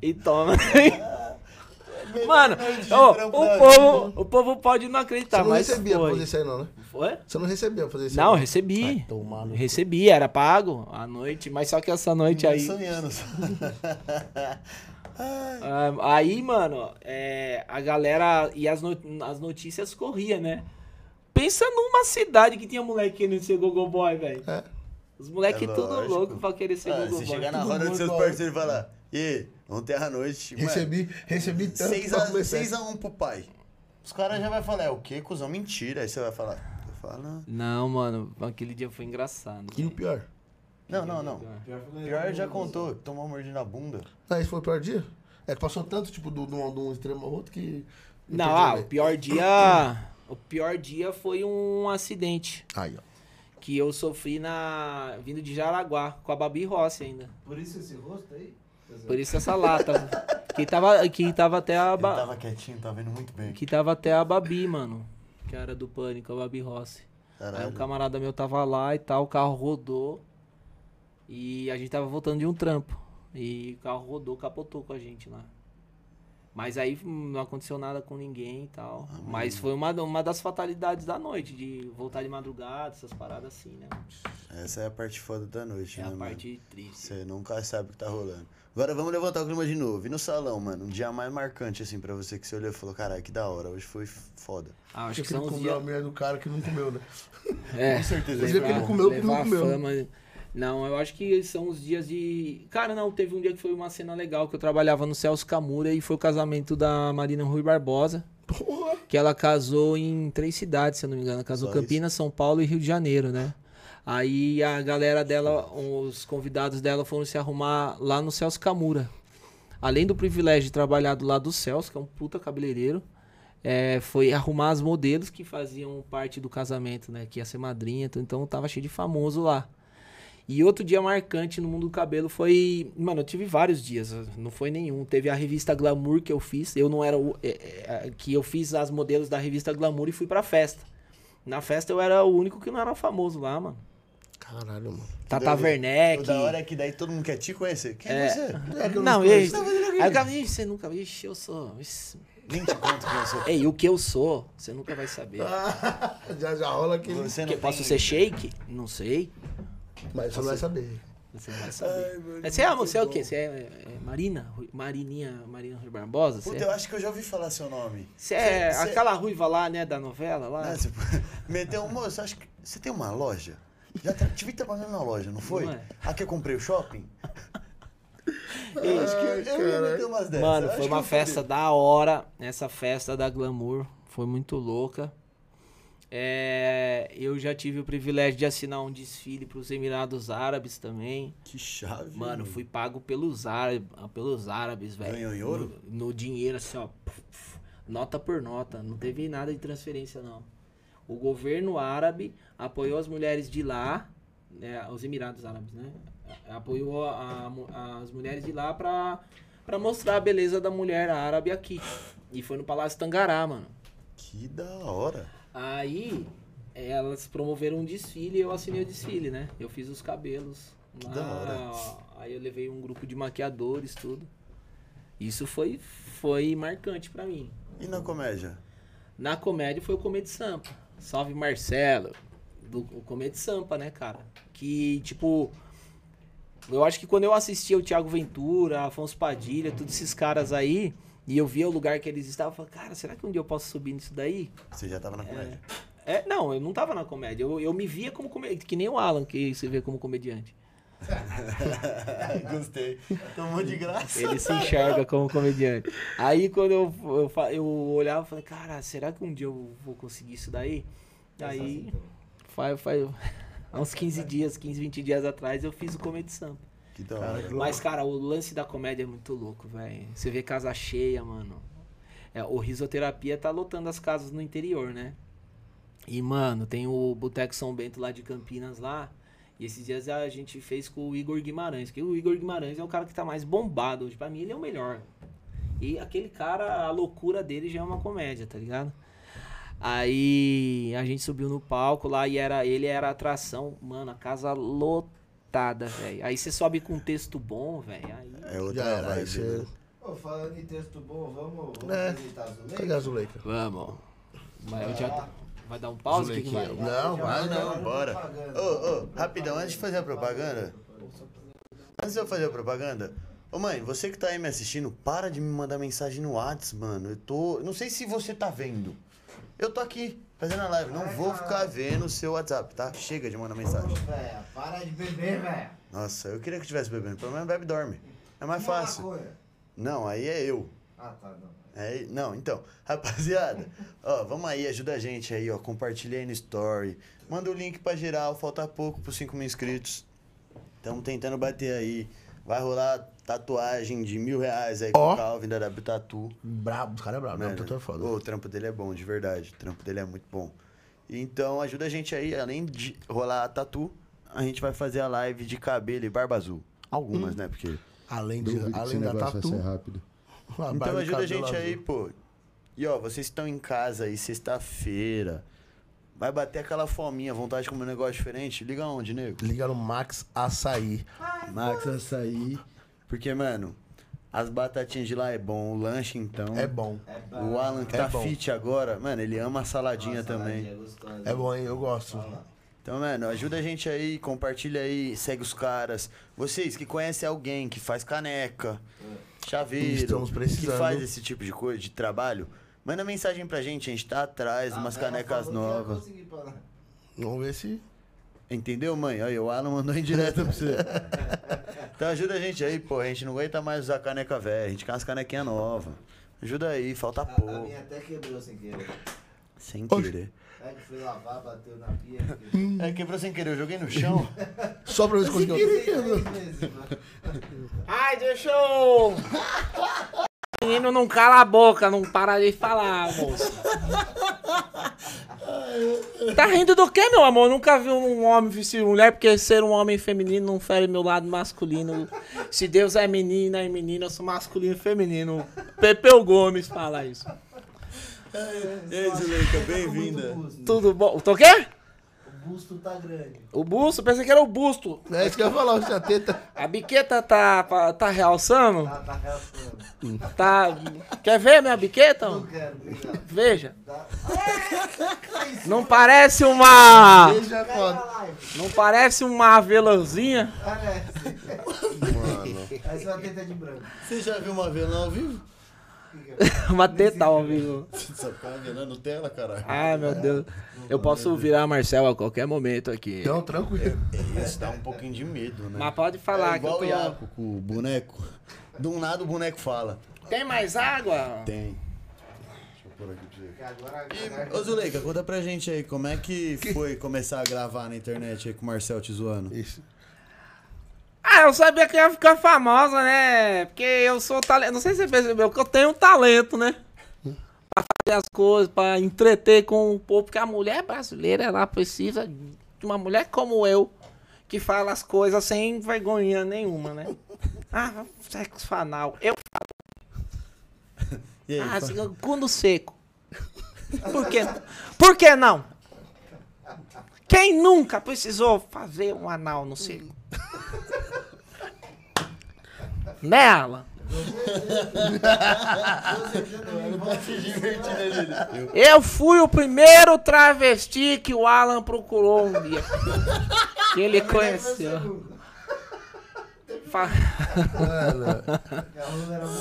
E toma. Mano, ó, o, povo, o povo pode não acreditar, Você não mas recebia pra foi. fazer isso aí, não, né? Foi? Você não recebia pra fazer isso Não, eu aí? recebi. Tomar no cu. Recebi, era pago à noite, mas só que essa noite aí. Sonhando. Ah, aí, mano, é, a galera e as, no- as notícias corriam, né? Pensa numa cidade que tinha moleque querendo ser Gogo Boy, velho. É. Os moleques É tudo louco pra querer ser Ah, Gogo você Boy. chegar na roda dos seus parceiros e falar, e ontem à noite, mano, Recebi, recebi tanto 6 pra a, começar. 6 a 1 pro pai. Os caras já vai falar, é o quê, cuzão? Mentira. Aí você vai falar, eu falo, não. Não, mano, aquele dia foi engraçado. E o pior? Não, não, não. Pior já contou, tomou um mordida na bunda. Ah, esse foi o pior dia? É que passou tanto, tipo, de um, extremo ao outro que... Não, perdi ah, o pior dia. O pior dia foi um acidente Aí, ó. que eu sofri na. vindo de Jaraguá, com a Babi Rossi ainda. Por isso esse rosto aí? Por isso essa lata. que, tava, que tava até a. Ele Ba... tava quietinho, tava vendo muito bem. Que tava até a Babi, mano. Que era do Pânico, a Babi Rossi. Aí Caralho. um camarada meu tava lá e tal, o carro rodou. E a gente tava voltando de um trampo. E o carro rodou, capotou com a gente lá. Mas aí hum, não aconteceu nada com ninguém e tal. Mas foi uma, uma das fatalidades da noite, de voltar de madrugada, essas paradas assim, né? Essa é a parte foda da noite, É né, a mano? parte triste. Você nunca sabe o que tá rolando. Agora vamos levantar o clima de novo. E no salão, mano, um dia mais marcante, assim, pra você que você olhou e falou, caralho, que da hora, hoje foi foda. Ah, acho Acho que que são os comeu a dias. mulher do cara que não comeu, né? É, Com certeza. Mas é que ele comeu, que não levar comeu. fama. Não, eu acho que são os dias de. Cara, não, teve um dia que foi uma cena legal que eu trabalhava no Celso Camura e foi o casamento da Marina Rui Barbosa. Porra. Que ela casou em três cidades, se eu não me engano. Ela casou Só Campinas, São Paulo e Rio de Janeiro, né? Aí a galera dela, os convidados dela foram se arrumar lá no Celso Camura. Além do privilégio de trabalhar do lado do Celso, que é um puta cabeleireiro, é, foi arrumar as modelos que faziam parte do casamento, né? Que ia ser madrinha, então tava cheio de famoso lá. E outro dia marcante no mundo do cabelo foi. Mano, eu tive vários dias, não foi nenhum. Teve a revista Glamour que eu fiz. Eu não era o. é, é, que eu fiz as modelos da revista Glamour e fui pra festa. Na festa eu era o único que não era famoso lá, mano. Caralho, mano. Tata. Werneck. O da hora é que daí todo mundo quer te conhecer. Quem é, É. você? Não, ei, aí o cara, "Ih, você nunca viu, Ixi, eu sou. Ixi. Nem te conto quem eu sou. Ei, o que eu sou, você nunca vai saber. já, já rola aquele. Você não Que, posso ser shake? Não sei. Mas você não vai saber. Você não vai saber. Mas você é, você é o quê? Você é, é Marina? Rui- Marininha, Marina Rui Barbosa? Você Puta, eu é, acho que eu já ouvi falar seu nome. você é Cê- cê- aquela ruiva lá, né, da novela lá? Né, você meteu um moço, acho que. Você tem uma loja? Já tra... tive trabalhando na loja, não foi? Não é. Aqui eu comprei o shopping? Ei, acho que eu, eu ia umas dessas. Mano, foi uma festa da hora. Essa festa da Glamour foi muito louca. É, eu já tive o privilégio de assinar um desfile para os Emirados Árabes também. Que chave. Mano, fui pago pelos árabes, pelos árabes, velho. Ganhou em ouro? No, no dinheiro, assim, ó. Nota por nota. Não teve nada de transferência, não. O governo árabe apoiou as mulheres de lá, né, os Emirados Árabes, né? Apoiou a- a as mulheres de lá pra, pra mostrar a beleza da mulher árabe aqui. E foi no Palácio Tangará, mano. Que da hora. Aí elas promoveram um desfile e eu assinei o desfile, né? Eu fiz os cabelos. Que lá, da hora. Aí eu levei um grupo de maquiadores, tudo. Isso foi, foi marcante pra mim. E na comédia? Na comédia foi o Comedy Sampa. Salve Marcelo. Do Comedy Sampa, né, cara? Que, tipo. Eu acho que quando eu assistia o Thiago Ventura, Afonso Padilha, todos esses caras aí, e eu via o lugar que eles estavam, eu falava, cara, será que um dia eu posso subir nisso daí? Você já tava na comédia. É, não, eu não tava na comédia. Eu, eu me via como comediante, que nem o Alan, que se vê como comediante. Gostei. Tomou de graça. Ele se enxerga como comediante. Aí quando eu, eu, eu olhava, eu falei, cara, será que um dia eu vou conseguir isso daí? Aí, faz, faz, há uns 15 dias, 15, 20 dias atrás, eu fiz o Comedy Sampa. Que da hora. Mas, cara, o lance da comédia é muito louco, velho. Você vê casa cheia, mano. É, o Risoterapia tá lotando as casas no interior, né? E, mano, tem o Boteco São Bento lá de Campinas lá. E esses dias a gente fez com o Igor Guimarães. Que o Igor Guimarães é o cara que tá mais bombado hoje. Pra mim, ele é o melhor. E aquele cara, a loucura dele já é uma comédia, tá ligado? Aí a gente subiu no palco lá e era ele era a atração. Mano, a casa lotada, velho. Aí você sobe com um texto bom, velho. Aí É outra Já vibe, você. né? Ô, falando em texto bom, vamos, vamos É. as leis? Pega a Zuleika. Vamos. Mas eu já... Vai dar um pause? O que que vai? Não, vai não. Bora. Ô, ô, rapidão, antes de fazer a propaganda. Antes de eu fazer a propaganda. Ô mãe, você que tá aí me assistindo, para de me mandar mensagem no Whats, mano. Eu tô. Não sei se você tá vendo. Eu tô aqui fazendo a live. Não vou ficar vendo o seu WhatsApp, tá? Chega de mandar mensagem. Ô, véia, para de beber, velho. Nossa, eu queria que eu tivesse bebendo. Pelo menos bebe e dorme. É mais fácil. Não, aí é eu. Ah, tá, não. É, não, então, rapaziada, ó, vamos aí, ajuda a gente aí, ó, compartilha aí no story, manda o link pra geral, falta pouco pros 5 mil inscritos, estamos tentando bater aí, vai rolar tatuagem de mil reais aí com Ó. o Calvin da W Tatu. Brabo, os caras é brabo. Não, Mano, o tatu é foda. o trampo dele é bom, de verdade, o trampo dele é muito bom. Então, ajuda a gente aí, além de rolar a tatu, a gente vai fazer a live de cabelo e barba azul. Algumas, né, porque... Além, de, Duvido que esse além da negócio tatu. vai ser rápido. Então ajuda a gente aí, azul. pô. E ó, vocês estão em casa aí, sexta-feira. Vai bater aquela fominha, vontade de comer um negócio diferente? Liga onde, nego? Liga no Max Açaí. Max Açaí. Porque, mano, as batatinhas de lá é bom, o lanche então. É bom. É bom. O Alan que É tá bom. fit agora, mano, ele ama a saladinha Nossa, também. saladinha gostosa. É bom, hein? Eu gosto. Então, mano, ajuda a gente aí, compartilha aí, segue os caras. Vocês que conhecem alguém que faz caneca, chaveiro, Estamos que precisando. faz esse tipo de coisa, de trabalho, manda mensagem pra gente, a gente tá atrás de A umas canecas que novas. Vamos ver se. Entendeu, mãe? Aí o Alan mandou em direto pra você. então ajuda a gente aí, pô. A gente não aguenta mais usar caneca velha, a gente quer umas canequinhas novas. Ajuda aí, falta A, a pouco. minha até quebrou sem querer. Sem querer. É que fui lavar, bateu na pia. quebrou. É, quebrou sem querer, eu joguei no chão. Só pra ver se conseguiu. Vezes, mano. Ai, deixa eu... Menino não cala a boca, não para de falar, moço. Tá rindo do que, meu amor? Nunca vi um homem vestir mulher, porque ser um homem feminino não fere meu lado masculino. Se Deus é menina e menina, eu sou masculino e feminino. Pepeu Gomes fala isso. E aí, Zuleika, bem-vinda. Muito busto. Tudo bom? Tô o quê? O busto tá grande. O busto, pensei que era o busto. É isso que eu ia falar, a teta. A biqueta tá, pa- tá realçando? Tá, tá reaçando. Tá. Quer ver minha biqueta? Não quero, obrigado. Veja. Tá. Não parece uma. Foda. a live. Não parece uma avelãzinha? Parece. Mano. Essa é uma teta de branco. Você já viu uma avelã ao vivo? Uma teta ao vivo. Você é avelã Nutella, caralho. Ai, meu Deus. Eu posso virar Marcel a qualquer momento aqui. Não, tranquilo. Isso dá um pouquinho de medo, né? Mas pode falar é que eu igual tô... o Iaco com o boneco. De um nada o boneco fala. Tem mais água? Tem. Deixa eu pôr aqui pra você. E, agora- ô Zuleika, conta pra gente aí, como é que foi começar a gravar na internet aí com o Marcel te zoando? Isso. Ah, eu sabia que ia ficar famosa, né? Porque eu sou talento. Não sei se você percebeu que eu tenho um talento, né? Pra fazer as coisas, pra entreter com o povo. Porque a mulher brasileira, ela precisa de uma mulher como eu, que fala as coisas sem vergonha nenhuma, né? Ah, sexo fanal. Eu E aí, Ah, assim, cu no seco. Por que, por que não? Quem nunca precisou fazer um anal no seco? Né, Alan? Eu fui o primeiro travesti que o Alan procurou um dia. Que ele conheceu. Fa- Mano,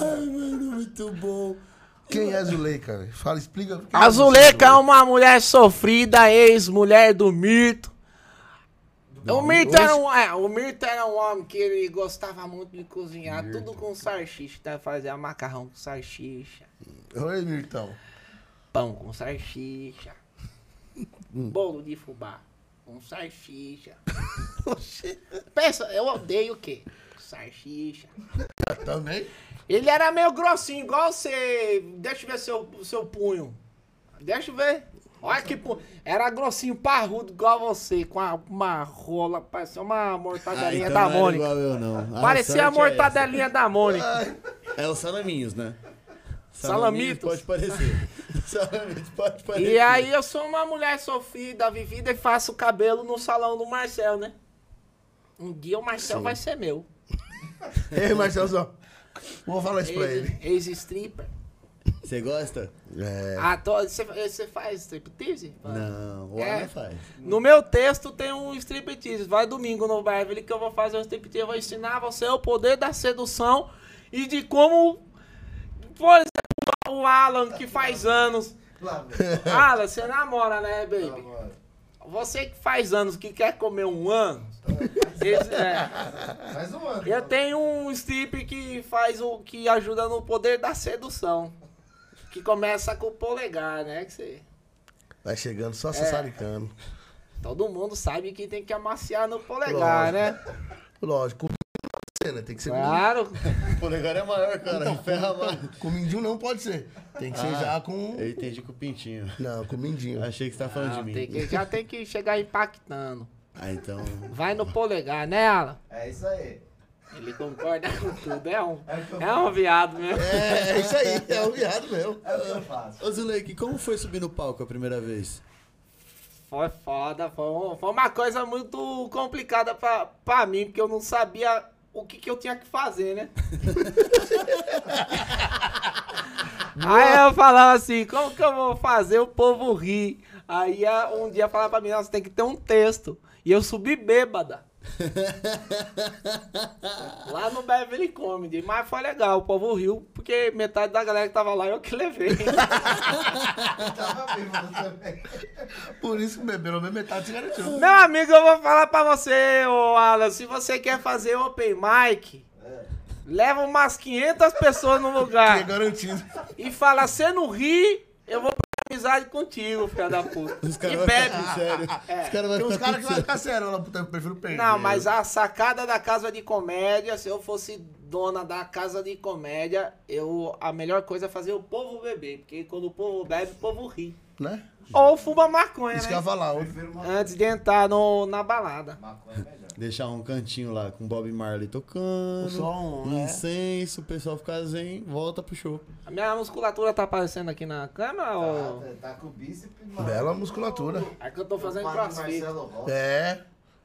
a muito bom. quem é Zuleika? velho? Fala, explica. A Zuleika é uma mulher sofrida, ex-mulher do Mirto. O Mirto, era um, é, o era um homem que ele gostava muito de cozinhar, tudo com salsicha. Então fazia macarrão com salsicha, Oi, Mirtão. pão com salsicha, bolo de fubá com salsicha. Pensa, eu odeio o quê? Salsicha. Também? Ele era meio grossinho, igual você. Deixa eu ver seu, seu punho. Deixa eu ver. Olha que punho. Era grossinho, parrudo, igual você, com a- uma rola, parecia uma mortadelinha então da não era Mônica. igual eu, não. Parecia a sorte é mortadelinha da Mônica. É os salaminhos, né? Salamitos. Pode parecer. Salamitos pode parecer. E aí eu sou uma mulher sofrida, vivida e faço o cabelo no salão do Marcel, né? Um dia o Marcel vai ser meu. Ei, Marcelzão. Vou falar isso pra ele. Ex- Ex-stripper. Você gosta? É. Ah, tô- você você faz striptease? Não, o É. Alan faz. No meu texto tem um striptease. Vai domingo no Beverly que eu vou fazer um striptease. Eu vou ensinar você o poder da sedução e de como, por exemplo, o Alan que faz anos. Alan, você namora, né, baby? Você que faz anos que quer comer um ano. esse- é. Mais um ano. Eu tenho um strip que faz o que ajuda no poder da sedução. Que começa com o polegar, né? Que você, Vai chegando É. só sassaricando. todo mundo sabe que tem que amaciar no polegar, Lógico. né? Lógico, não ser, né? Tem que ser Claro. O polegar é maior, cara. Então, Ferra mais. com- Comidinho não pode ser. Tem que ser Ah. já com. Eu entendi com o pintinho. Não, com mindinho. Achei que você tá falando Ah, de mim. tem que- já tem que chegar impactando. Ah, então. Vai no polegar, né, Alan? É isso aí. Ele concorda com tudo. É um, É é um viado mesmo. É, é isso aí, é o viado mesmo. É o que eu faço. Ô Zuleik, como foi subir no palco a primeira vez? Foi foda, foi, um- foi uma coisa muito complicada pra, pra mim, porque eu não sabia o que, que eu tinha que fazer, né? Aí eu falava assim, como que eu vou fazer o povo rir? Aí ah, um dia falava pra mim, nossa, tem que ter um texto. E eu subi bêbada. Lá no Beverly Comedy. Mas foi legal, o povo riu, porque metade da galera que tava lá eu que levei. Tava bêbado também. Por isso que beberam mesmo metade se garantiu. Meu amigo, eu vou falar pra você, ô Alan, se você quer fazer open mic, leva umas 500 pessoas no É lugar garantido. e fala, você não ri, eu vou amizade contigo, filha da puta. Os E caras vão bebe. ficar sério. É. Os caras vão Tem uns ficar caras que sério. ficar sério, eu puta, eu prefiro perder. Não, mas a sacada da casa de comédia, se eu fosse dona da casa de comédia, eu a melhor coisa é fazer o povo beber, porque quando o povo bebe, o povo ri. Né? Ou fuma maconha, Isso que eu ia né? falar. Antes de entrar no, na balada. maconha é melhor. Deixar um cantinho lá com Bob Marley tocando. O som, né? Incenso, o pessoal ficar zen, volta pro show. A minha musculatura tá aparecendo aqui na câmera ou... Tá, tá com o bíceps. Bela musculatura. É que eu tô fazendo crossfit. É.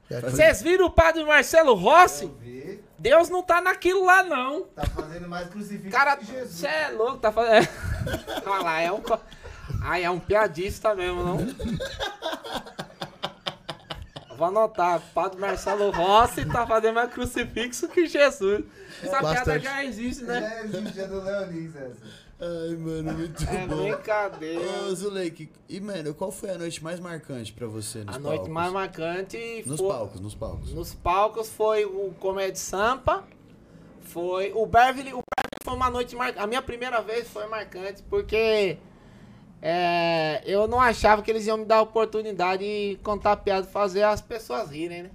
é Vocês viram o padre Marcelo Rossi? eu vi, Deus não tá naquilo lá, não. Tá fazendo mais crucifixo Cara, que Jesus. você é louco, tá fazendo. Olha lá, é um. Ai, é um piadista mesmo, não? Vou anotar, Padre Marcelo Rossi tá fazendo mais crucifixo que Jesus. Essa piada já existe, né? É, existe, é do Leonis essa. Ai, mano, muito É bom. brincadeira. Ô, Zuleik, e, mano, qual foi a noite mais marcante pra você nos A palcos? noite mais marcante Nos foi- palcos, nos palcos. Nos palcos foi o Comédia Sampa, foi o Beverly, o Beverly foi uma noite marcante. A minha primeira vez foi marcante porque é, eu não achava que eles iam me dar a oportunidade de contar piada e fazer as pessoas rirem, né?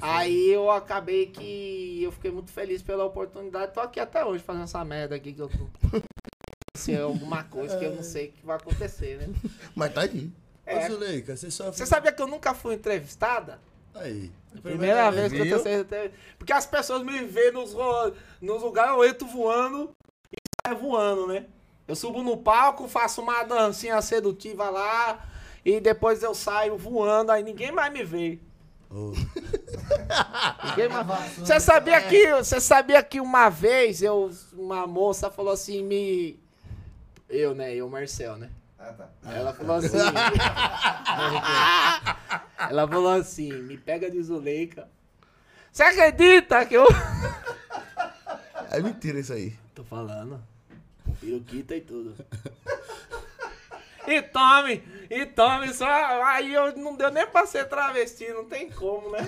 Aí eu acabei que eu fiquei muito feliz pela oportunidade. Tô aqui até hoje fazendo essa merda aqui que eu tô. Se é alguma coisa que eu não sei que vai acontecer, né? Mas tá aí. É. Ô, Zuleika, você só... Você sabia que eu nunca fui entrevistada? Aí. Primeira vez que eu tô sendo até- Porque as pessoas me veem nos, ro- nos lugares, eu entro voando e saio voando, né? Eu subo no palco, faço uma dancinha sedutiva lá e depois eu saio voando, aí ninguém mais me vê. Ô, Ninguém mais... Você sabia que você sabia que uma vez eu uma moça falou assim me eu, né, eu Marcel, né? Ah, tá. Ela falou assim. ela falou assim: me pega de Zuleika. Você acredita que eu. É mentira isso aí. Tô falando. Peruquita e tudo. E tome, e tome, só. Aí eu não deu nem pra ser travesti, não tem como, né?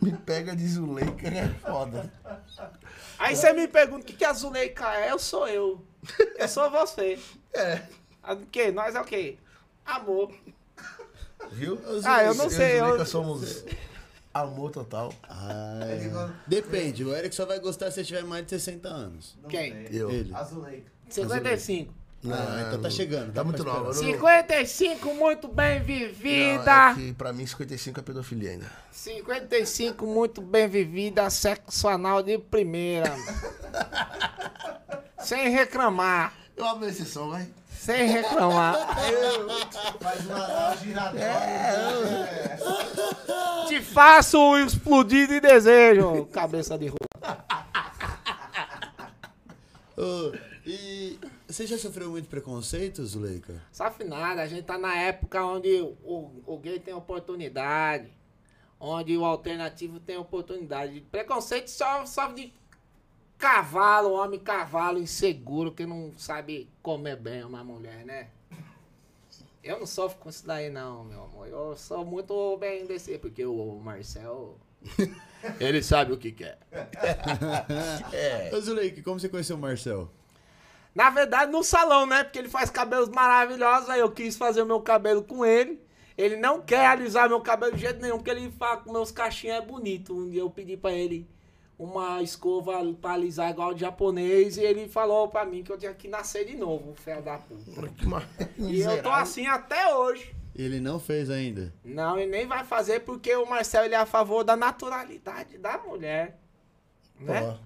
Me pega de Zuleika é foda. Aí você me pergunta o que, que a Zuleika é, eu sou eu. Eu sou você. É. O quê? Nós é o quê? Amor. Viu? Ah, eu não sei, eu- somos amor total. Ai, Depende, o Eric só vai gostar se ele tiver mais de 60 anos. Não Quem? sei. Eu. Ele. Azuleika. 55. Ah, então tá chegando, Tá dá muito pra nova. esperar. eu não- 55, muito bem Não, vivida. é que pra mim 55 é pedofilia ainda. 55, muito bem vivida, sexo anal de primeira. Sem reclamar. Eu abro esse som, vai. Sem reclamar. Faz uma uma giratória. É. Te faço explodir de desejo, cabeça de rua. Ô, e você já sofreu muito preconceito, Zuleika? Safinada, a gente tá na época onde o, o gay tem oportunidade, onde o alternativo tem oportunidade. Preconceito só, só de cavalo, homem cavalo inseguro que não sabe comer bem uma mulher, né? Eu não sofro com isso daí não, meu amor. Eu sou muito bem desse, porque o Marcel, ele sabe o que quer. Ô, Zuleika, como você conheceu o Marcel? Na verdade, no salão, né? Porque ele faz cabelos maravilhosos. Aí eu quis fazer o meu cabelo com ele. Ele não quer alisar meu cabelo de jeito nenhum, porque ele fala que meus cachinhos é bonito. Um dia eu pedi pra ele uma escova pra alisar igual de japonês. E ele falou pra mim que eu tinha que nascer de novo, filho da puta. E eu tô assim até hoje. Ele não fez ainda. Não, e nem vai fazer porque o Marcel ele é a favor da naturalidade da mulher. Né?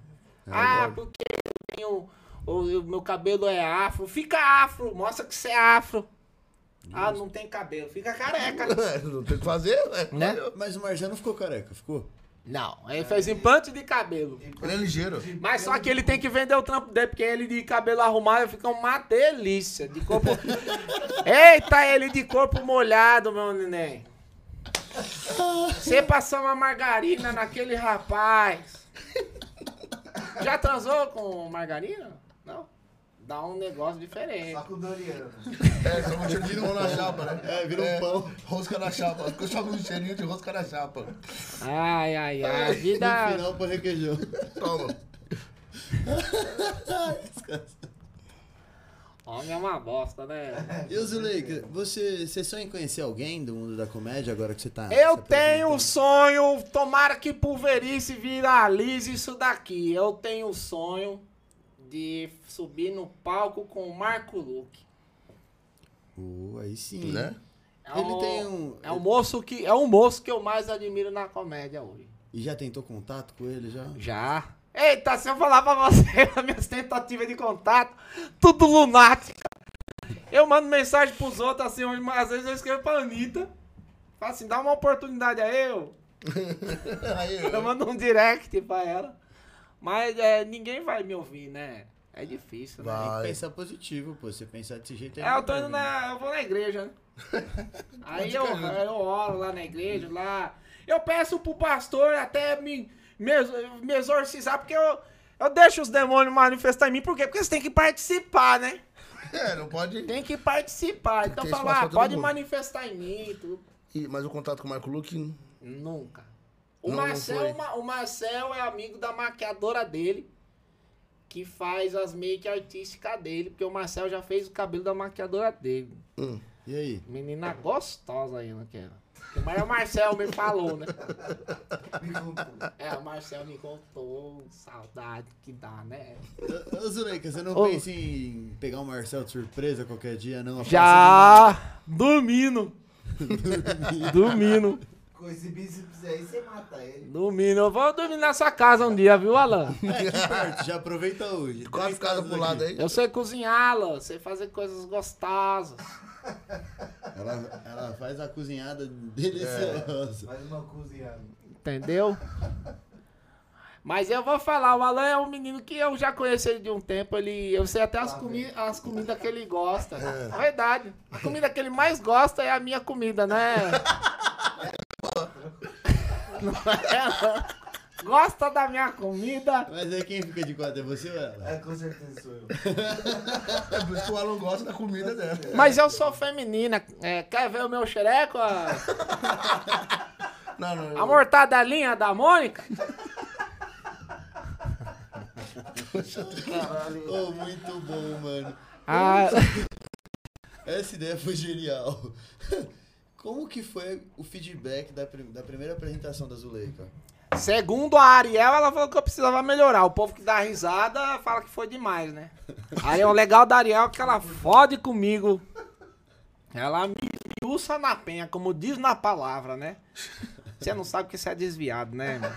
Ah, porque eu tenho. O, o meu cabelo é afro. Fica afro, mostra que você é afro. Ah, não tem cabelo, fica careca. não tem o que fazer? Né? Mas o Marcel não ficou careca, ficou? Não, ele fez implante de cabelo. Ele é ligeiro. Mas só que ele tem que vender o trampo dele, porque ele de cabelo arrumado fica uma delícia. De corpo. Eita, ele de corpo molhado, meu neném. Você passou uma margarina naquele rapaz. Já transou com margarina? Dá um negócio diferente. Só com o Doriano. É, só um cheirinho de pão na chapa, né? É, vira um pão. Rosca na chapa. Ficou só com um cheirinho de rosca na chapa. Ai, ai, ai. No vida. final, põe requeijão. Toma. Homem é uma bosta, né? E o Zuleika, você, você sonha em conhecer alguém do mundo da comédia agora que você tá... Eu tenho um sonho, tomara que pulverize e viralize isso daqui. Eu tenho o sonho de subir no palco com o Marco Luque. Uh, aí sim. Né? É Ele o- tem um... É o moço que é o moço que eu mais admiro na comédia hoje. E já tentou contato com ele já? Já. Eita, se eu falar pra você, as minhas tentativas de contato, tudo lunática. Eu mando mensagem pros outros, assim, onde- às vezes eu escrevo pra Anitta. Falo assim, dá uma oportunidade a eu. Aí, Eu mando um direct pra ela. Mas é, ninguém vai me ouvir, né? É difícil, né? Tem que pensar positivo, pô. Você pensar desse jeito aí. É, eu tô indo na. Eu vou na igreja, né? Aí eu, eu oro lá na igreja, lá. Eu peço pro pastor até me, me, me exorcizar, porque eu, eu deixo os demônios manifestar em mim. Por quê? Porque você tem que participar, né? É, não pode. Tem que participar. Então ter fala, espaço ah, pode mundo. manifestar em mim e tudo. E, mas o contato com o Marco Luque. Nunca. O Não, não Marcel, foi. Ma- o Marcel é amigo da maquiadora dele, que faz as make artísticas dele, porque o Marcel já fez o cabelo da maquiadora dele. Hum. E aí? Menina gostosa ainda, que era. Mas o Marcel me falou, né? Me contou. É, o Marcel me contou, saudade que dá, né? Ô, ô, Zuleika, você não Ô. pensa em pegar o Marcel de surpresa qualquer dia, não? Já dormindo. dormindo. Com esse bíceps aí, você mata ele. Dormindo. Eu vou dormir na sua casa um dia, viu, Alan? É, perto, já aproveita hoje. Quase casa casas pro lado aí. Eu sei cozinhar, Alan. Sei fazer coisas gostosas. Ela, ela faz a cozinhada deliciosa. Faz uma cozinhada. Entendeu? Mas eu vou falar, o Alan é um menino que eu já conheci ele de um tempo. Ele, eu sei até as, comi as comidas que ele gosta. É verdade. A comida que ele mais gosta é a minha comida, né? Não é, não. Gosta da minha comida. Mas aí quem fica de quatro é você ou ela? É, com certeza sou eu. É por isso que o Alan gosta da comida dela. Mas eu sou feminina. É, quer ver o meu xereco? A, Não, não. a mortadelinha da Mônica? Oh, muito bom, mano. Ah, Essa ideia foi genial. Como que foi o feedback da, da primeira apresentação da Zuleika? Segundo a Ariel, ela falou que eu precisava melhorar. O povo que dá risada fala que foi demais, né? Aí o legal da Ariel é que ela fode comigo. Ela me usa na penha, como diz na palavra, né? Você não sabe que você é desviado, né? mano?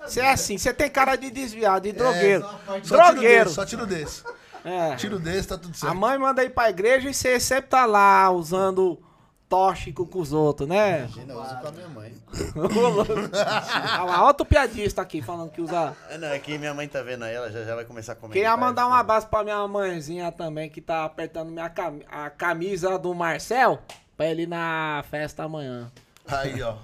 Você é assim, você tem cara de desviado, de drogueiro. Só tiro drogueiro. desse, só tiro desse. É. Tiro desse, tá tudo A certo. mãe manda ir pra igreja e você sempre tá lá usando tóxico com os outros, né? Imagina, eu uso com a minha mãe. Olha lá, outro piadista aqui falando que usa não, é que minha mãe tá vendo aí, ela já, já vai começar a comentar. Queria mandar um abraço pra minha mãezinha também, que tá apertando minha cam- a camisa do Marcel pra ele ir na festa amanhã. Aí, ó.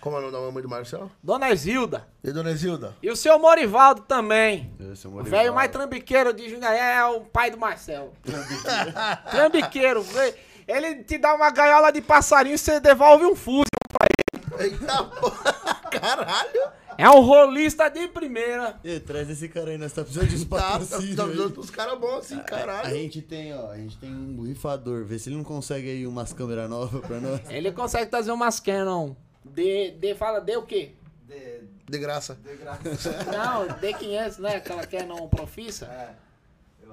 Como é o nome da mamãe do Marcel? Dona Isilda. E dona Zilda? E o seu Morivaldo também. Esse é O velho mais trambiqueiro de Jundiaí é o pai do Marcel. trambiqueiro. velho. Ele te dá uma gaiola de passarinho e você devolve um fuzil. Eita porra, caralho. É um rolista de primeira. Ê, traz esse cara aí, nós tá precisando de uns Tá, tá patrocínios aí. precisando dos caras bons assim, A caralho. gente tem, ó, a gente tem um rifador. Vê se ele não consegue aí umas câmeras novas pra nós. Ele consegue trazer umas Canon. D, D fala D o quê? De, De graça. de graça. Não, D500, né? Aquela Canon Profissa. É,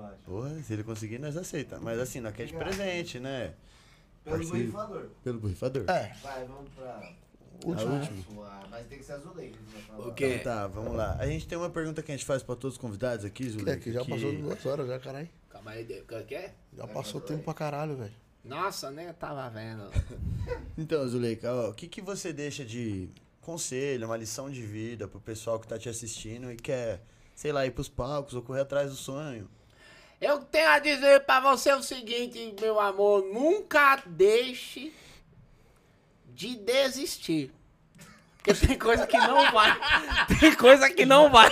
acho. Porra, se ele conseguir, nós aceita. Mas assim, não quer de presente, né? Pelo Parceiro. borrifador. Pelo rifador. É, Vai, vamos pra. último. Sua- Mas tem que ser azulejo. Né, O quê? Então Tá, vamos lá. A gente tem uma pergunta que a gente faz pra todos os convidados aqui, Zuleika. É que já passou duas horas já, caralho. Calma aí, o que é? Já passou tempo pra caralho, velho. Nossa, nem tava vendo. Então, Zuleika, ó, o que, que você deixa de conselho, uma lição de vida pro pessoal que tá te assistindo e quer, sei lá, ir pros palcos ou correr atrás do sonho? Eu tenho a dizer pra você o seguinte, meu amor, nunca deixe de desistir. Porque tem coisa que não vai. Tem coisa que não vai.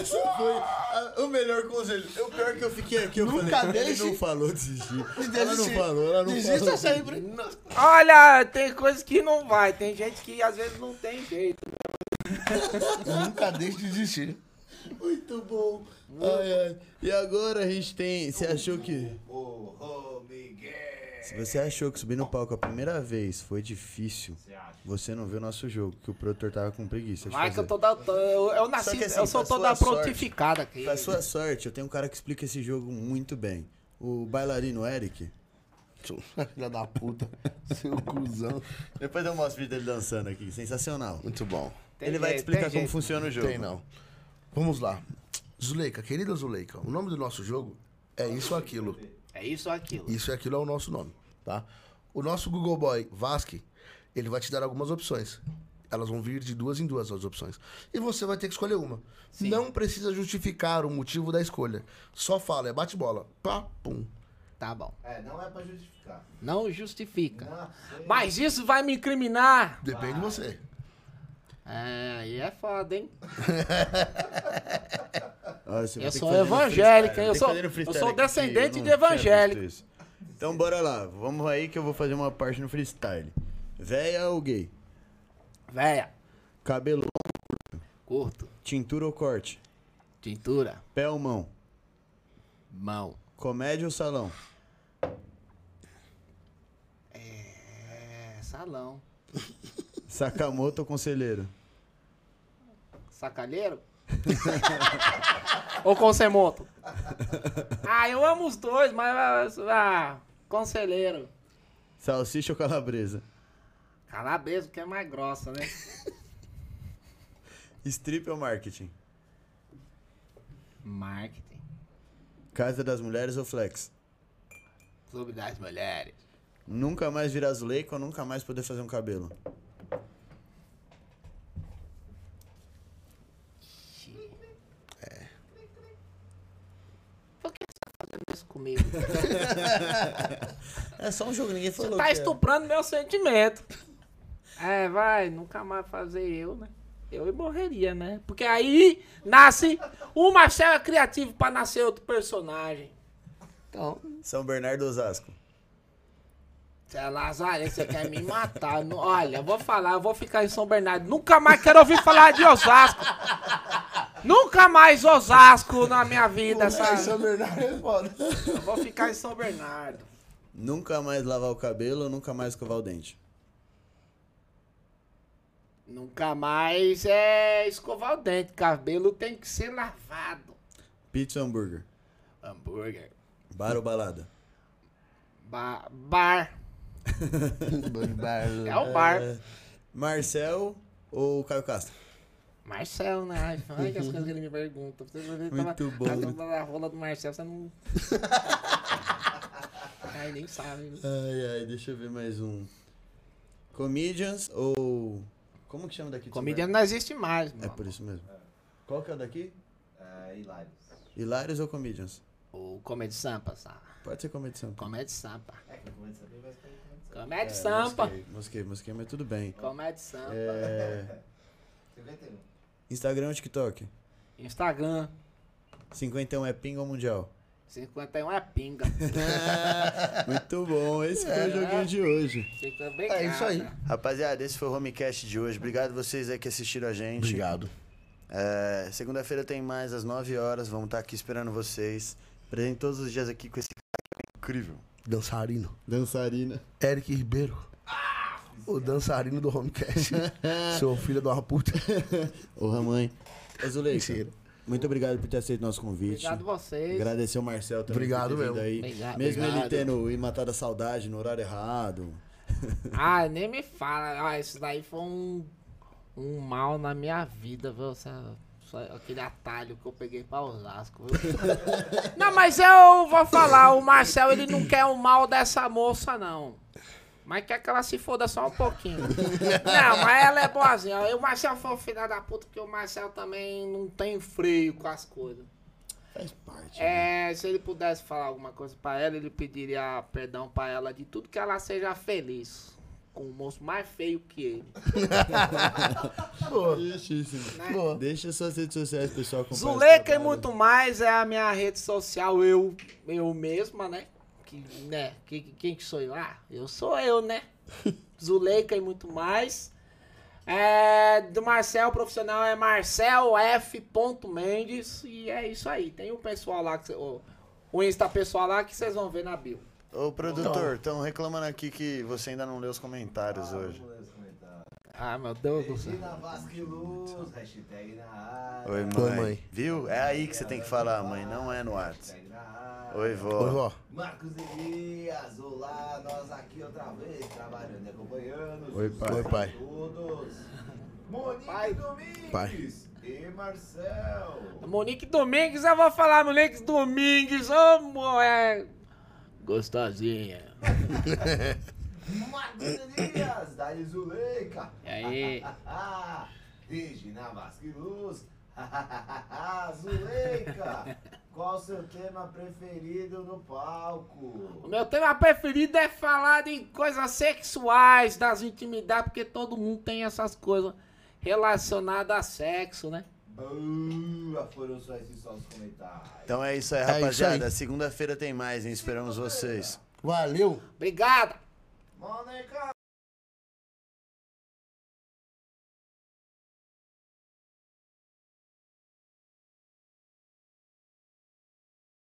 Esse foi a- o melhor conselho. O pior que eu fiquei aqui, eu Nunca falei, deixe ele não falou desistir. Ela não falou, ela não Desista falou. sempre. Olha, tem coisa que não vai. Tem gente que às vezes não tem jeito. Nunca deixe de desistir. Muito bom. Ai, ai. E agora a gente tem. Você achou que. Ô, ô, Miguel. Se você achou que subir no palco a primeira vez foi difícil, você não viu nosso jogo, que o produtor tava com preguiça que eu tô da. Eu, eu nasci, que assim, eu sou toda prontificada aqui. Pra sua sorte, eu tenho um cara que explica esse jogo muito bem. O bailarino Eric. Filha da puta. Seu cuzão. Depois eu mostro o vídeo dele dançando aqui, sensacional. Muito bom. Tem Ele vai te jeito, explicar como jeito. funciona o jogo. Tem não. Vamos lá. Zuleika, querida Zuleika, o nome do nosso jogo é isso ou aquilo. É isso ou aquilo. Isso e aquilo é o nosso nome, tá? O nosso Google Boy Vasque, ele vai te dar algumas opções. Elas vão vir de duas em duas as opções. E você vai ter que escolher uma. Não precisa justificar o motivo da escolha. Só fala, é bate-bola. Pá, pum. Tá bom. É, não é pra justificar. Não justifica. Não. Mas isso vai me incriminar. Depende de você. É, aí é foda, hein? Eu sou evangélica, eu sou- eu sou aqui, descendente eu de evangélico. Então bora lá, vamos aí que eu vou fazer uma parte no freestyle. Véia ou gay? Véia, Cabelo, curto, tintura ou corte? tintura, Pé ou mão? mão. Comédia ou salão? É, salão. Sakamoto ou conselheiro? Sacalheiro? Ou Concemoto? Ah, eu amo os dois, mas. Ah, conselheiro. Salsicha ou calabresa? Calabresa, que é mais grossa, né? Strip ou marketing? Marketing. Casa das mulheres ou flex? Clube das mulheres. Nunca mais virar azuleika ou nunca mais poder fazer um cabelo? Por que você tá fazendo isso comigo? É só um jogo, ninguém Você tá estuprando meu sentimento. É, vai, nunca mais fazer eu, né? Eu morreria, né? Porque aí nasce. O Marcel é criativo pra nascer outro personagem. Então, São Bernardo Osasco. Você é Lazaré, você quer me matar. Não- Olha, eu vou falar, eu vou ficar em São Bernardo. Nunca mais quero ouvir falar de Osasco. Nunca mais Osasco na minha vida, sabe? São Bernardo é foda. Eu vou ficar em São Bernardo. Nunca mais lavar o cabelo ou nunca mais escovar o dente? Nunca mais é escovar o dente. Cabelo tem que ser lavado. Pizza hambúrguer? Hambúrguer. Bar ou balada? Ba- bar. É o bar. É, Marcel ou Caio Castro? Marcel, né? Ai, Olha que as coisas que ele me pergunta. Você Muito tava, bom. Tava na rola do Marcel, você não. Ai, nem sabe. né? Ai, ai, deixa eu ver mais um. Comedians ou. Como que chama daqui? Bernardo? não existe mais, mano. É por isso mesmo. Qual que é o daqui? É, Hilários. Hilários ou Comedians? O Comedy Sampa, sabe? Pode ser Comedição. Comedy Sampa. É que eu começo a saber, vai Comedy É, Sampa. Mosquei, mosquei, mosquei, mas tudo bem. Comedy Sampa. É, 51. Instagram ou TikTok? Instagram. 51 é ping ou mundial? 51 é pinga. Muito bom, esse foi o joguinho de hoje. Bem É isso aí. Rapaziada, esse foi o Homecast de hoje. Obrigado vocês aí que assistiram a gente. Obrigado. É, Segunda-feira tem mais às 9 horas. Vamos estar aqui esperando vocês. Presente todos os dias aqui com esse cara incrível. Dançarino. Dançarina. Eric Ribeiro. O dançarino do Homecast. Seu filho de uma puta. Ô, mãe. Ô, Zuleika, Mentira. muito obrigado por ter aceito nosso convite. Obrigado vocês. Agradecer o Marcel também Obrigado por ter vindo mesmo. aí. Obrigado, Mesmo ele obrigado. tendo e matado a saudade no horário errado. Ah, nem me fala. Ah, isso daí foi um, um mal na minha vida, viu? Essa- só aquele atalho que eu peguei pra Osasco. não, mas eu vou falar, o Marcel ele não quer o mal dessa moça, não. Mas quer que ela se foda só um pouquinho. Não, mas ela é boazinha. O Marcel foi um filho da puta, porque o Marcel também não tem freio com as coisas. Faz parte. né? É, se ele pudesse falar alguma coisa pra ela, ele pediria perdão pra ela de tudo que ela seja feliz. Com um moço mais feio que ele. Justíssimo. Né? Deixa suas redes sociais, pessoal. Zuleika e muito mais é a minha rede social, eu, eu mesma, né? Que, né? Que, que- quem que sou eu? Ah, eu sou eu, né? Zuleika e muito mais. É, do Marcel, profissional é Marcel F. Mendes. E é isso aí. Tem o pessoal lá, que, cê- o, o Insta pessoal lá que vocês vão ver na bio. Ô, produtor, estão reclamando aqui que você ainda não leu os comentários hoje. Os comentários. Ah, meu Deus do céu. Regina Vasque Luz, hashtag na área. Oi, Oi, mãe. mãe. Viu? É aí que você tem que falar, mãe, não é no WhatsApp. Oi, vó. Oi, vó. Marcos Elias, olá, nós aqui outra vez, trabalhando e acompanhando. Oi, pai. Oi, pai. Todos. Monique Pai. Domingues Pai. e Marcel. Monique Domingues, eu vou falar, Monique Domingues, ô mulher. Gostosinha. Marcos Dali Zuleika. E aí? Regina Vasque Luz. Zuleika. Qual o seu tema preferido no palco? O meu tema preferido é falar de coisas sexuais, das intimidades, porque todo mundo tem essas coisas relacionadas a sexo, né? Boa, foram só esses só os comentários. Então é isso aí, isso rapaziada. aí. Segunda-feira tem mais, hein? Esperamos vocês. Valeu! Obrigado! Monica!